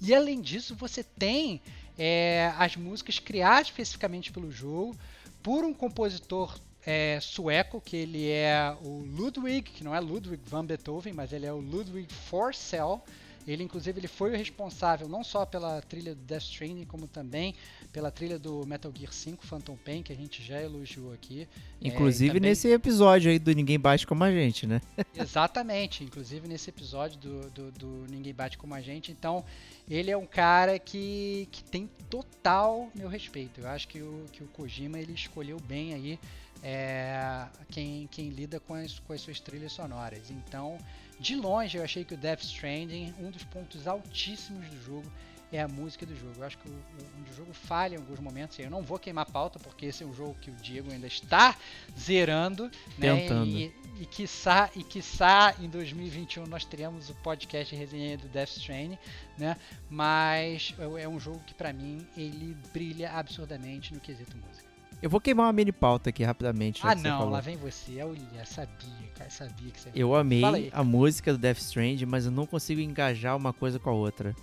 E além disso, você tem é, as músicas criadas especificamente pelo jogo por um compositor é, sueco, que ele é o Ludwig, que não é Ludwig van Beethoven, mas ele é o Ludwig Forsell. Ele, inclusive, ele foi o responsável não só pela trilha do Death Stranding, como também pela trilha do Metal Gear 5 Phantom Pain, que a gente já elogiou aqui.
É, inclusive é, também... nesse episódio aí do Ninguém Bate Como a Gente, né? [LAUGHS]
Exatamente, inclusive nesse episódio do, do, do, Ninguém Bate Como a Gente. Então, ele é um cara que, que tem total meu respeito. Eu acho que o, que o Kojima ele escolheu bem aí é, quem, quem lida com as, com as suas trilhas sonoras. Então, de longe, eu achei que o Death Stranding, um dos pontos altíssimos do jogo, é a música do jogo. Eu acho que o, o, o jogo falha em alguns momentos. Eu não vou queimar pauta, porque esse é um jogo que o Diego ainda está zerando. Né?
Tentando.
Né? E, e, quiçá, e quiçá em 2021 nós teremos o podcast resenha do Death Stranding. Né? Mas é um jogo que, para mim, ele brilha absurdamente no quesito música.
Eu vou queimar uma mini pauta aqui rapidamente.
Ah, não, lá vem você. Eu sabia, cara, sabia que você
Eu amei a música do Death Strand, mas eu não consigo engajar uma coisa com a outra.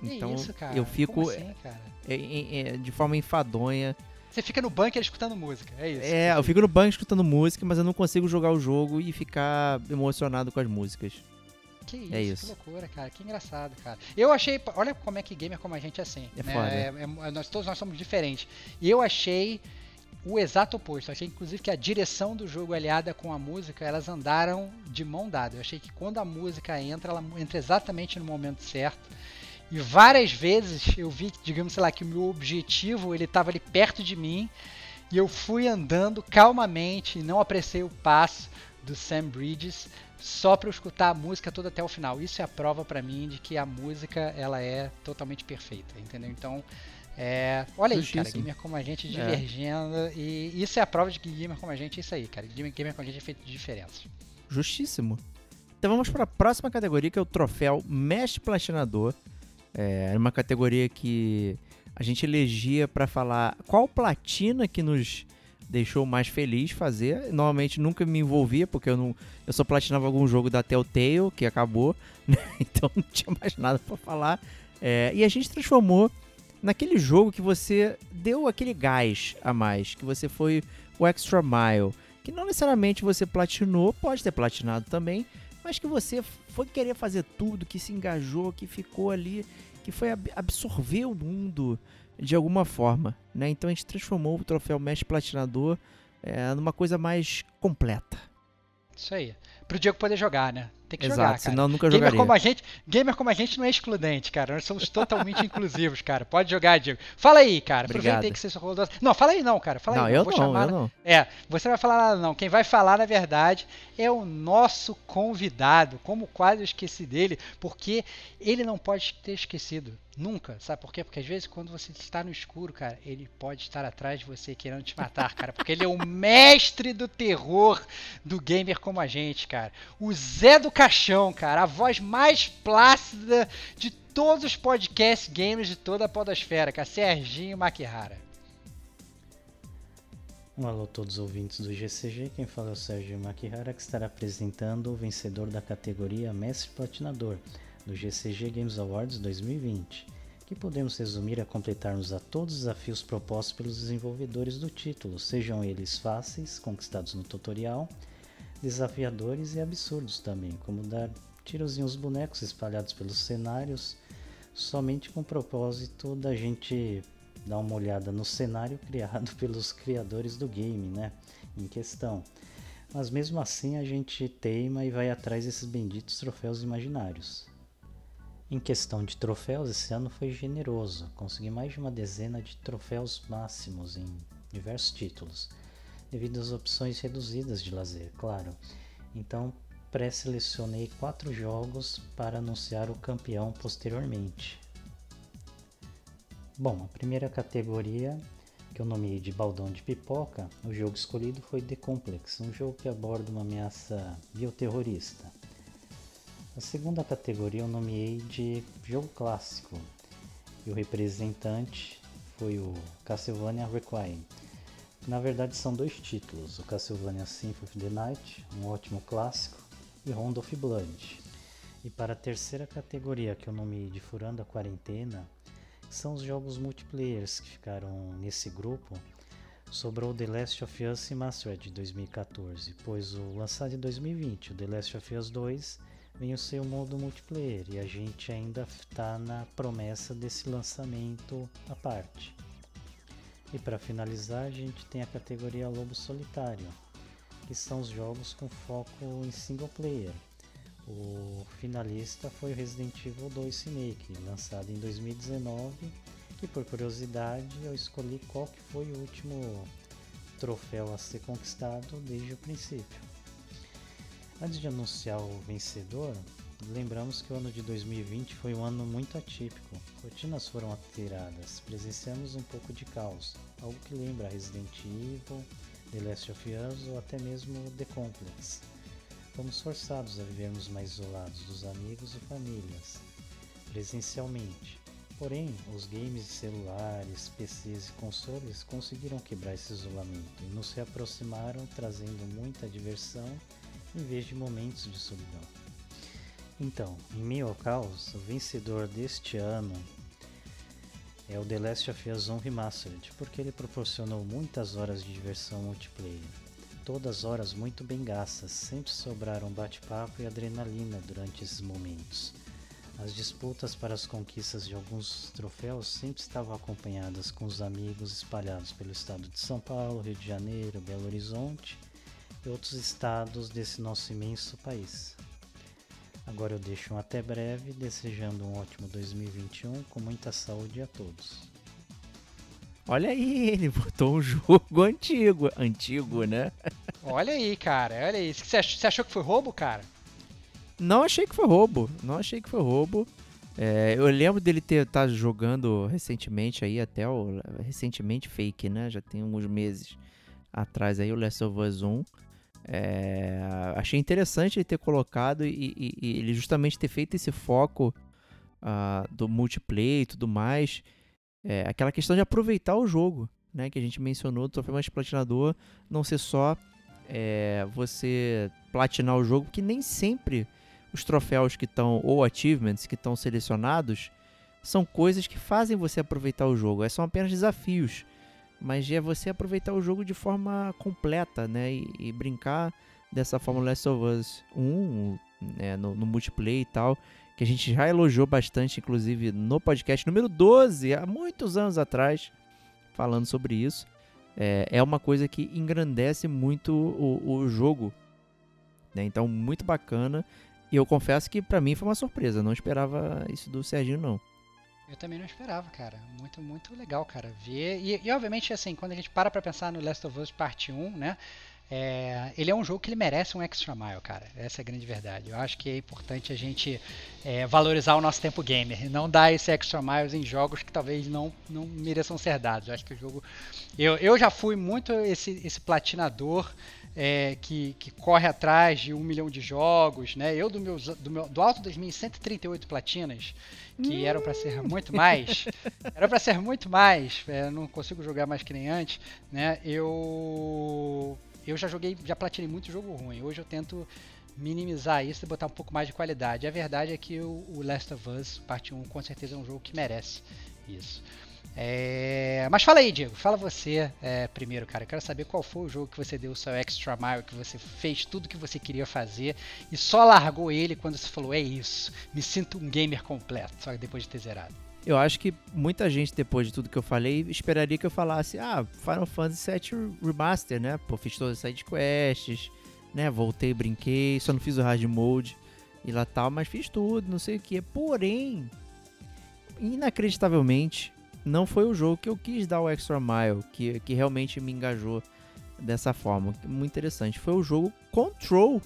Então isso, eu fico assim, é, é, é, de forma enfadonha.
Você fica no bunker escutando música, é isso?
É, eu fico no bunker escutando música, mas eu não consigo jogar o jogo e ficar emocionado com as músicas.
Que isso, é isso. que loucura, cara. Que engraçado, cara. Eu achei. Olha como é que gamer como a gente é assim.
É né? foda. É,
é, nós, todos nós somos diferentes. E eu achei o exato oposto. Eu achei, inclusive, que a direção do jogo aliada com a música, elas andaram de mão dada. Eu achei que quando a música entra, ela entra exatamente no momento certo. E várias vezes eu vi, digamos, sei lá, que o meu objetivo ele estava ali perto de mim e eu fui andando calmamente e não apressei o passo do Sam Bridges só para eu escutar a música toda até o final. Isso é a prova para mim de que a música ela é totalmente perfeita, entendeu? Então é, olha aí, cara, gamer como a gente é. divergindo. É. E isso é a prova de que gamer como a gente é isso aí, cara. Gamer, gamer como a gente é feito de diferença.
Justíssimo. Então vamos para a próxima categoria, que é o troféu Mestre Platinador. É uma categoria que a gente elegia para falar qual platina que nos deixou mais feliz fazer. Normalmente nunca me envolvia, porque eu não eu só platinava algum jogo da Telltale, que acabou, [LAUGHS] né? então não tinha mais nada para falar. É, e a gente transformou naquele jogo que você deu aquele gás a mais, que você foi o extra mile, que não necessariamente você platinou, pode ter platinado também, mas que você foi querer fazer tudo, que se engajou, que ficou ali, que foi absorver o mundo de alguma forma, né? Então a gente transformou o troféu Mestre Platinador é, numa coisa mais completa.
Isso aí. Pro Diego poder jogar, né? Tem que
Exato,
jogar, cara.
senão nunca
gamer
jogaria.
Como a gente, gamer como a gente não é excludente, cara. Nós somos totalmente [LAUGHS] inclusivos, cara. Pode jogar, Diego. Fala aí, cara.
Obrigado.
Aproveita que você rolou. Não, fala aí não, cara. Fala
não,
aí.
Eu
vou
não,
chamar,
eu não.
É, você não vai falar nada não. Quem vai falar, na verdade, é o nosso convidado. Como quase eu esqueci dele, porque ele não pode ter esquecido. Nunca. Sabe por quê? Porque às vezes quando você está no escuro, cara, ele pode estar atrás de você querendo te matar, cara. Porque ele é o [LAUGHS] mestre do terror do gamer como a gente, cara. O Zé do Caixão, cara. A voz mais plácida de todos os podcast gamers de toda a podosfera, cara. Serginho Maquihara.
Um alô a todos os ouvintes do GCG, quem fala é o Sérgio Maquihara, que estará apresentando o vencedor da categoria Mestre Platinador do GCG Games Awards 2020, que podemos resumir a completarmos a todos os desafios propostos pelos desenvolvedores do título, sejam eles fáceis, conquistados no tutorial, desafiadores e absurdos também, como dar tiros em os bonecos espalhados pelos cenários, somente com o propósito da gente dar uma olhada no cenário [LAUGHS] criado pelos criadores do game, né, em questão. Mas mesmo assim a gente teima e vai atrás desses benditos troféus imaginários. Em questão de troféus, esse ano foi generoso. Consegui mais de uma dezena de troféus máximos em diversos títulos, devido às opções reduzidas de lazer, claro. Então, pré-selecionei quatro jogos para anunciar o campeão posteriormente. Bom, a primeira categoria que eu nomeei de Baldão de Pipoca, o jogo escolhido foi The Complex, um jogo que aborda uma ameaça bioterrorista. A segunda categoria eu nomeei de jogo clássico, e o representante foi o Castlevania Requiem. Na verdade são dois títulos, o Castlevania Symphony of the Night, um ótimo clássico, e Round of Blood. E para a terceira categoria que eu nomeei de Furando a Quarentena, são os jogos multiplayers que ficaram nesse grupo. Sobrou The Last of Us Remastered de 2014, pois o lançado em 2020, o The Last of Us 2, veio ser o modo multiplayer e a gente ainda está na promessa desse lançamento à parte. E para finalizar, a gente tem a categoria Lobo Solitário, que são os jogos com foco em single player. O finalista foi o Resident Evil 2 Remake, lançado em 2019, que por curiosidade eu escolhi qual que foi o último troféu a ser conquistado desde o princípio. Antes de anunciar o vencedor, lembramos que o ano de 2020 foi um ano muito atípico. Rotinas foram alteradas, presenciamos um pouco de caos, algo que lembra Resident Evil, The Last of Us ou até mesmo The Complex. Fomos forçados a vivermos mais isolados dos amigos e famílias, presencialmente. Porém, os games de celulares, PCs e consoles conseguiram quebrar esse isolamento e nos reaproximaram, trazendo muita diversão em vez de momentos de solidão. Então, em ao caos, o vencedor deste ano é o The Last of Us 1 Remastered, porque ele proporcionou muitas horas de diversão multiplayer. Todas horas muito bem gastas, sempre sobraram bate-papo e adrenalina durante esses momentos. As disputas para as conquistas de alguns troféus sempre estavam acompanhadas com os amigos espalhados pelo estado de São Paulo, Rio de Janeiro, Belo Horizonte e outros estados desse nosso imenso país. Agora eu deixo um até breve, desejando um ótimo 2021 com muita saúde a todos.
Olha aí, ele botou um [LAUGHS] jogo antigo, antigo, né?
Olha aí, cara, olha aí. Você achou, você achou que foi roubo, cara?
Não achei que foi roubo, não achei que foi roubo. É, eu lembro dele ter tá jogando recentemente aí, até o recentemente fake, né? Já tem alguns meses atrás aí o Last of Us 1. É, achei interessante ele ter colocado e, e, e, ele justamente ter feito esse foco uh, do multiplayer e tudo mais. É, aquela questão de aproveitar o jogo, né? Que a gente mencionou do Troféu Mais Platinador, não ser só é, você platinar o jogo, porque nem sempre os troféus que estão, ou achievements que estão selecionados, são coisas que fazem você aproveitar o jogo. É, são apenas desafios mas é você aproveitar o jogo de forma completa, né? E, e brincar dessa forma Last of Us 1, né? no, no, multiplayer e tal, que a gente já elogiou bastante, inclusive no podcast número 12, há muitos anos atrás, falando sobre isso. É, é uma coisa que engrandece muito o, o jogo, né? Então, muito bacana. E eu confesso que para mim foi uma surpresa, não esperava isso do Serginho, não.
Eu também não esperava, cara. Muito, muito legal, cara. Ver. E, e, obviamente, assim, quando a gente para pra pensar no Last of Us Parte 1, né? É, ele é um jogo que ele merece um extra mile, cara. Essa é a grande verdade. Eu acho que é importante a gente é, valorizar o nosso tempo gamer não dar esse extra miles em jogos que talvez não, não mereçam ser dados. Eu acho que o jogo. Eu, eu já fui muito esse, esse platinador é, que, que, corre atrás de um milhão de jogos, né? Eu do meu, do, meu, do alto das minhas 138 platinas que eram para ser muito mais, era para ser muito mais, é, não consigo jogar mais que nem antes, né? Eu eu já joguei, já platinei muito jogo ruim. Hoje eu tento minimizar isso e botar um pouco mais de qualidade. A verdade é que o, o Last of Us Parte 1 com certeza é um jogo que merece isso. É... Mas fala aí, Diego, fala você é, primeiro, cara. Eu quero saber qual foi o jogo que você deu o seu extra mile, que você fez tudo que você queria fazer e só largou ele quando você falou: é isso, me sinto um gamer completo, só depois de ter zerado.
Eu acho que muita gente, depois de tudo que eu falei, esperaria que eu falasse: ah, Final Fantasy VII Remaster, né? Pô, fiz todas as sidequests, né? Voltei, brinquei, só não fiz o hard mode e lá tal, mas fiz tudo, não sei o que. Porém, inacreditavelmente, não foi o jogo que eu quis dar o extra mile, que, que realmente me engajou dessa forma. Muito interessante. Foi o jogo Control.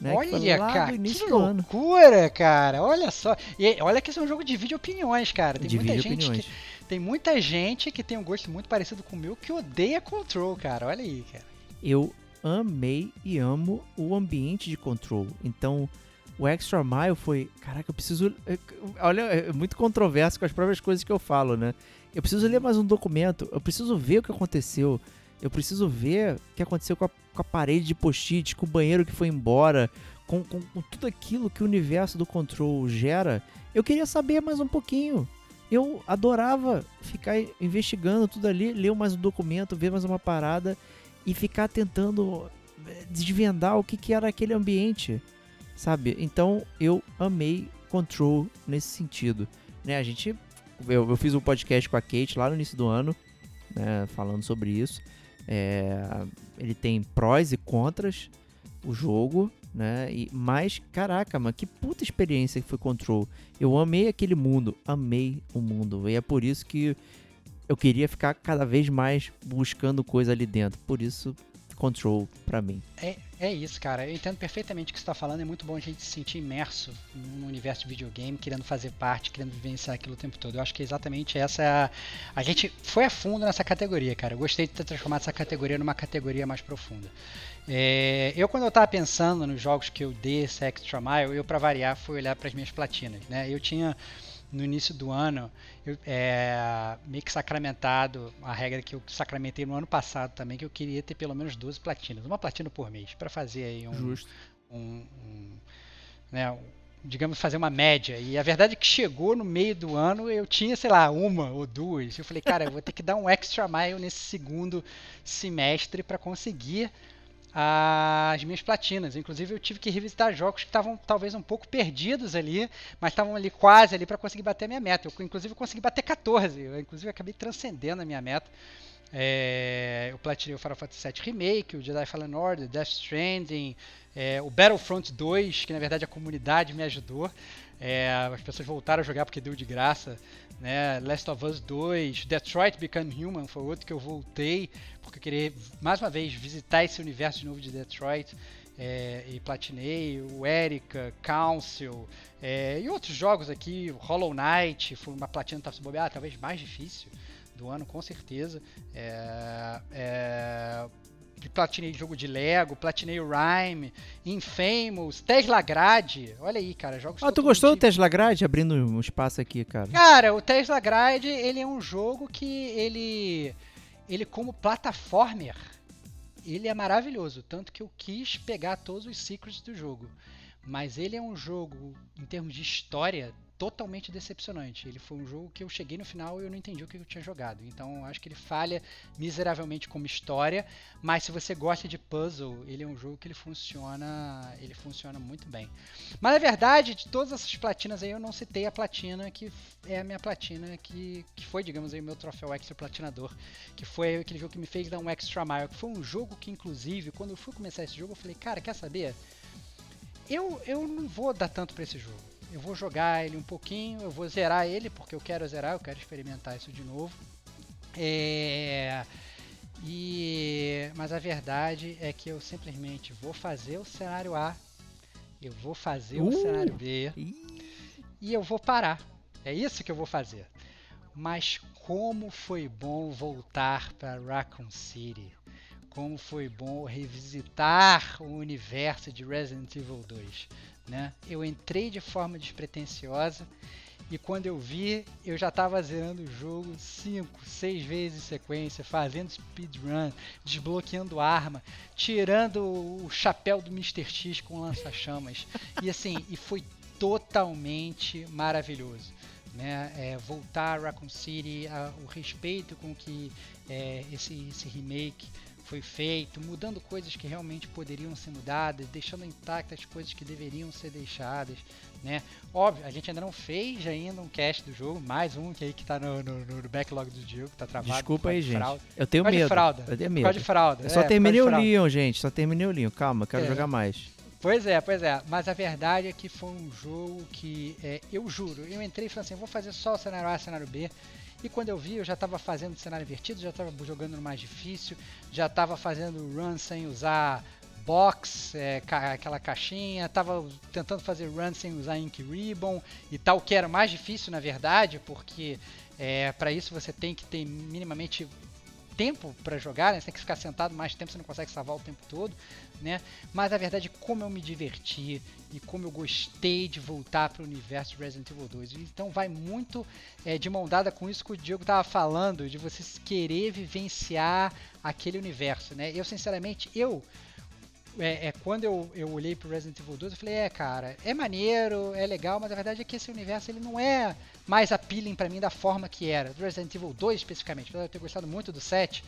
Né,
olha, cara, que loucura, cara. Olha só. E olha que esse é um jogo de vídeo opiniões, cara. Tem muita gente opiniões. que tem muita gente que tem um gosto muito parecido com o meu que odeia Control, cara. Olha aí, cara.
Eu amei e amo o ambiente de Control. Então, o Extra Mile foi. Caraca, eu preciso. é, Olha, é muito controverso com as próprias coisas que eu falo, né? Eu preciso ler mais um documento, eu preciso ver o que aconteceu. Eu preciso ver o que aconteceu com a, com a parede de post-it, com o banheiro que foi embora, com, com- com tudo aquilo que o universo do Control gera. Eu queria saber mais um pouquinho. Eu adorava ficar investigando tudo ali, ler mais um documento, ver mais uma parada e ficar tentando eh, desvendar o que, que era aquele ambiente, sabe? Então eu amei Control nesse sentido, né? A gente, eu, eu fiz um podcast com a Kate lá no início do ano, né? Falando sobre isso. É, ele tem prós e contras o jogo, né? E, mas, caraca, mano, que puta experiência que foi Control. Eu amei aquele mundo, amei o mundo. E é por isso que eu queria ficar cada vez mais buscando coisa ali dentro. Por isso, Control pra mim.
É, é isso, cara. Eu entendo perfeitamente o que você está falando. É muito bom a gente se sentir imerso no universo de videogame, querendo fazer parte, querendo vivenciar aquilo o tempo todo. Eu acho que exatamente essa é a. A gente foi a fundo nessa categoria, cara. Eu gostei de ter transformado essa categoria numa categoria mais profunda. É, eu, quando eu tava pensando nos jogos que eu dei esse Extra Mile, eu, para variar, fui olhar para as minhas platinas, né? Eu tinha no início do ano, eu, é, meio que sacramentado a regra que eu sacramentei no ano passado também, que eu queria ter pelo menos 12 platinas, uma platina por mês, para fazer aí um,
Justo.
um, um, né, um- digamos, fazer uma média. E a verdade é que chegou no meio do ano, eu tinha, sei lá, uma ou duas. Eu falei, cara, eu vou ter que dar um extra mile nesse segundo semestre para conseguir as minhas platinas. Inclusive eu tive que revisitar jogos que estavam talvez um pouco perdidos ali, mas estavam ali quase ali para conseguir bater a minha meta. Eu inclusive consegui bater 14. Eu inclusive acabei transcendendo a minha meta. É, eu platinei o Final Fantasy VII Remake, o Jedi Fallen Order, Death Stranding, é, o Battlefront 2, que na verdade a comunidade me ajudou. É, as pessoas voltaram a jogar porque deu de graça. Né? Last of Us 2, Detroit Become Human foi outro que eu voltei, porque eu queria mais uma vez visitar esse universo de novo de Detroit. é, e platinei, o Erika, Council é, e outros jogos aqui, Hollow Knight, foi uma platina tá se bobear, talvez mais difícil do ano, com certeza. É, platinei jogo de Lego, platinei o Rhyme, Infamous, Tesla Grade. Olha aí, cara, jogos
Ah, tu gostou do Tesla Grade? Abrindo um espaço aqui, cara.
Cara, o Tesla Grade, ele é um jogo que ele ele como plataformer, ele é maravilhoso, tanto que eu quis pegar todos os secrets do jogo. Mas ele é um jogo em termos de história totalmente decepcionante. Ele foi um jogo que eu cheguei no final e eu não entendi o que eu tinha jogado. Então acho que ele falha miseravelmente como história, mas se você gosta de puzzle, ele é um jogo que ele funciona, ele funciona muito bem. Mas na verdade, de todas essas platinas aí, eu não citei a platina que é a minha platina que, que foi, digamos aí, o meu troféu extra platinador, que foi aquele jogo que me fez dar um extra mile, que foi um jogo que inclusive, quando eu fui começar esse jogo, eu falei, cara, quer saber? Eu, eu não vou dar tanto pra esse jogo. Eu vou jogar ele um pouquinho, eu vou zerar ele, porque eu quero zerar, eu quero experimentar isso de novo. É, e, mas a verdade é que eu simplesmente vou fazer o cenário A, eu vou fazer o
Uh!
cenário B e eu vou parar. É isso que eu vou fazer. Mas como foi bom voltar para Raccoon City. Como foi bom revisitar o universo de Resident Evil 2. Né? Eu entrei de forma despretensiosa e quando eu vi, eu já estava zerando o jogo 5, 6 vezes em sequência, fazendo speedrun, desbloqueando arma, tirando o chapéu do Mr. X com lança-chamas. e assim, e foi totalmente maravilhoso. Né? É, voltar a Raccoon City, a- o respeito com que é, esse, esse remake foi feito, mudando coisas que realmente poderiam ser mudadas, deixando intactas coisas que deveriam ser deixadas, né? Óbvio, a gente ainda não fez ainda um cast do jogo, mais um que aí que tá no, no- no backlog do Diego, que tá travado.
Desculpa aí, gente.
fraude.
Eu tenho
causa de
medo.
fralda.
Eu tenho medo.
de fralda.
Eu só
é,
terminei o. Leon, gente. Só terminei o Leon. Calma, quero
É.
jogar mais.
Pois é, pois é. Mas a verdade é que foi um jogo que, é, eu juro, eu entrei e falei assim, eu vou fazer só o cenário A cenário B. E quando eu vi, eu já estava fazendo cenário invertido, já estava jogando no mais difícil, já estava fazendo run sem usar box, é, ca- aquela caixinha, tava tentando fazer run sem usar Ink Ribbon e tal, que era mais difícil na verdade, porque é, para isso você tem que ter minimamente tempo para jogar, né? Você tem que ficar sentado mais tempo, você não consegue salvar o tempo todo, né? Mas a verdade é como eu me diverti e como eu gostei de voltar para o universo de Resident Evil 2. Então vai muito é, de mão dada com isso que o Diego tava falando, de você querer vivenciar aquele universo, né? Eu sinceramente, eu é, é, quando eu, eu olhei pro Resident Evil 2, eu falei, é, cara, é maneiro, é legal, mas a verdade é que esse universo ele não é mais appealing pra mim da forma que era. Do Resident Evil 2 especificamente, apesar de eu ter gostado muito do 7,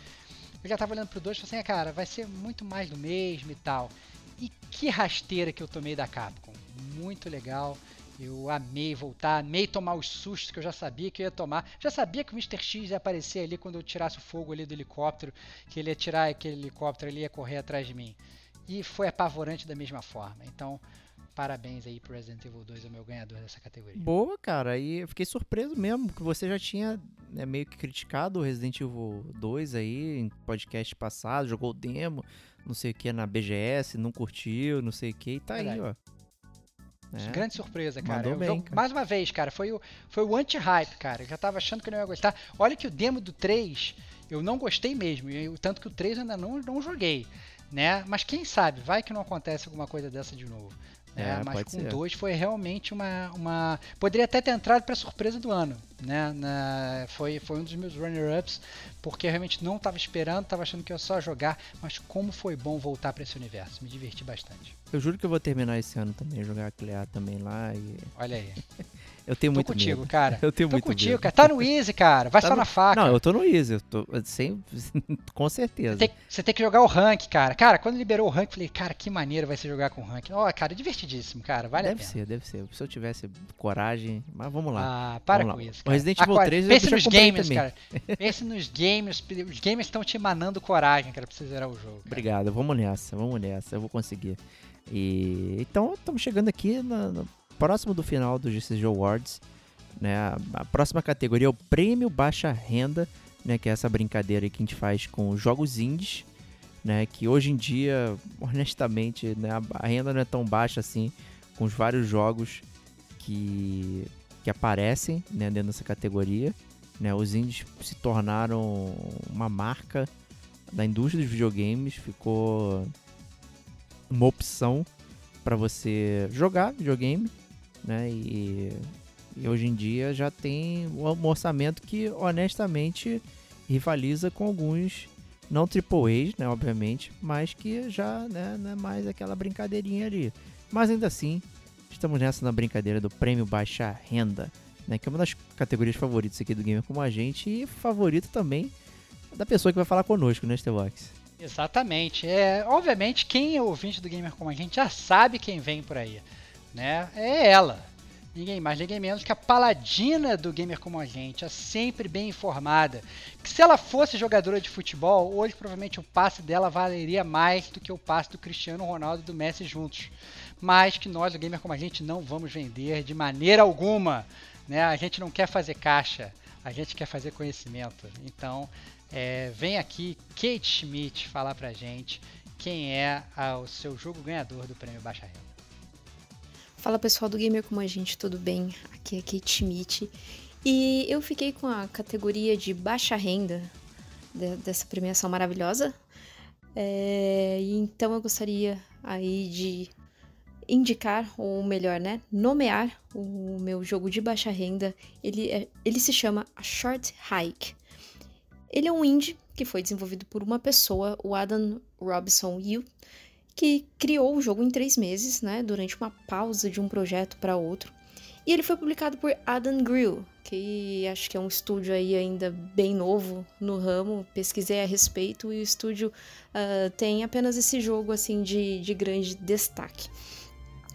eu já tava olhando pro 2 e falei assim, é, cara, vai ser muito mais do mesmo e tal. E que rasteira que eu tomei da Capcom. Muito legal. Eu amei voltar, amei tomar os sustos que eu já sabia que eu ia tomar. Já sabia que o Mr. X ia aparecer ali quando eu tirasse o fogo ali do helicóptero, que ele ia tirar aquele helicóptero ali e ia correr atrás de mim. E foi apavorante da mesma forma. Então, parabéns aí pro Resident Evil 2, é o meu ganhador dessa categoria.
Boa, cara. E eu fiquei surpreso mesmo, que você já tinha né, meio que criticado o Resident Evil 2 aí em podcast passado, jogou o demo, não sei o que, na BGS, não curtiu, não sei o que, e tá aí, ó. É.
Grande surpresa, cara.
Mandou
Eu
bem,
jogo-
cara.
Mais uma vez, cara, foi o, foi o anti-hype, cara. Eu já tava achando que eu não ia gostar. Olha que o demo do 3 eu não gostei mesmo. eu- tanto que o 3 eu ainda não, não joguei. Né? Mas quem sabe, vai que não acontece alguma coisa dessa de novo. Né?
É,
Mas com
ser.
2 foi realmente uma, uma. Poderia até ter entrado pra surpresa do ano. Né? Na- Foi, foi um dos meus runner-ups, porque eu realmente não tava esperando, tava achando que ia só jogar. Mas como foi bom voltar pra esse universo. Me diverti bastante.
Eu juro que eu vou terminar esse ano também, jogar Clear também lá e...
Olha aí. [LAUGHS]
Eu tenho
Tô
muito
contigo,
medo.
cara. [LAUGHS]
Eu tenho
Tô
muito
contigo,
medo.
cara. Tá no easy, cara. Vai
Tá
só
no-
na faca.
Não, eu tô no easy, eu tô sem, [LAUGHS] com certeza.
Tem- você tem que jogar o rank, cara. Cara, quando liberou o rank, eu falei, cara, que maneiro vai ser jogar com rank. Ó, cara, divertidíssimo, cara. Vale
deve
a pena.
ser, deve ser. Se eu tivesse coragem, mas vamos lá.
Ah, para
Vamos
com
lá.
isso.
O
Cara.
Resident Evil
Agora,
3 eu
pense nos gamers,
também.
cara. Pense [LAUGHS] nos gamers. Os gamers estão te emanando coragem, cara, pra você zerar o jogo. cara.
Obrigado, vamos nessa, vamos nessa, eu vou conseguir. E então estamos chegando aqui na- no próximo do final do GCG Awards, né? A, próxima categoria é o Prêmio Baixa Renda, né? Que é essa brincadeira que a gente faz com jogos indies, né? Que hoje em dia, honestamente, né? a, a renda não é tão baixa assim, com os vários jogos que que aparecem né, dentro dessa categoria. Né? Os indies se tornaram uma marca da indústria dos videogames, ficou uma opção para você jogar videogame, né? E, e hoje em dia já tem um orçamento que honestamente rivaliza com alguns não AAAs, né, obviamente, mas que já né, não é mais aquela brincadeirinha ali. Mas ainda assim, estamos nessa na brincadeira do prêmio baixa renda, né, que é uma das categorias favoritas aqui do Gamer como a gente e favorito também da pessoa que vai falar conosco, né, Stevox?
Exatamente. É, obviamente, quem é ouvinte do Gamer como a gente já sabe quem vem por aí. Né? É ela. Ninguém mais, ninguém menos que a paladina do Gamer como a gente, a sempre bem informada. Que se ela fosse jogadora de futebol, hoje provavelmente o passe dela valeria mais do que o passe do Cristiano Ronaldo e do Messi juntos. Mas que nós, do Gamer como a gente, não vamos vender de maneira alguma. Né? A gente não quer fazer caixa, a gente quer fazer conhecimento. Então, é, vem aqui Kate Schmidt falar pra gente quem é ah, o seu jogo ganhador do prêmio Baixa Renda.
Fala pessoal do Gamer Como a Gente, tudo bem? Aqui é Kate Schmidt. E eu fiquei com a categoria de baixa renda de- dessa premiação maravilhosa. É, então eu gostaria aí de indicar, ou melhor, né, nomear o meu jogo de baixa renda. Ele, é- ele se chama A Short Hike. Ele é um indie que foi desenvolvido por uma pessoa, o Adam Robson Yu, que criou o jogo em três meses, né, durante uma pausa de um projeto para outro. E ele foi publicado por Adam Grill, que acho que é um estúdio aí ainda bem novo no ramo. Pesquisei a respeito e o estúdio ah, tem apenas esse jogo assim de, de grande destaque.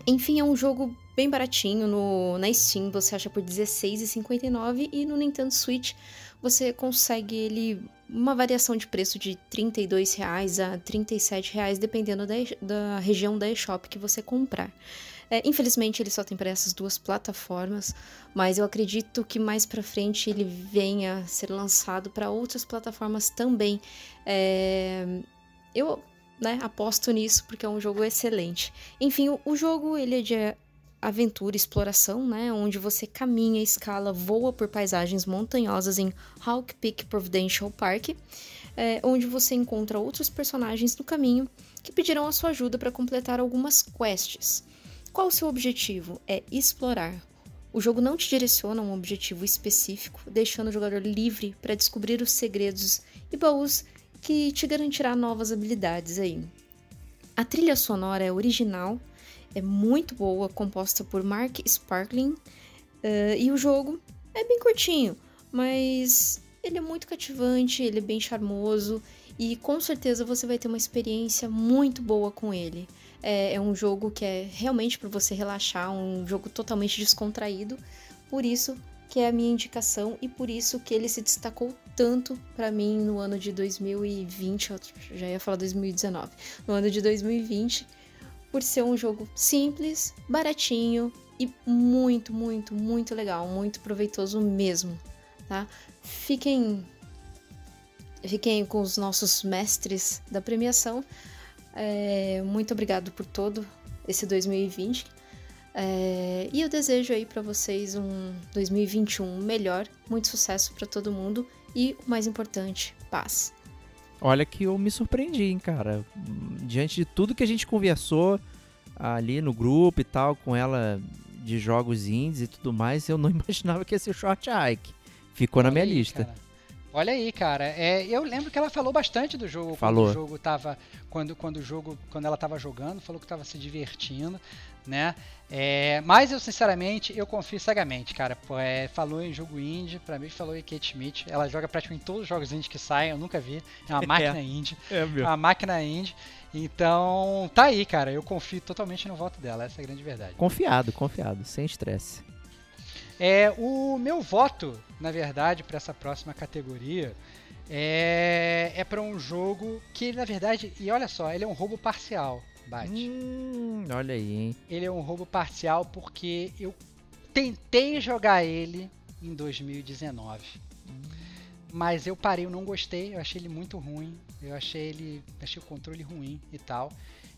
Enfim, é um jogo bem baratinho no, na Steam, você acha por R$16,59 e no Nintendo Switch você consegue ele uma variação de preço de 32 reais a 37 reais, dependendo da, da região da eShop que você comprar. É, infelizmente ele só tem para essas duas plataformas, mas eu acredito que mais para frente ele venha a ser lançado para outras plataformas também. É, eu né, aposto nisso porque é um jogo excelente. Enfim, o, o jogo ele é de aventura, exploração, né, onde você caminha, escala, voa por paisagens montanhosas em Hawk Peak Providential Park, é, onde você encontra outros personagens no caminho que pedirão a sua ajuda para completar algumas quests. Qual o seu objetivo? É explorar. O jogo não te direciona a um objetivo específico, deixando o jogador livre para descobrir os segredos e baús que te garantirá novas habilidades aí. A trilha sonora é original, é muito boa, composta por Mark Sparkling, uh, e o jogo é bem curtinho, mas ele é muito cativante, ele é bem charmoso e com certeza você vai ter uma experiência muito boa com ele. É, é um jogo que é realmente para você relaxar, um jogo totalmente descontraído. Por isso que é a minha indicação e por isso que ele se destacou tanto para mim no ano de 2020, eu já ia falar 2019, no ano de 2020, por ser um jogo simples, baratinho e muito, muito, muito legal, muito proveitoso mesmo, tá? Fiquem fiquem com os nossos mestres da premiação é, muito obrigado por todo esse 2020. É, e eu desejo aí para vocês um 2021 melhor, muito sucesso para todo mundo e o mais importante, paz.
Olha que eu me surpreendi, hein, cara. Diante de tudo que a gente conversou ali no grupo e tal, com ela de jogos indies e tudo mais, eu não [LAUGHS] imaginava que ia ser Short Hike. Ficou na minha aí, lista.
Cara. Olha aí, cara. É, eu lembro que ela falou bastante do jogo
falou.
quando o jogo tava. Quando, quando o jogo. Quando ela tava jogando, falou que tava se divertindo, né? É, mas eu, sinceramente, eu confio cegamente, cara. Pô, é, falou em jogo indie, pra mim falou em Kate Schmidt. Ela joga praticamente todos os jogos indie que saem, eu nunca vi. É uma [LAUGHS] máquina é. indie. É, meu. É uma máquina indie. Então, tá aí, cara. Eu confio totalmente no voto dela, essa é a grande verdade.
Confiado, confiado, sem estresse.
É, o meu voto, na verdade, para essa próxima categoria é, é para um jogo que, na verdade, e olha só, ele é um roubo parcial, Bate.
Hum, olha aí, hein?
Ele é um roubo parcial porque eu tentei jogar ele em 2019. Hum. Mas eu parei, eu não gostei, eu achei ele muito ruim. Eu achei ele, achei o controle ruim e tal.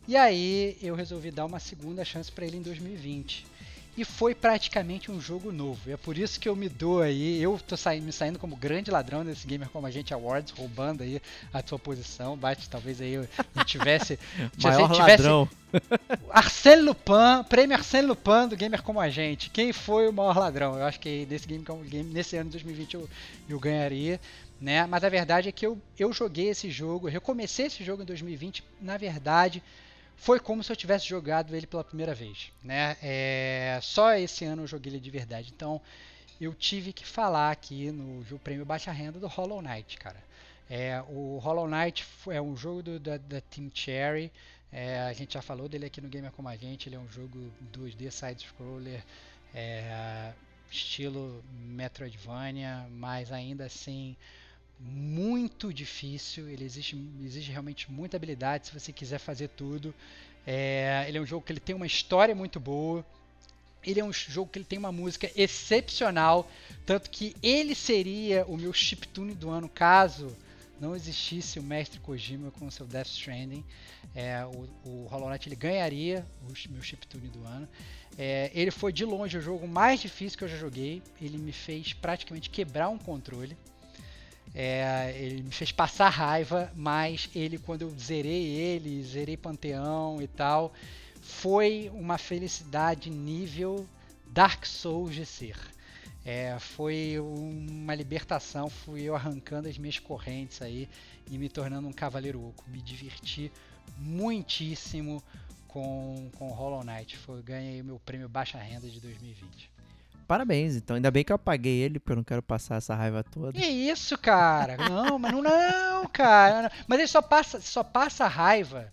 E aí eu resolvi dar uma segunda chance para ele em 2020 e foi praticamente um jogo novo. É por isso que eu me dou aí, eu tô saindo, me saindo como grande ladrão desse Gamer Como a Gente Awards, roubando aí a sua posição. Bate, talvez aí eu [LAUGHS] tivesse.
Maior tivesse, ladrão. [LAUGHS]
Arsène Lupin, prêmio Arsène Lupin do Gamer Como a Gente. Quem foi o maior ladrão? Eu acho que nesse game, nesse ano de 2020 eu, eu ganharia. Né? Mas a verdade é que eu, eu joguei esse jogo, eu recomecei esse jogo em 2020, na verdade, foi como se eu tivesse jogado ele pela primeira vez, né? É, só esse ano eu joguei ele de verdade, então eu tive que falar aqui no, no prêmio Baixa Renda do Hollow Knight, cara. É, o Hollow Knight é um jogo do, da, da Team Cherry, é, a gente já falou dele aqui no Gamer Como a Gente, ele é um jogo 2D side-scroller, é, estilo Metroidvania, mas ainda assim muito difícil, ele exige, exige realmente muita habilidade se você quiser fazer tudo. É, ele é um jogo que ele tem uma história muito boa. Ele é um jogo que ele tem uma música excepcional, tanto que ele seria o meu chiptune do ano caso não existisse o mestre Kojima com seu Death Stranding. É, o, o Hollow Knight ele ganharia o meu chiptune do ano. É, ele foi de longe o jogo mais difícil que eu já joguei. Ele me fez praticamente quebrar um controle. É, ele me fez passar raiva, mas ele, quando eu zerei ele, zerei Panteão e tal, foi uma felicidade nível Dark Souls de ser. É, foi uma libertação, fui eu arrancando as minhas correntes aí e me tornando um cavaleiro oco. Me diverti muitíssimo com, com Hollow Knight. Foi, ganhei meu prêmio Baixa Renda de 2020.
Parabéns, então. Ainda bem que eu apaguei ele, porque eu não quero passar essa raiva toda.
Que isso, cara? Não, mas não, não cara. Mas ele só passa, só passa raiva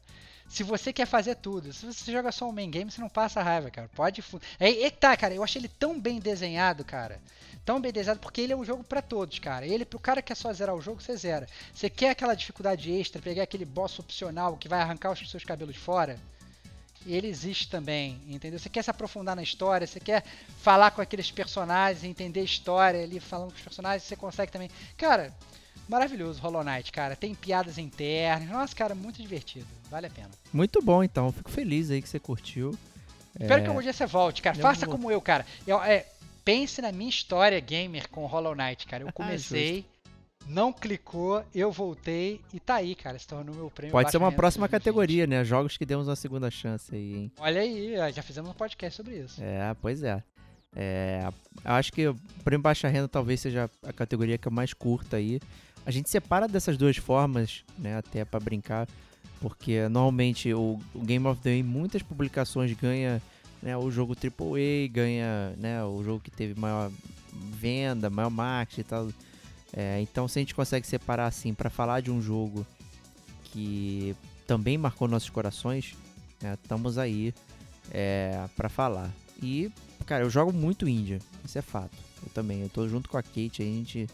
se você quer fazer tudo. Se você joga só um main game, você não passa raiva, cara. Pode. É, é tá, cara. Eu achei ele tão bem desenhado, cara. Tão bem desenhado, porque ele é um jogo para todos, cara. Ele, pro cara que quer só zerar o jogo, você zera. Você quer aquela dificuldade extra, pegar aquele boss opcional que vai arrancar os seus cabelos fora? Ele existe também, entendeu? Você quer se aprofundar na história, você quer falar com aqueles personagens, entender a história ali, falando com os personagens, você consegue também. Cara, maravilhoso Hollow Knight, cara. Tem piadas internas. Nossa, cara, muito divertido. Vale a pena.
Muito bom, então. Fico feliz aí que você curtiu.
Espero
É,
que algum dia você volte, cara.
eu
Faça como eu, cara. Eu, é, pense na minha história gamer com Hollow Knight, cara. Eu [LAUGHS]
Ah,
comecei, não clicou, eu voltei e tá aí, cara. Se tornou meu prêmio.
Pode ser uma próxima
2020.
categoria, né? Jogos que demos uma segunda chance aí, hein?
Olha aí, já fizemos um podcast sobre isso.
É, pois é. É, eu acho que o prêmio baixa renda talvez seja a categoria que eu mais curta aí. A gente separa dessas duas formas, né, até pra brincar, porque normalmente o, Game of the Year, muitas publicações ganha, né, o jogo AAA, ganha, né, o jogo que teve maior venda, maior marketing e tal. É, então se a gente consegue separar assim pra falar de um jogo que também marcou nossos corações, né, estamos aí é, para falar. E, cara, eu jogo muito Índia, isso é fato. Eu também, eu tô junto com a Kate, a gente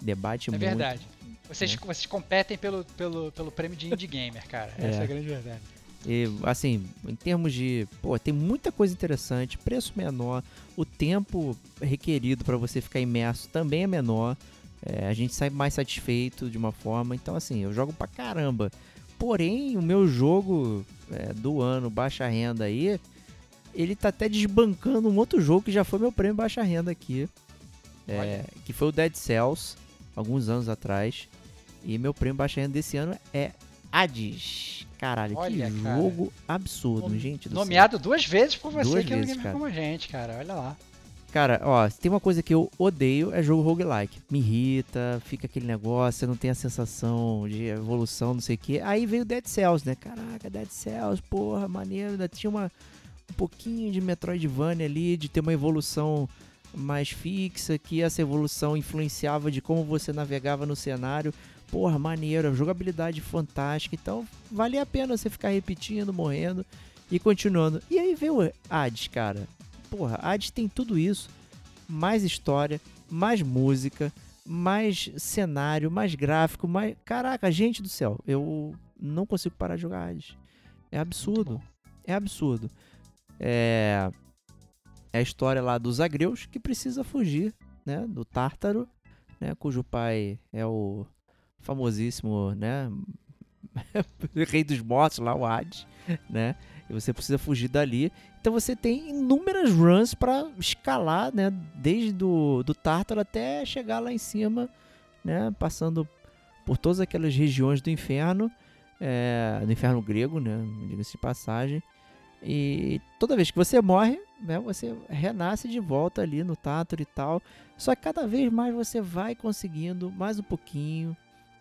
debate
É
muito.
verdade. Vocês,
né?
vocês competem pelo, pelo, pelo prêmio de Indie Gamer, cara. Essa é a
É.
grande verdade.
E, assim, em termos de. Pô, tem muita coisa interessante, preço menor, o tempo requerido para você ficar imerso também é menor. É, a gente sai mais satisfeito de uma forma. Então, assim, eu jogo pra caramba. Porém, o meu jogo é, do ano, baixa renda aí, ele tá até desbancando um outro jogo que já foi meu prêmio baixa renda aqui. é, que foi o Dead Cells, alguns anos atrás. E meu prêmio baixa renda desse ano é Hades. Caralho,
Olha,
que
cara.
jogo absurdo, gente. do
Nomeado duas vezes por você
Duas
no
vezes,
Gamer
cara.
como a gente, cara. Olha lá.
Cara, ó, tem uma coisa que eu odeio é jogo roguelike. Me irrita, fica aquele negócio, você não tem a sensação de evolução, não sei o quê. Aí veio Dead Cells, né? Caraca, Dead Cells, porra, maneiro. Ainda tinha uma, um pouquinho de Metroidvania ali, de ter uma evolução mais fixa, que essa evolução influenciava de como você navegava no cenário. Porra, maneiro, jogabilidade fantástica. Então, valia a pena você ficar repetindo, morrendo e continuando. E aí veio o Hades, cara. Porra, Hades tem tudo isso. Mais história, mais música, mais cenário, mais gráfico, mais. Caraca, gente do céu, eu não consigo parar de jogar Hades. É absurdo. É absurdo. É. É a história lá dos Agreus que precisa fugir, né? Do Tártaro, né? Cujo pai é o famosíssimo, né? [LAUGHS] Rei dos Mortos lá, o Hades, né? E você precisa fugir dali. Então você tem inúmeras runs para escalar, né? Desde do, do Tártaro até chegar lá em cima, né? Passando por todas aquelas regiões do inferno, é, do inferno grego, né? Diga-se de passagem. E toda vez que você morre, né? Você renasce de volta ali no Tártaro e tal. Só que cada vez mais você vai conseguindo mais um pouquinho,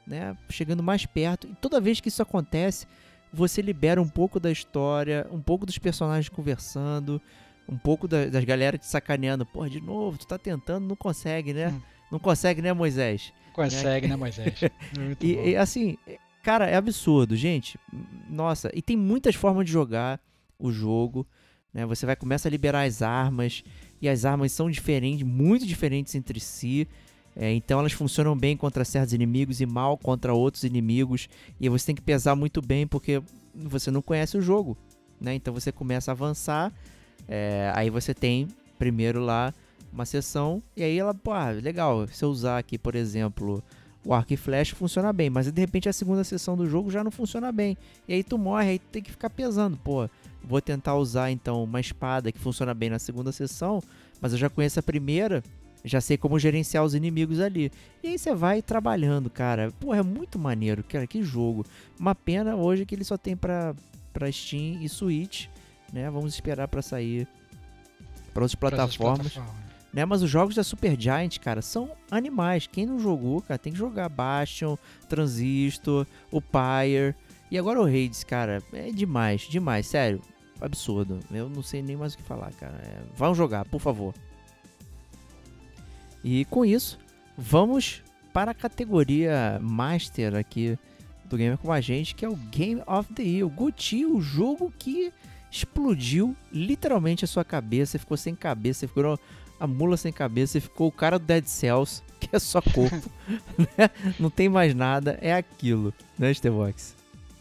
né? Chegando mais perto. E toda vez que isso acontece, você libera um pouco da história, um pouco dos personagens conversando, um pouco da- das galera te sacaneando. Pô, de novo, tu tá tentando, não consegue, né? Não consegue, né, Moisés?
Consegue, né, Moisés? [LAUGHS] Muito
e, e, assim, é- cara, é absurdo, gente. Nossa, e tem muitas formas de jogar o jogo. Né? Você vai começa a liberar as armas e as armas são diferentes, muito diferentes entre si. É, então elas funcionam bem contra certos inimigos e mal contra outros inimigos. E você tem que pesar muito bem porque você não conhece o jogo. Né? Então você começa a avançar. é, aí você tem primeiro lá uma sessão. E aí ela, pô, ah, legal. Se eu usar aqui, por exemplo, o arco e flecha funciona bem. Mas de repente a segunda sessão do jogo já não funciona bem. E aí tu morre, aí tu tem que ficar pesando. Pô, vou tentar usar então uma espada que funciona bem na segunda sessão. Mas eu já conheço a primeira já sei como gerenciar os inimigos ali. E aí você vai trabalhando, cara. Pô, é muito maneiro, cara, que jogo. Uma pena hoje que ele só tem pra, pra Steam e Switch, né? Vamos esperar pra sair para outras
Pra outras
plataformas.
plataformas.
Né, mas os jogos da Supergiant, cara, são animais. Quem não jogou, cara, tem que jogar Bastion, Transistor, o Pyre. E agora o Hades, cara, é demais, demais, sério. Absurdo. Eu não sei nem mais o que falar, cara. É, vão jogar, por favor. E com isso, vamos para a categoria Master aqui do Gamer com a gente, que é o Game of the Year. O GOTY, o jogo que explodiu literalmente a sua cabeça, ficou sem cabeça, ficou a mula sem cabeça, ficou o cara do Dead Cells, [LAUGHS] que é só corpo, [LAUGHS] né? não tem mais nada, é aquilo, né, Stevox?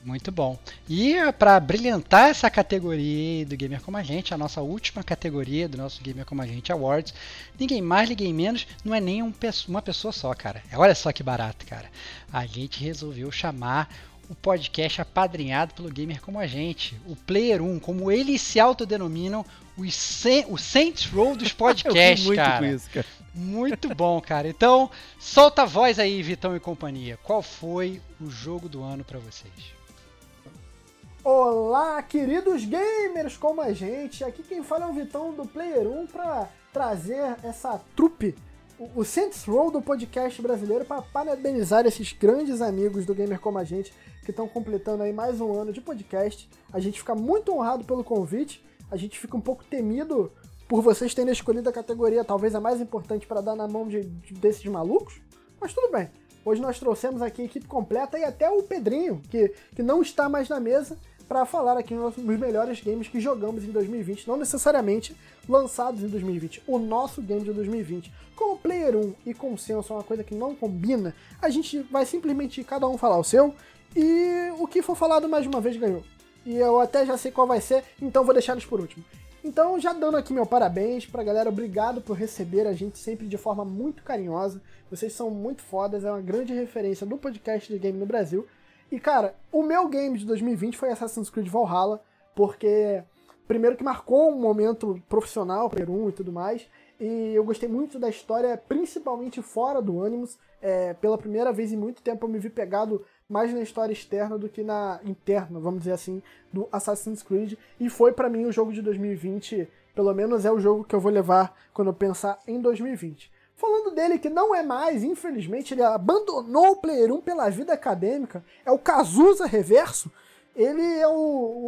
Muito bom. E para brilhantar essa categoria do Gamer Como a Gente, a nossa última categoria do nosso Gamer Como a Gente Awards, ninguém mais, ninguém menos, não é nem um, uma pessoa só, cara. Olha só que barato, cara. A gente resolveu chamar o podcast apadrinhado pelo Gamer Como a Gente, o Player 1, como eles se autodenominam, o, o Saints Row dos [LAUGHS] podcasts,
muito
cara.
Com isso, cara.
Muito bom, cara. Então, solta a voz aí, Vitão e companhia. Qual foi o jogo do ano para vocês?
Olá, queridos gamers como a gente. Aqui quem fala é o Vitão do Player 1 para trazer essa trupe, o Saints Row do podcast brasileiro, para parabenizar esses grandes amigos do Gamer como a gente que estão completando aí mais um ano de podcast. A gente fica muito honrado pelo convite. A gente fica um pouco temido por vocês terem escolhido a categoria talvez a mais importante para dar na mão de, de, desses malucos. Mas tudo bem. Hoje nós trouxemos aqui a equipe completa e até o Pedrinho, que, que não está mais na mesa, para falar aqui nos melhores games que jogamos em 2020, não necessariamente lançados em 2020. O nosso game de 2020, com o Player 1 e consenso é uma coisa que não combina, a gente vai simplesmente cada um falar o seu e o que for falado mais uma vez ganhou. E eu até já sei qual vai ser, então vou deixar eles por último. Então, já dando aqui meu parabéns pra galera, obrigado por receber a gente sempre de forma muito carinhosa. Vocês são muito fodas, é uma grande referência do podcast de game no Brasil. E cara, o meu game de 2020 foi Assassin's Creed Valhalla, porque primeiro que marcou um momento profissional, Peru e tudo mais, e eu gostei muito da história, principalmente fora do Animus. É, pela primeira vez em muito tempo eu me vi pegado mais na história externa do que na interna, vamos dizer assim, do Assassin's Creed. E foi para mim o jogo de 2020, pelo menos é o jogo que eu vou levar quando eu pensar em 2020. Falando dele que não é mais, infelizmente, ele abandonou o Player 1 pela vida acadêmica, é o Cazuza Reverso. Ele é o,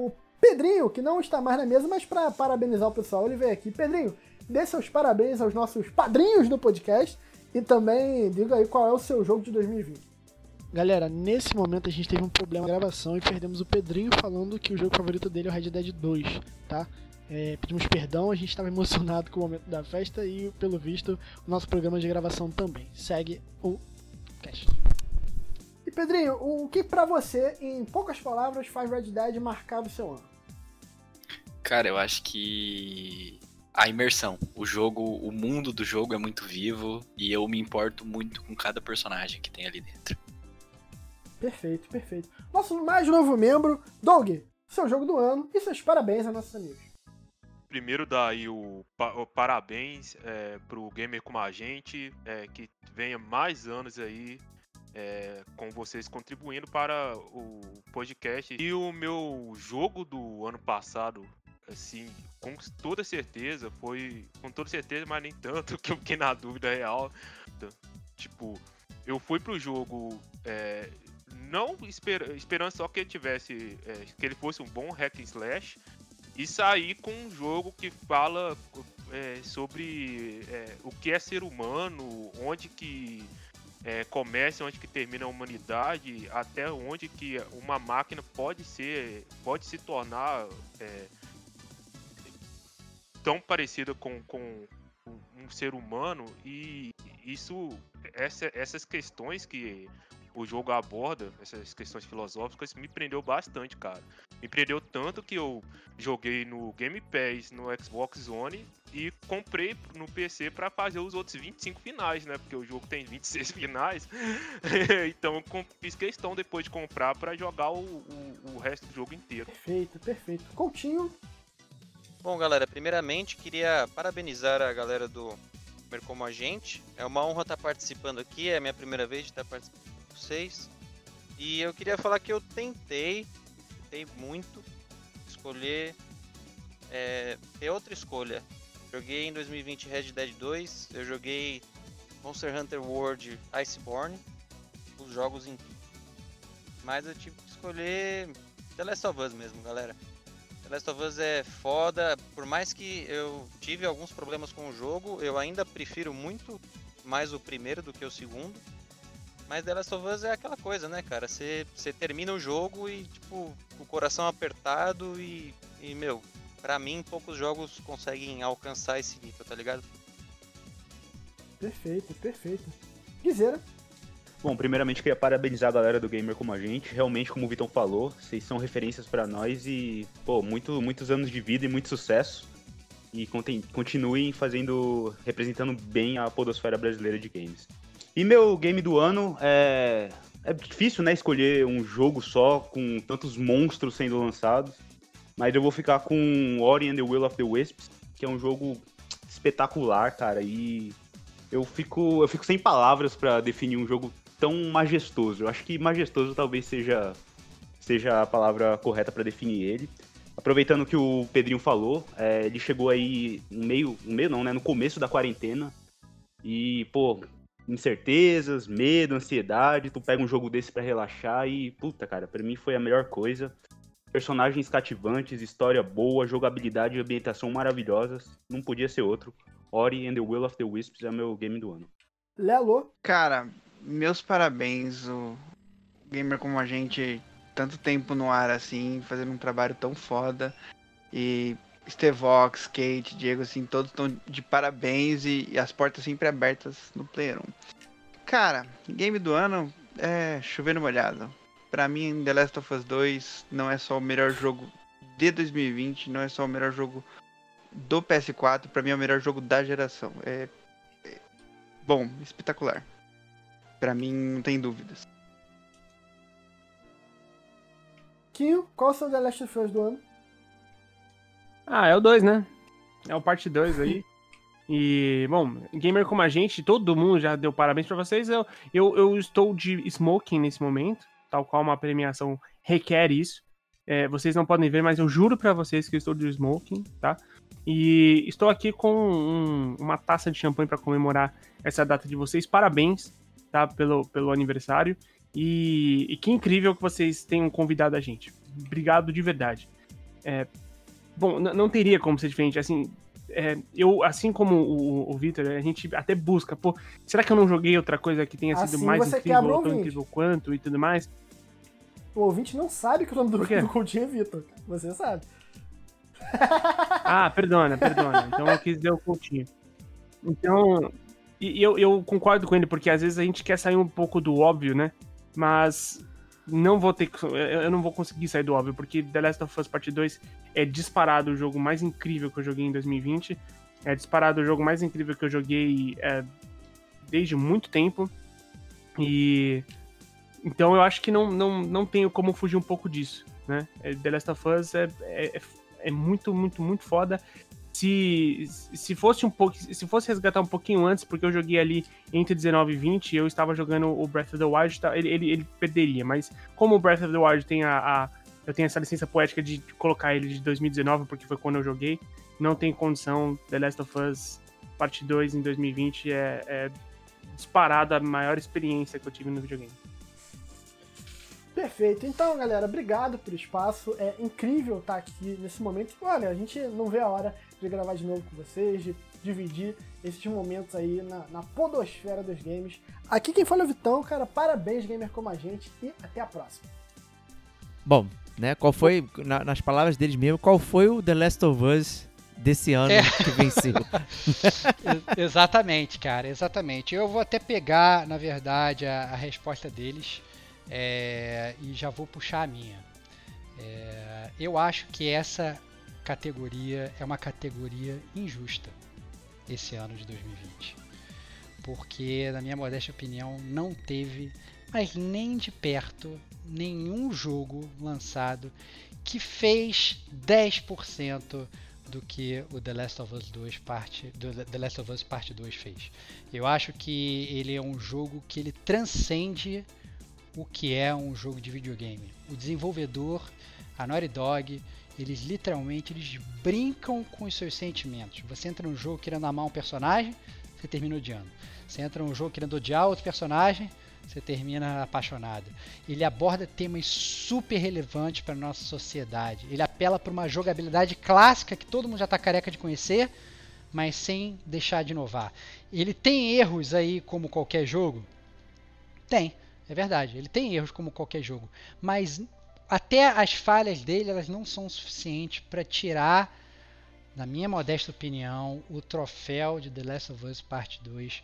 o Pedrinho, que não está mais na mesa, mas para parabenizar o pessoal, ele veio aqui. Pedrinho, dê seus parabéns aos nossos padrinhos do podcast e também diga aí qual é o seu jogo de 2020.
Galera, nesse momento a gente teve um problema na gravação e perdemos o Pedrinho falando que o jogo favorito dele é o Red Dead 2, tá? É, pedimos perdão, a gente estava emocionado com o momento da festa e, pelo visto, o nosso programa de gravação também. Segue o cast.
E Pedrinho, o que para você, em poucas palavras, faz Red Dead marcar o seu ano?
Cara, eu acho que a imersão. O jogo, o mundo do jogo é muito vivo e eu me importo muito com cada personagem que tem ali dentro.
Perfeito, perfeito. Nosso mais novo membro, Doug, seu jogo do ano e seus parabéns a nossos amigos
primeiro dar aí o, o parabéns é, pro gamer como a gente, é, que venha mais anos aí é, com vocês contribuindo para o podcast. E o meu jogo do ano passado, assim, com toda certeza, foi. Com toda certeza, mas nem tanto, [LAUGHS] que eu fiquei na dúvida real. Tipo, eu fui pro jogo. É, não esper, esperando só que ele tivesse. É, que ele fosse um bom hack and slash e sair com um jogo que fala é, sobre é, o que é ser humano, onde que é, começa, onde que termina a humanidade, até onde que uma máquina pode ser, pode se tornar é, tão parecida com, com um ser humano e isso, essa, essas questões que o jogo aborda, essas questões filosóficas, me prendeu bastante, cara. Me prendeu tanto que eu joguei no Game Pass, no Xbox One e comprei no PC para fazer os outros 25 finais, né? Porque o jogo tem 26 [LAUGHS] finais. [LAUGHS] então eu fiz questão depois de comprar para jogar o, o, o resto do jogo inteiro.
Perfeito, perfeito. Coutinho.
Bom, galera, primeiramente queria parabenizar a galera do Como a Gente. É uma honra estar participando aqui, é a minha primeira vez de estar participando vocês. E eu queria falar que eu tentei, tentei muito, escolher, é, ter outra escolha. Joguei em 2020 Red Dead 2, eu joguei Monster Hunter World Iceborne, os jogos em mas eu tive que escolher The Last of Us mesmo, galera. The Last of Us é foda, por mais que eu tive alguns problemas com o jogo, eu ainda prefiro muito mais o primeiro do que o segundo. Mas The Last of Us é aquela coisa, né, cara? Você termina o jogo e, tipo, o coração apertado e, e, meu, pra mim, poucos jogos conseguem alcançar esse nível, tá ligado?
Perfeito, perfeito. Guizeira.
Bom, primeiramente queria parabenizar a galera do Gamer como a gente. Realmente, como o Vitão falou, vocês são referências para nós e, pô, muito, muitos anos de vida e muito sucesso. E continuem fazendo, representando bem a podosfera brasileira de games. E meu game do ano é. É difícil, né, escolher um jogo só com tantos monstros sendo lançados. Mas eu vou ficar com Ori and the Will of the Wisps, que é um jogo espetacular, cara. E eu fico, eu fico sem palavras para definir um jogo tão majestoso. Eu acho que majestoso talvez seja, seja a palavra correta para definir ele. Aproveitando que o Pedrinho falou, é, ele chegou aí no meio, no meio não, né, no começo da quarentena. E, pô, incertezas, medo, ansiedade, tu pega um jogo desse para relaxar e, puta, cara, para mim foi a melhor coisa. Personagens cativantes, história boa, jogabilidade e ambientação maravilhosas. Não podia ser outro. Ori and the Will of the Wisps é meu game do ano.
Lelo?
Cara, meus parabéns. O gamer como a gente, tanto tempo no ar assim, fazendo um trabalho tão foda. E Stevox, Kate, Diego, assim, todos estão de parabéns e, e, as portas sempre abertas no Player 1. Cara, game do ano é chovendo molhado. Pra mim, The Last of Us 2 não é só o melhor jogo de 2020, não é só o melhor jogo do PS4, pra mim é o melhor jogo da geração. É, é bom, espetacular. Pra mim, não tem dúvidas.
Kinho, qual é o seu The Last of Us do ano?
Ah, é o 2, né? É o parte 2 aí. E, bom, gamer como a gente, todo mundo já deu parabéns para vocês. Eu, eu, eu, estou de smoking nesse momento, tal qual uma premiação requer isso. É, vocês não podem ver, mas eu juro para vocês que eu estou de smoking, tá? E estou aqui com um, uma taça de champanhe para comemorar essa data de vocês. Parabéns, tá? Pelo, pelo aniversário. E, e que incrível que vocês tenham convidado a gente. Obrigado de verdade. É, Bom, não teria como ser diferente. Assim, é, eu, assim como o, o Victor, a gente até busca, pô, será que eu não joguei outra coisa que tenha sido assim mais incrível ou tão incrível quanto e tudo mais?
O ouvinte não sabe que o nome do, do Coutinho é Vitor. Você sabe. [LAUGHS]
Ah, perdona, perdona. Então eu quis dizer o Coutinho. Então, e eu, eu concordo com ele, porque às vezes a gente quer sair um pouco do óbvio, né? Mas não vou ter eu não vou conseguir sair do óbvio, porque The Last of Us Part 2 é disparado o jogo mais incrível que eu joguei em 2020. É disparado o jogo mais incrível que eu joguei é, desde muito tempo. E então eu acho que não, não, não tenho como fugir um pouco disso, né? É, The Last of Us é, é, é muito, muito, muito foda se, se fosse um pouco, se fosse resgatar um pouquinho antes, porque eu joguei ali entre 19 e 20, eu estava jogando o Breath of the Wild, tá, ele, ele, ele perderia, mas como o Breath of the Wild tem a, a, eu tenho essa licença poética de colocar ele de 2019, porque foi quando eu joguei, não tem condição, The Last of Us Parte 2 em 2020 é, é disparada a maior experiência que eu tive no videogame.
Perfeito. Então, galera, obrigado pelo espaço. É incrível estar aqui nesse momento. Olha, a gente não vê a hora de gravar de novo com vocês, de dividir esses momentos aí na, na podosfera dos games. Aqui quem fala é o Vitão, cara. Parabéns, gamer como a gente, e até a próxima.
Bom, né? Qual foi, na, nas palavras deles mesmo, qual foi o The Last of Us desse ano é. que venceu? [LAUGHS] [LAUGHS]
exatamente, cara, exatamente. Eu vou até pegar, na verdade, a, a resposta deles é, e já vou puxar a minha. É, eu acho que essa categoria é uma categoria injusta esse ano de 2020. Porque, na minha modesta opinião, não teve, mas nem de perto, nenhum jogo lançado que fez 10% do que o The Last of Us 2 parte The Last of Us Parte 2 fez. Eu acho que ele é um jogo que ele transcende o que é um jogo de videogame. O desenvolvedor, a Naughty Dog, eles literalmente eles brincam com os seus sentimentos. Você entra num jogo querendo amar um personagem, você termina odiando. Você entra num jogo querendo odiar outro personagem, você termina apaixonado. Ele aborda temas super relevantes para nossa sociedade. Ele apela para uma jogabilidade clássica que todo mundo já está careca de conhecer, mas sem deixar de inovar. Ele tem erros aí como qualquer jogo? Tem, é verdade. Ele tem erros como qualquer jogo, mas até as falhas dele elas não são suficientes para tirar, na minha modesta opinião, o troféu de The Last of Us Part 2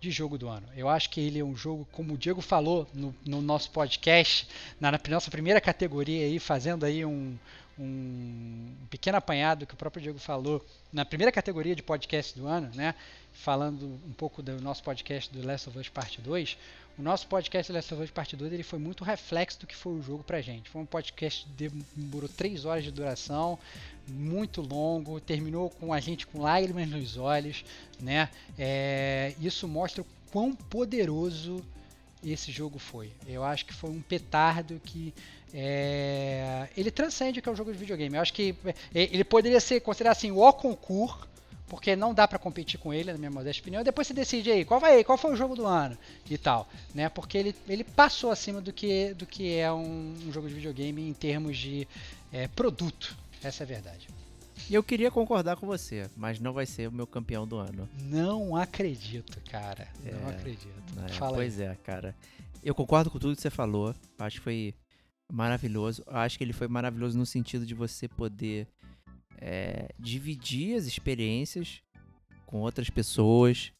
de jogo do ano. Eu acho que ele é um jogo, como o Diego falou no, no nosso podcast, na, na, nossa primeira categoria aí, fazendo aí um, um pequeno apanhado que o próprio Diego falou na primeira categoria de podcast do ano, né? Falando um pouco do nosso podcast do Last of Us Parte 2, o nosso podcast Last of Us Parte 2 ele foi muito reflexo do que foi o jogo pra gente. Foi um podcast que demorou 3 horas de duração, muito longo, terminou com a gente com lágrimas nos olhos, né? É, isso mostra o quão poderoso esse jogo foi. Eu acho que foi um petardo que é, ele transcende o que é um jogo de videogame. Eu acho que é, ele poderia ser considerado assim o concurso porque não dá para competir com ele, na minha modesta opinião. Depois você decide aí, qual vai, qual foi o jogo do ano e tal, né? Porque ele, ele passou acima do que, do que é um, um jogo de videogame em termos de é, produto. Essa é a verdade.
E eu queria concordar com você, mas não vai ser o meu campeão do ano.
Não acredito, cara. Não
É,
acredito.
É, pois
aí.
é, cara. Eu concordo com tudo que você falou. Acho que foi maravilhoso. Acho que ele foi maravilhoso no sentido de você poder é, dividir as experiências com outras pessoas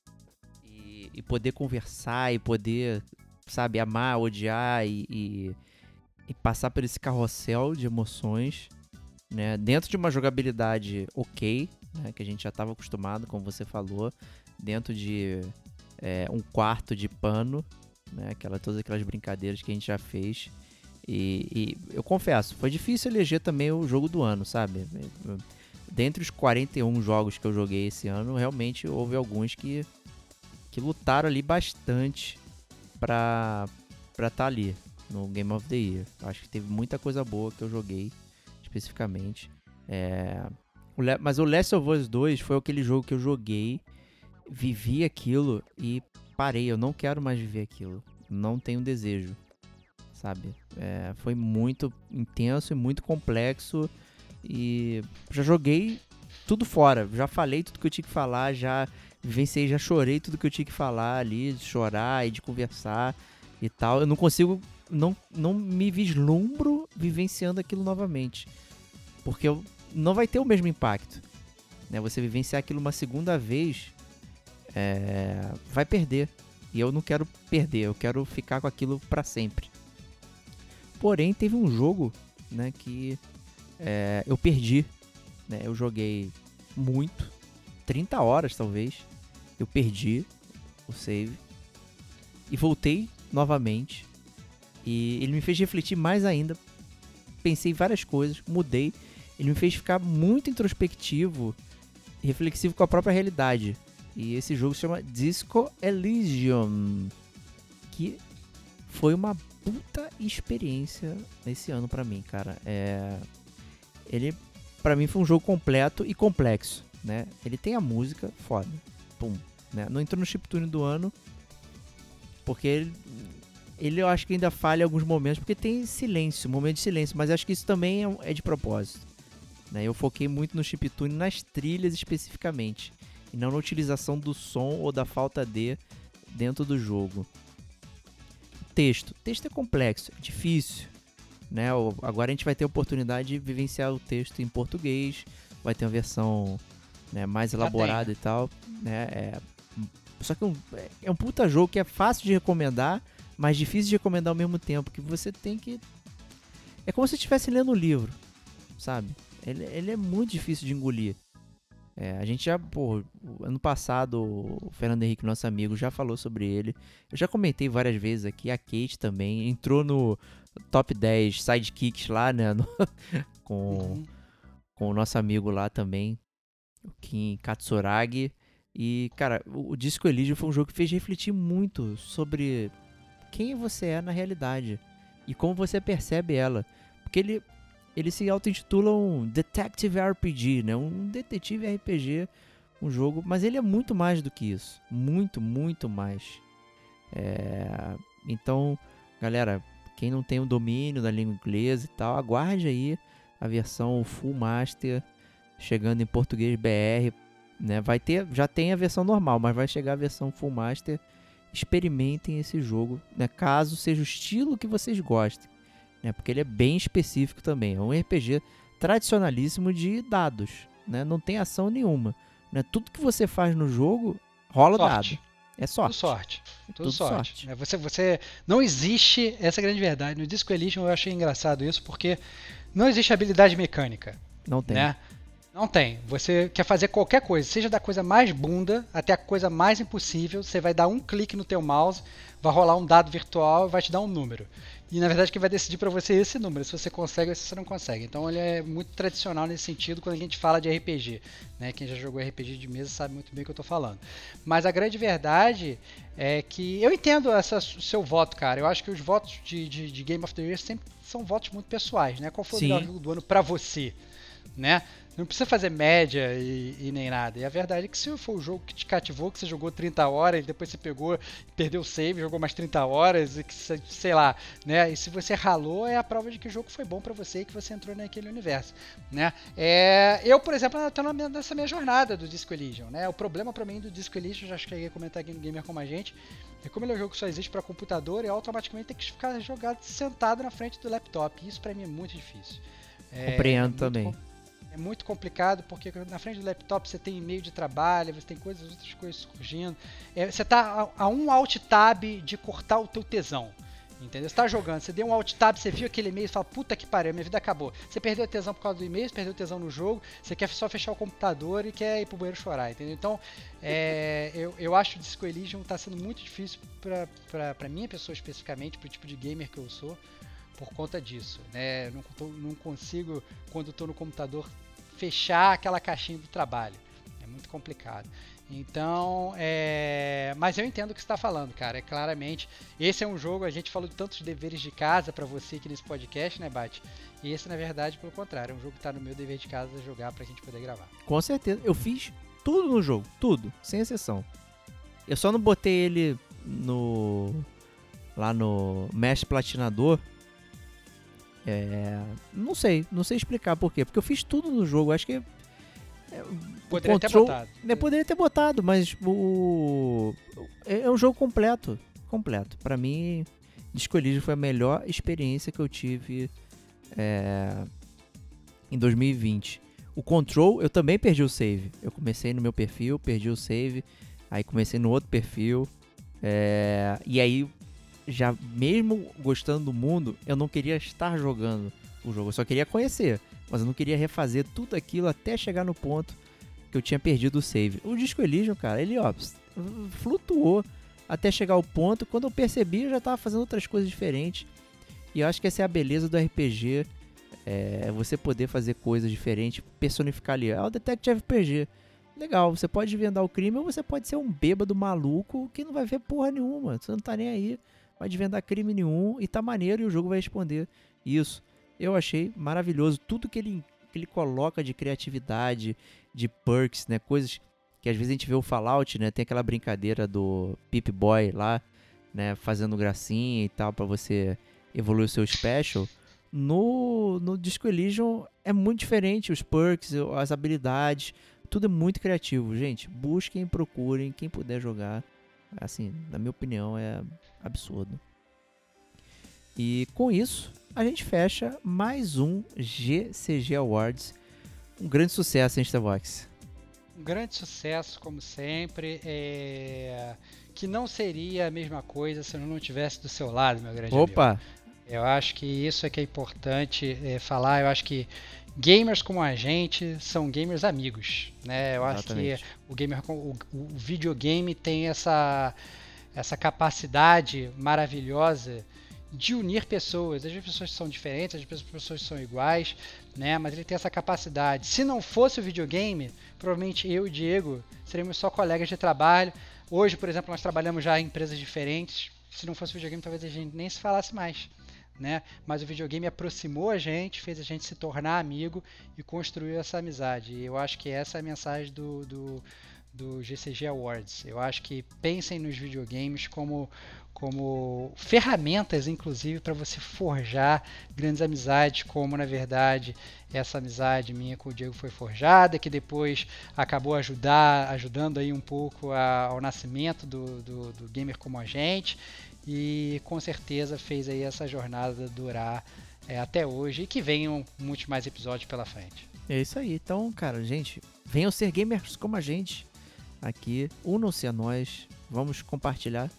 e, e poder conversar e poder, sabe, amar, odiar e, e, e passar por esse carrossel de emoções, né? Dentro de uma jogabilidade ok, né? Que a gente já estava acostumado, como você falou, dentro de é, um quarto de pano, né? Aquela, todas aquelas brincadeiras que a gente já fez. E, e eu confesso, foi difícil eleger também o jogo do ano, sabe? Dentre os 41 jogos que eu joguei esse ano, realmente houve alguns que, que lutaram ali bastante pra estar tá ali no Game of the Year. Acho que teve muita coisa boa que eu joguei especificamente. É, mas o Last of Us 2 foi aquele jogo que eu joguei, vivi aquilo e parei. Eu não quero mais viver aquilo. Não tenho desejo sabe? É, foi muito intenso e muito complexo e já joguei tudo fora, já falei tudo que eu tinha que falar, já vivenciei, já chorei tudo que eu tinha que falar ali, de chorar e de conversar e tal. Eu não consigo, não, não me vislumbro vivenciando aquilo novamente, porque eu, não vai ter o mesmo impacto. Né? Você vivenciar aquilo uma segunda vez é, vai perder. E eu não quero perder, eu quero ficar com aquilo para sempre. Porém, teve um jogo, né, que é, eu perdi. Né, eu joguei muito, 30 horas talvez. Eu perdi o save e voltei novamente. E ele me fez refletir mais ainda. Pensei em várias coisas, mudei. Ele me fez ficar muito introspectivo reflexivo com a própria realidade. E esse jogo se chama Disco Elysium, que foi uma puta experiência nesse ano pra mim, cara. É... Ele, pra mim, foi um jogo completo e complexo, né? Ele tem a música, foda, pum, né? Não entrou no chiptune do ano, porque ele, ele eu acho que ainda falha em alguns momentos, porque tem silêncio, momento de silêncio, mas acho que isso também é, é de propósito. Né? Eu foquei muito no chiptune, nas trilhas especificamente, e não na utilização do som ou da falta de dentro do jogo texto. O texto é complexo, é difícil. Né? Agora a gente vai ter a oportunidade de vivenciar o texto em português, vai ter uma versão né, mais elaborada e tal. Né? É, só que é um, é um puta jogo que é fácil de recomendar, mas difícil de recomendar ao mesmo tempo, que você tem que... É como se estivesse lendo um livro, sabe? Ele, ele é muito difícil de engolir. É, a gente já, pô, ano passado o Fernando Henrique, nosso amigo, já falou sobre ele. Eu já comentei várias vezes aqui, a Kate também entrou no top 10 sidekicks lá, né? no- [LAUGHS] com, com o nosso amigo lá também, o Kim Katsuragi. E, cara, o, o Disco Elysium foi um jogo que fez refletir muito sobre quem você é na realidade e como você percebe ela. Porque ele, ele se auto-intitula um Detective RPG, né? Um detetive RPG, um jogo, mas ele é muito mais do que isso. Muito, muito mais. É, Então, galera, quem não tem o domínio da língua inglesa e tal, aguarde aí a versão Full Master chegando em português BR, né? Vai ter, já tem a versão normal, mas vai chegar a versão Full Master. Experimentem esse jogo, né? Caso seja o estilo que vocês gostem, né? Porque ele é bem específico também. É um RPG tradicionalíssimo de dados, né? Não tem ação nenhuma, né? Tudo que você faz no jogo rola
Sorte.
dado. É sorte.
Tudo sorte. Tudo,
Tudo
sorte.
sorte.
É, Você, você não existe, essa é a grande verdade. No Disco Elysium eu achei engraçado isso porque não existe habilidade mecânica.
Não tem.
Né? Não tem. Você quer fazer qualquer coisa, seja da coisa mais bunda até a coisa mais impossível, você vai dar um clique no teu mouse, vai rolar um dado virtual e vai te dar um número. E na verdade quem vai decidir para você é esse número, se você consegue ou se você não consegue. Então ele é muito tradicional nesse sentido quando a gente fala de RPG. Né? Quem já jogou RPG de mesa sabe muito bem o que eu estou falando. Mas a grande verdade é que eu entendo essa, o seu voto, cara. Eu acho que os votos de, de, de Game of the Year sempre são votos muito pessoais, né? Qual foi
Sim.
o melhor jogo do ano para você? Né? Não precisa fazer média e, e nem nada. E a verdade é que se for o jogo que te cativou, que você jogou 30 horas, e depois você pegou, perdeu o save, jogou mais 30 horas, e que sei lá, né? E se você ralou, é a prova de que o jogo foi bom pra você e que você entrou naquele universo, né? É, eu, por exemplo, minha- nessa minha jornada do Disco Elysium, né? O problema pra mim do Disco Elysium, já cheguei a comentar aqui no Gamer Como a Gente, é como ele é um jogo que só existe pra computador, e automaticamente tem que ficar jogado sentado na frente do laptop. Isso pra mim é muito difícil. É,
Compreendo
é muito
também.
com- é muito complicado porque na frente do laptop você tem e-mail de trabalho, você tem coisas, outras coisas surgindo. É, você tá a, a um alt tab de cortar o teu tesão. Entendeu? Você tá jogando, você deu um alt tab, você viu aquele e-mail e fala, puta que pariu, minha vida acabou. Você perdeu o tesão por causa do e-mail, você perdeu o tesão no jogo, você quer só fechar o computador e quer ir pro banheiro chorar, entendeu? Então, é, [LAUGHS] eu, eu acho o Disco Elysium tá sendo muito difícil pra, pra, pra minha pessoa especificamente, pro tipo de gamer que eu sou, por conta disso, né? Não, tô- não consigo, quando estou no computador, fechar aquela caixinha do trabalho. É muito complicado. Então, é... mas eu entendo o que você está falando, cara. É claramente, esse é um jogo. A gente falou de tantos deveres de casa para você aqui nesse podcast, né, Bate? E esse, na verdade, pelo contrário, é um jogo que está no meu dever de casa jogar para a gente poder gravar.
Com certeza. Eu fiz tudo no jogo. Tudo. Sem exceção. Eu só não botei ele no. Lá no Mesh Platinador. É. Não sei. Não sei explicar por quê. Porque eu fiz tudo no jogo. Acho que. é,
Poderia ter botado.
né, poderia ter botado, mas o. É é um jogo completo. Completo. Pra mim, Disco Elysium foi a melhor experiência que eu tive é, em 2020. O Control, eu também perdi o save. Eu comecei no meu perfil, perdi o save. Aí comecei no outro perfil. é, e aí, já mesmo gostando do mundo, eu não queria estar jogando o jogo. Eu só queria conhecer. Mas eu não queria refazer tudo aquilo até chegar no ponto que eu tinha perdido o save. O Disco Elysium, cara, ele, ó, flutuou até chegar ao ponto. Quando eu percebi, eu já tava fazendo outras coisas diferentes. E eu acho que essa é a beleza do RPG. É você poder fazer coisas diferentes, personificar ali. É o Detective RPG. Legal, você pode desvendar o crime ou você pode ser um bêbado maluco que não vai ver porra nenhuma. Você não tá nem aí, vai desvendar crime nenhum e tá maneiro e o jogo vai responder isso. Eu achei maravilhoso tudo que ele, que ele coloca de criatividade, de perks, né? Coisas que às vezes a gente vê o Fallout, né? Tem aquela brincadeira do Pip Boy lá, né? Fazendo gracinha e tal pra você evoluir o seu special. No, no Disco Elysium é muito diferente, os perks, as habilidades, tudo é muito criativo. Gente, busquem, procurem, quem puder jogar. Assim, na minha opinião, é absurdo. E com isso, a gente fecha mais um GCG Awards. Um grande sucesso, hein, Starbox?
Um grande sucesso, como sempre. é, Que não seria a mesma coisa se eu não tivesse do seu lado, meu grande amigo.
Opa!
Eu acho que isso é que é importante é, falar. Eu acho que gamers como a gente são gamers amigos, né? Eu acho
Exatamente.
que o gamer, o, o videogame tem essa essa capacidade maravilhosa de unir pessoas. Às vezes as pessoas são diferentes, às vezes as pessoas são iguais, né? Mas ele tem essa capacidade. Se não fosse o videogame, provavelmente eu e o Diego seríamos só colegas de trabalho. Hoje, por exemplo, nós trabalhamos já em empresas diferentes. Se não fosse o videogame, talvez a gente nem se falasse mais. Né? Mas o videogame aproximou a gente, fez a gente se tornar amigo e construiu essa amizade. E eu acho que essa é a mensagem do, do, do GCG Awards. Eu acho que pensem nos videogames como, como ferramentas, inclusive, para você forjar grandes amizades, como na verdade essa amizade minha com o Diego foi forjada, que depois acabou ajudar, ajudando aí um pouco a- ao nascimento do, do, do gamer como a gente e com certeza fez aí essa jornada durar é, até hoje e que venham muitos mais episódios pela frente.
É isso aí. Então, cara, gente, venham ser gamers como a gente aqui. Unam-se a nós. Vamos compartilhar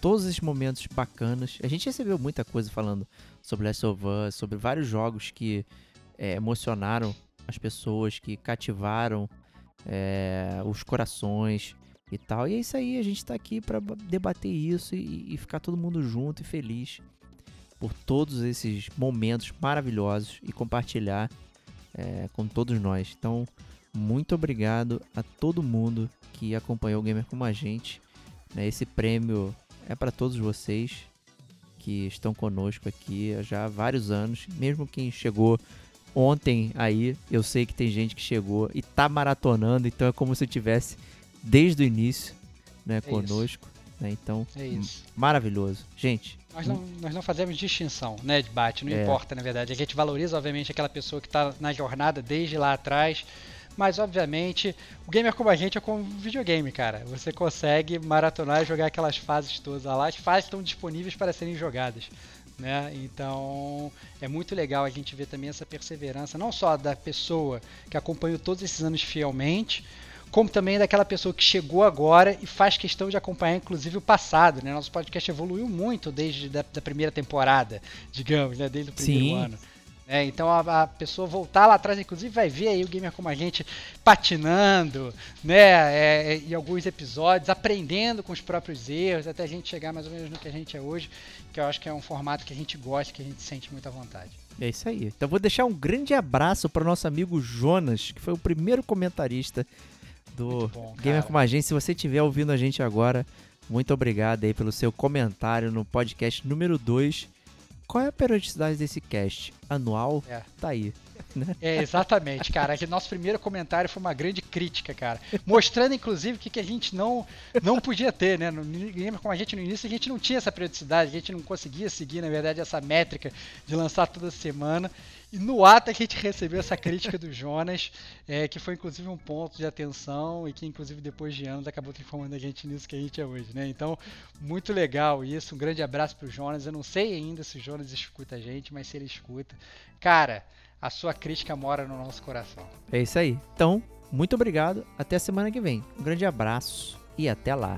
todos esses momentos bacanas. A gente recebeu muita coisa falando sobre Last of Us, sobre vários jogos que é, emocionaram as pessoas, que cativaram é, os corações e tal. E é isso aí, a gente tá aqui para debater isso e, e, ficar todo mundo junto e feliz por todos esses momentos maravilhosos e compartilhar é, com todos nós. Então, muito obrigado a todo mundo que acompanhou o Gamer como a gente. Né? Esse prêmio é para todos vocês que estão conosco aqui já há vários anos. Mesmo quem chegou ontem aí, eu sei que tem gente que chegou e tá maratonando, então é como se eu tivesse desde o início, né, é conosco. Né? Então, é maravilhoso. Gente.
Nós não, nós não fazemos distinção, né, de bate, não é. importa, na verdade. A gente valoriza, obviamente, aquela pessoa que está na jornada desde lá atrás. Mas, obviamente, o gamer como a gente é como videogame, cara. Você consegue maratonar e jogar aquelas fases todas lá. As fases estão disponíveis para serem jogadas. Né? Então é muito legal a gente ver também essa perseverança, não só da pessoa que acompanhou todos esses anos fielmente, como também daquela pessoa que chegou agora e faz questão de acompanhar, inclusive, o passado. Né? Nosso podcast evoluiu muito desde da, da primeira temporada, digamos, né? desde o primeiro Sim. ano. É, então a, a, pessoa voltar lá atrás, inclusive, vai ver aí o gamer como a gente patinando, né? É, é, em alguns episódios, aprendendo com os próprios erros, até a gente chegar mais ou menos no que a gente é hoje, que eu acho que é um formato que a gente gosta, que a gente sente muita vontade.
É isso aí. Então vou deixar um grande abraço para o nosso amigo Jonas, que foi o primeiro comentarista do bom, Gamer como a gente. Se você estiver ouvindo a gente agora, muito obrigado aí pelo seu comentário no podcast número 2 qual é a periodicidade desse cast? Anual? É. Tá aí.
Né? É, exatamente, cara. Nosso primeiro comentário foi uma grande crítica, cara. Mostrando, inclusive, o que, que a gente não, não podia ter, né? Lembra como a gente no início, a gente não tinha essa periodicidade, a gente não conseguia seguir, na verdade, essa métrica de lançar toda semana. E no ato a gente recebeu essa crítica do Jonas, é, que foi inclusive um ponto de atenção e que inclusive depois de anos acabou transformando a gente nisso que a gente é hoje, né? Então, muito legal isso. Um grande abraço pro Jonas. Eu não sei ainda se o Jonas escuta a gente, mas se ele escuta, cara, a sua crítica mora no nosso coração.
É isso aí. Então, muito obrigado. Até a semana que vem. Um grande abraço e até lá.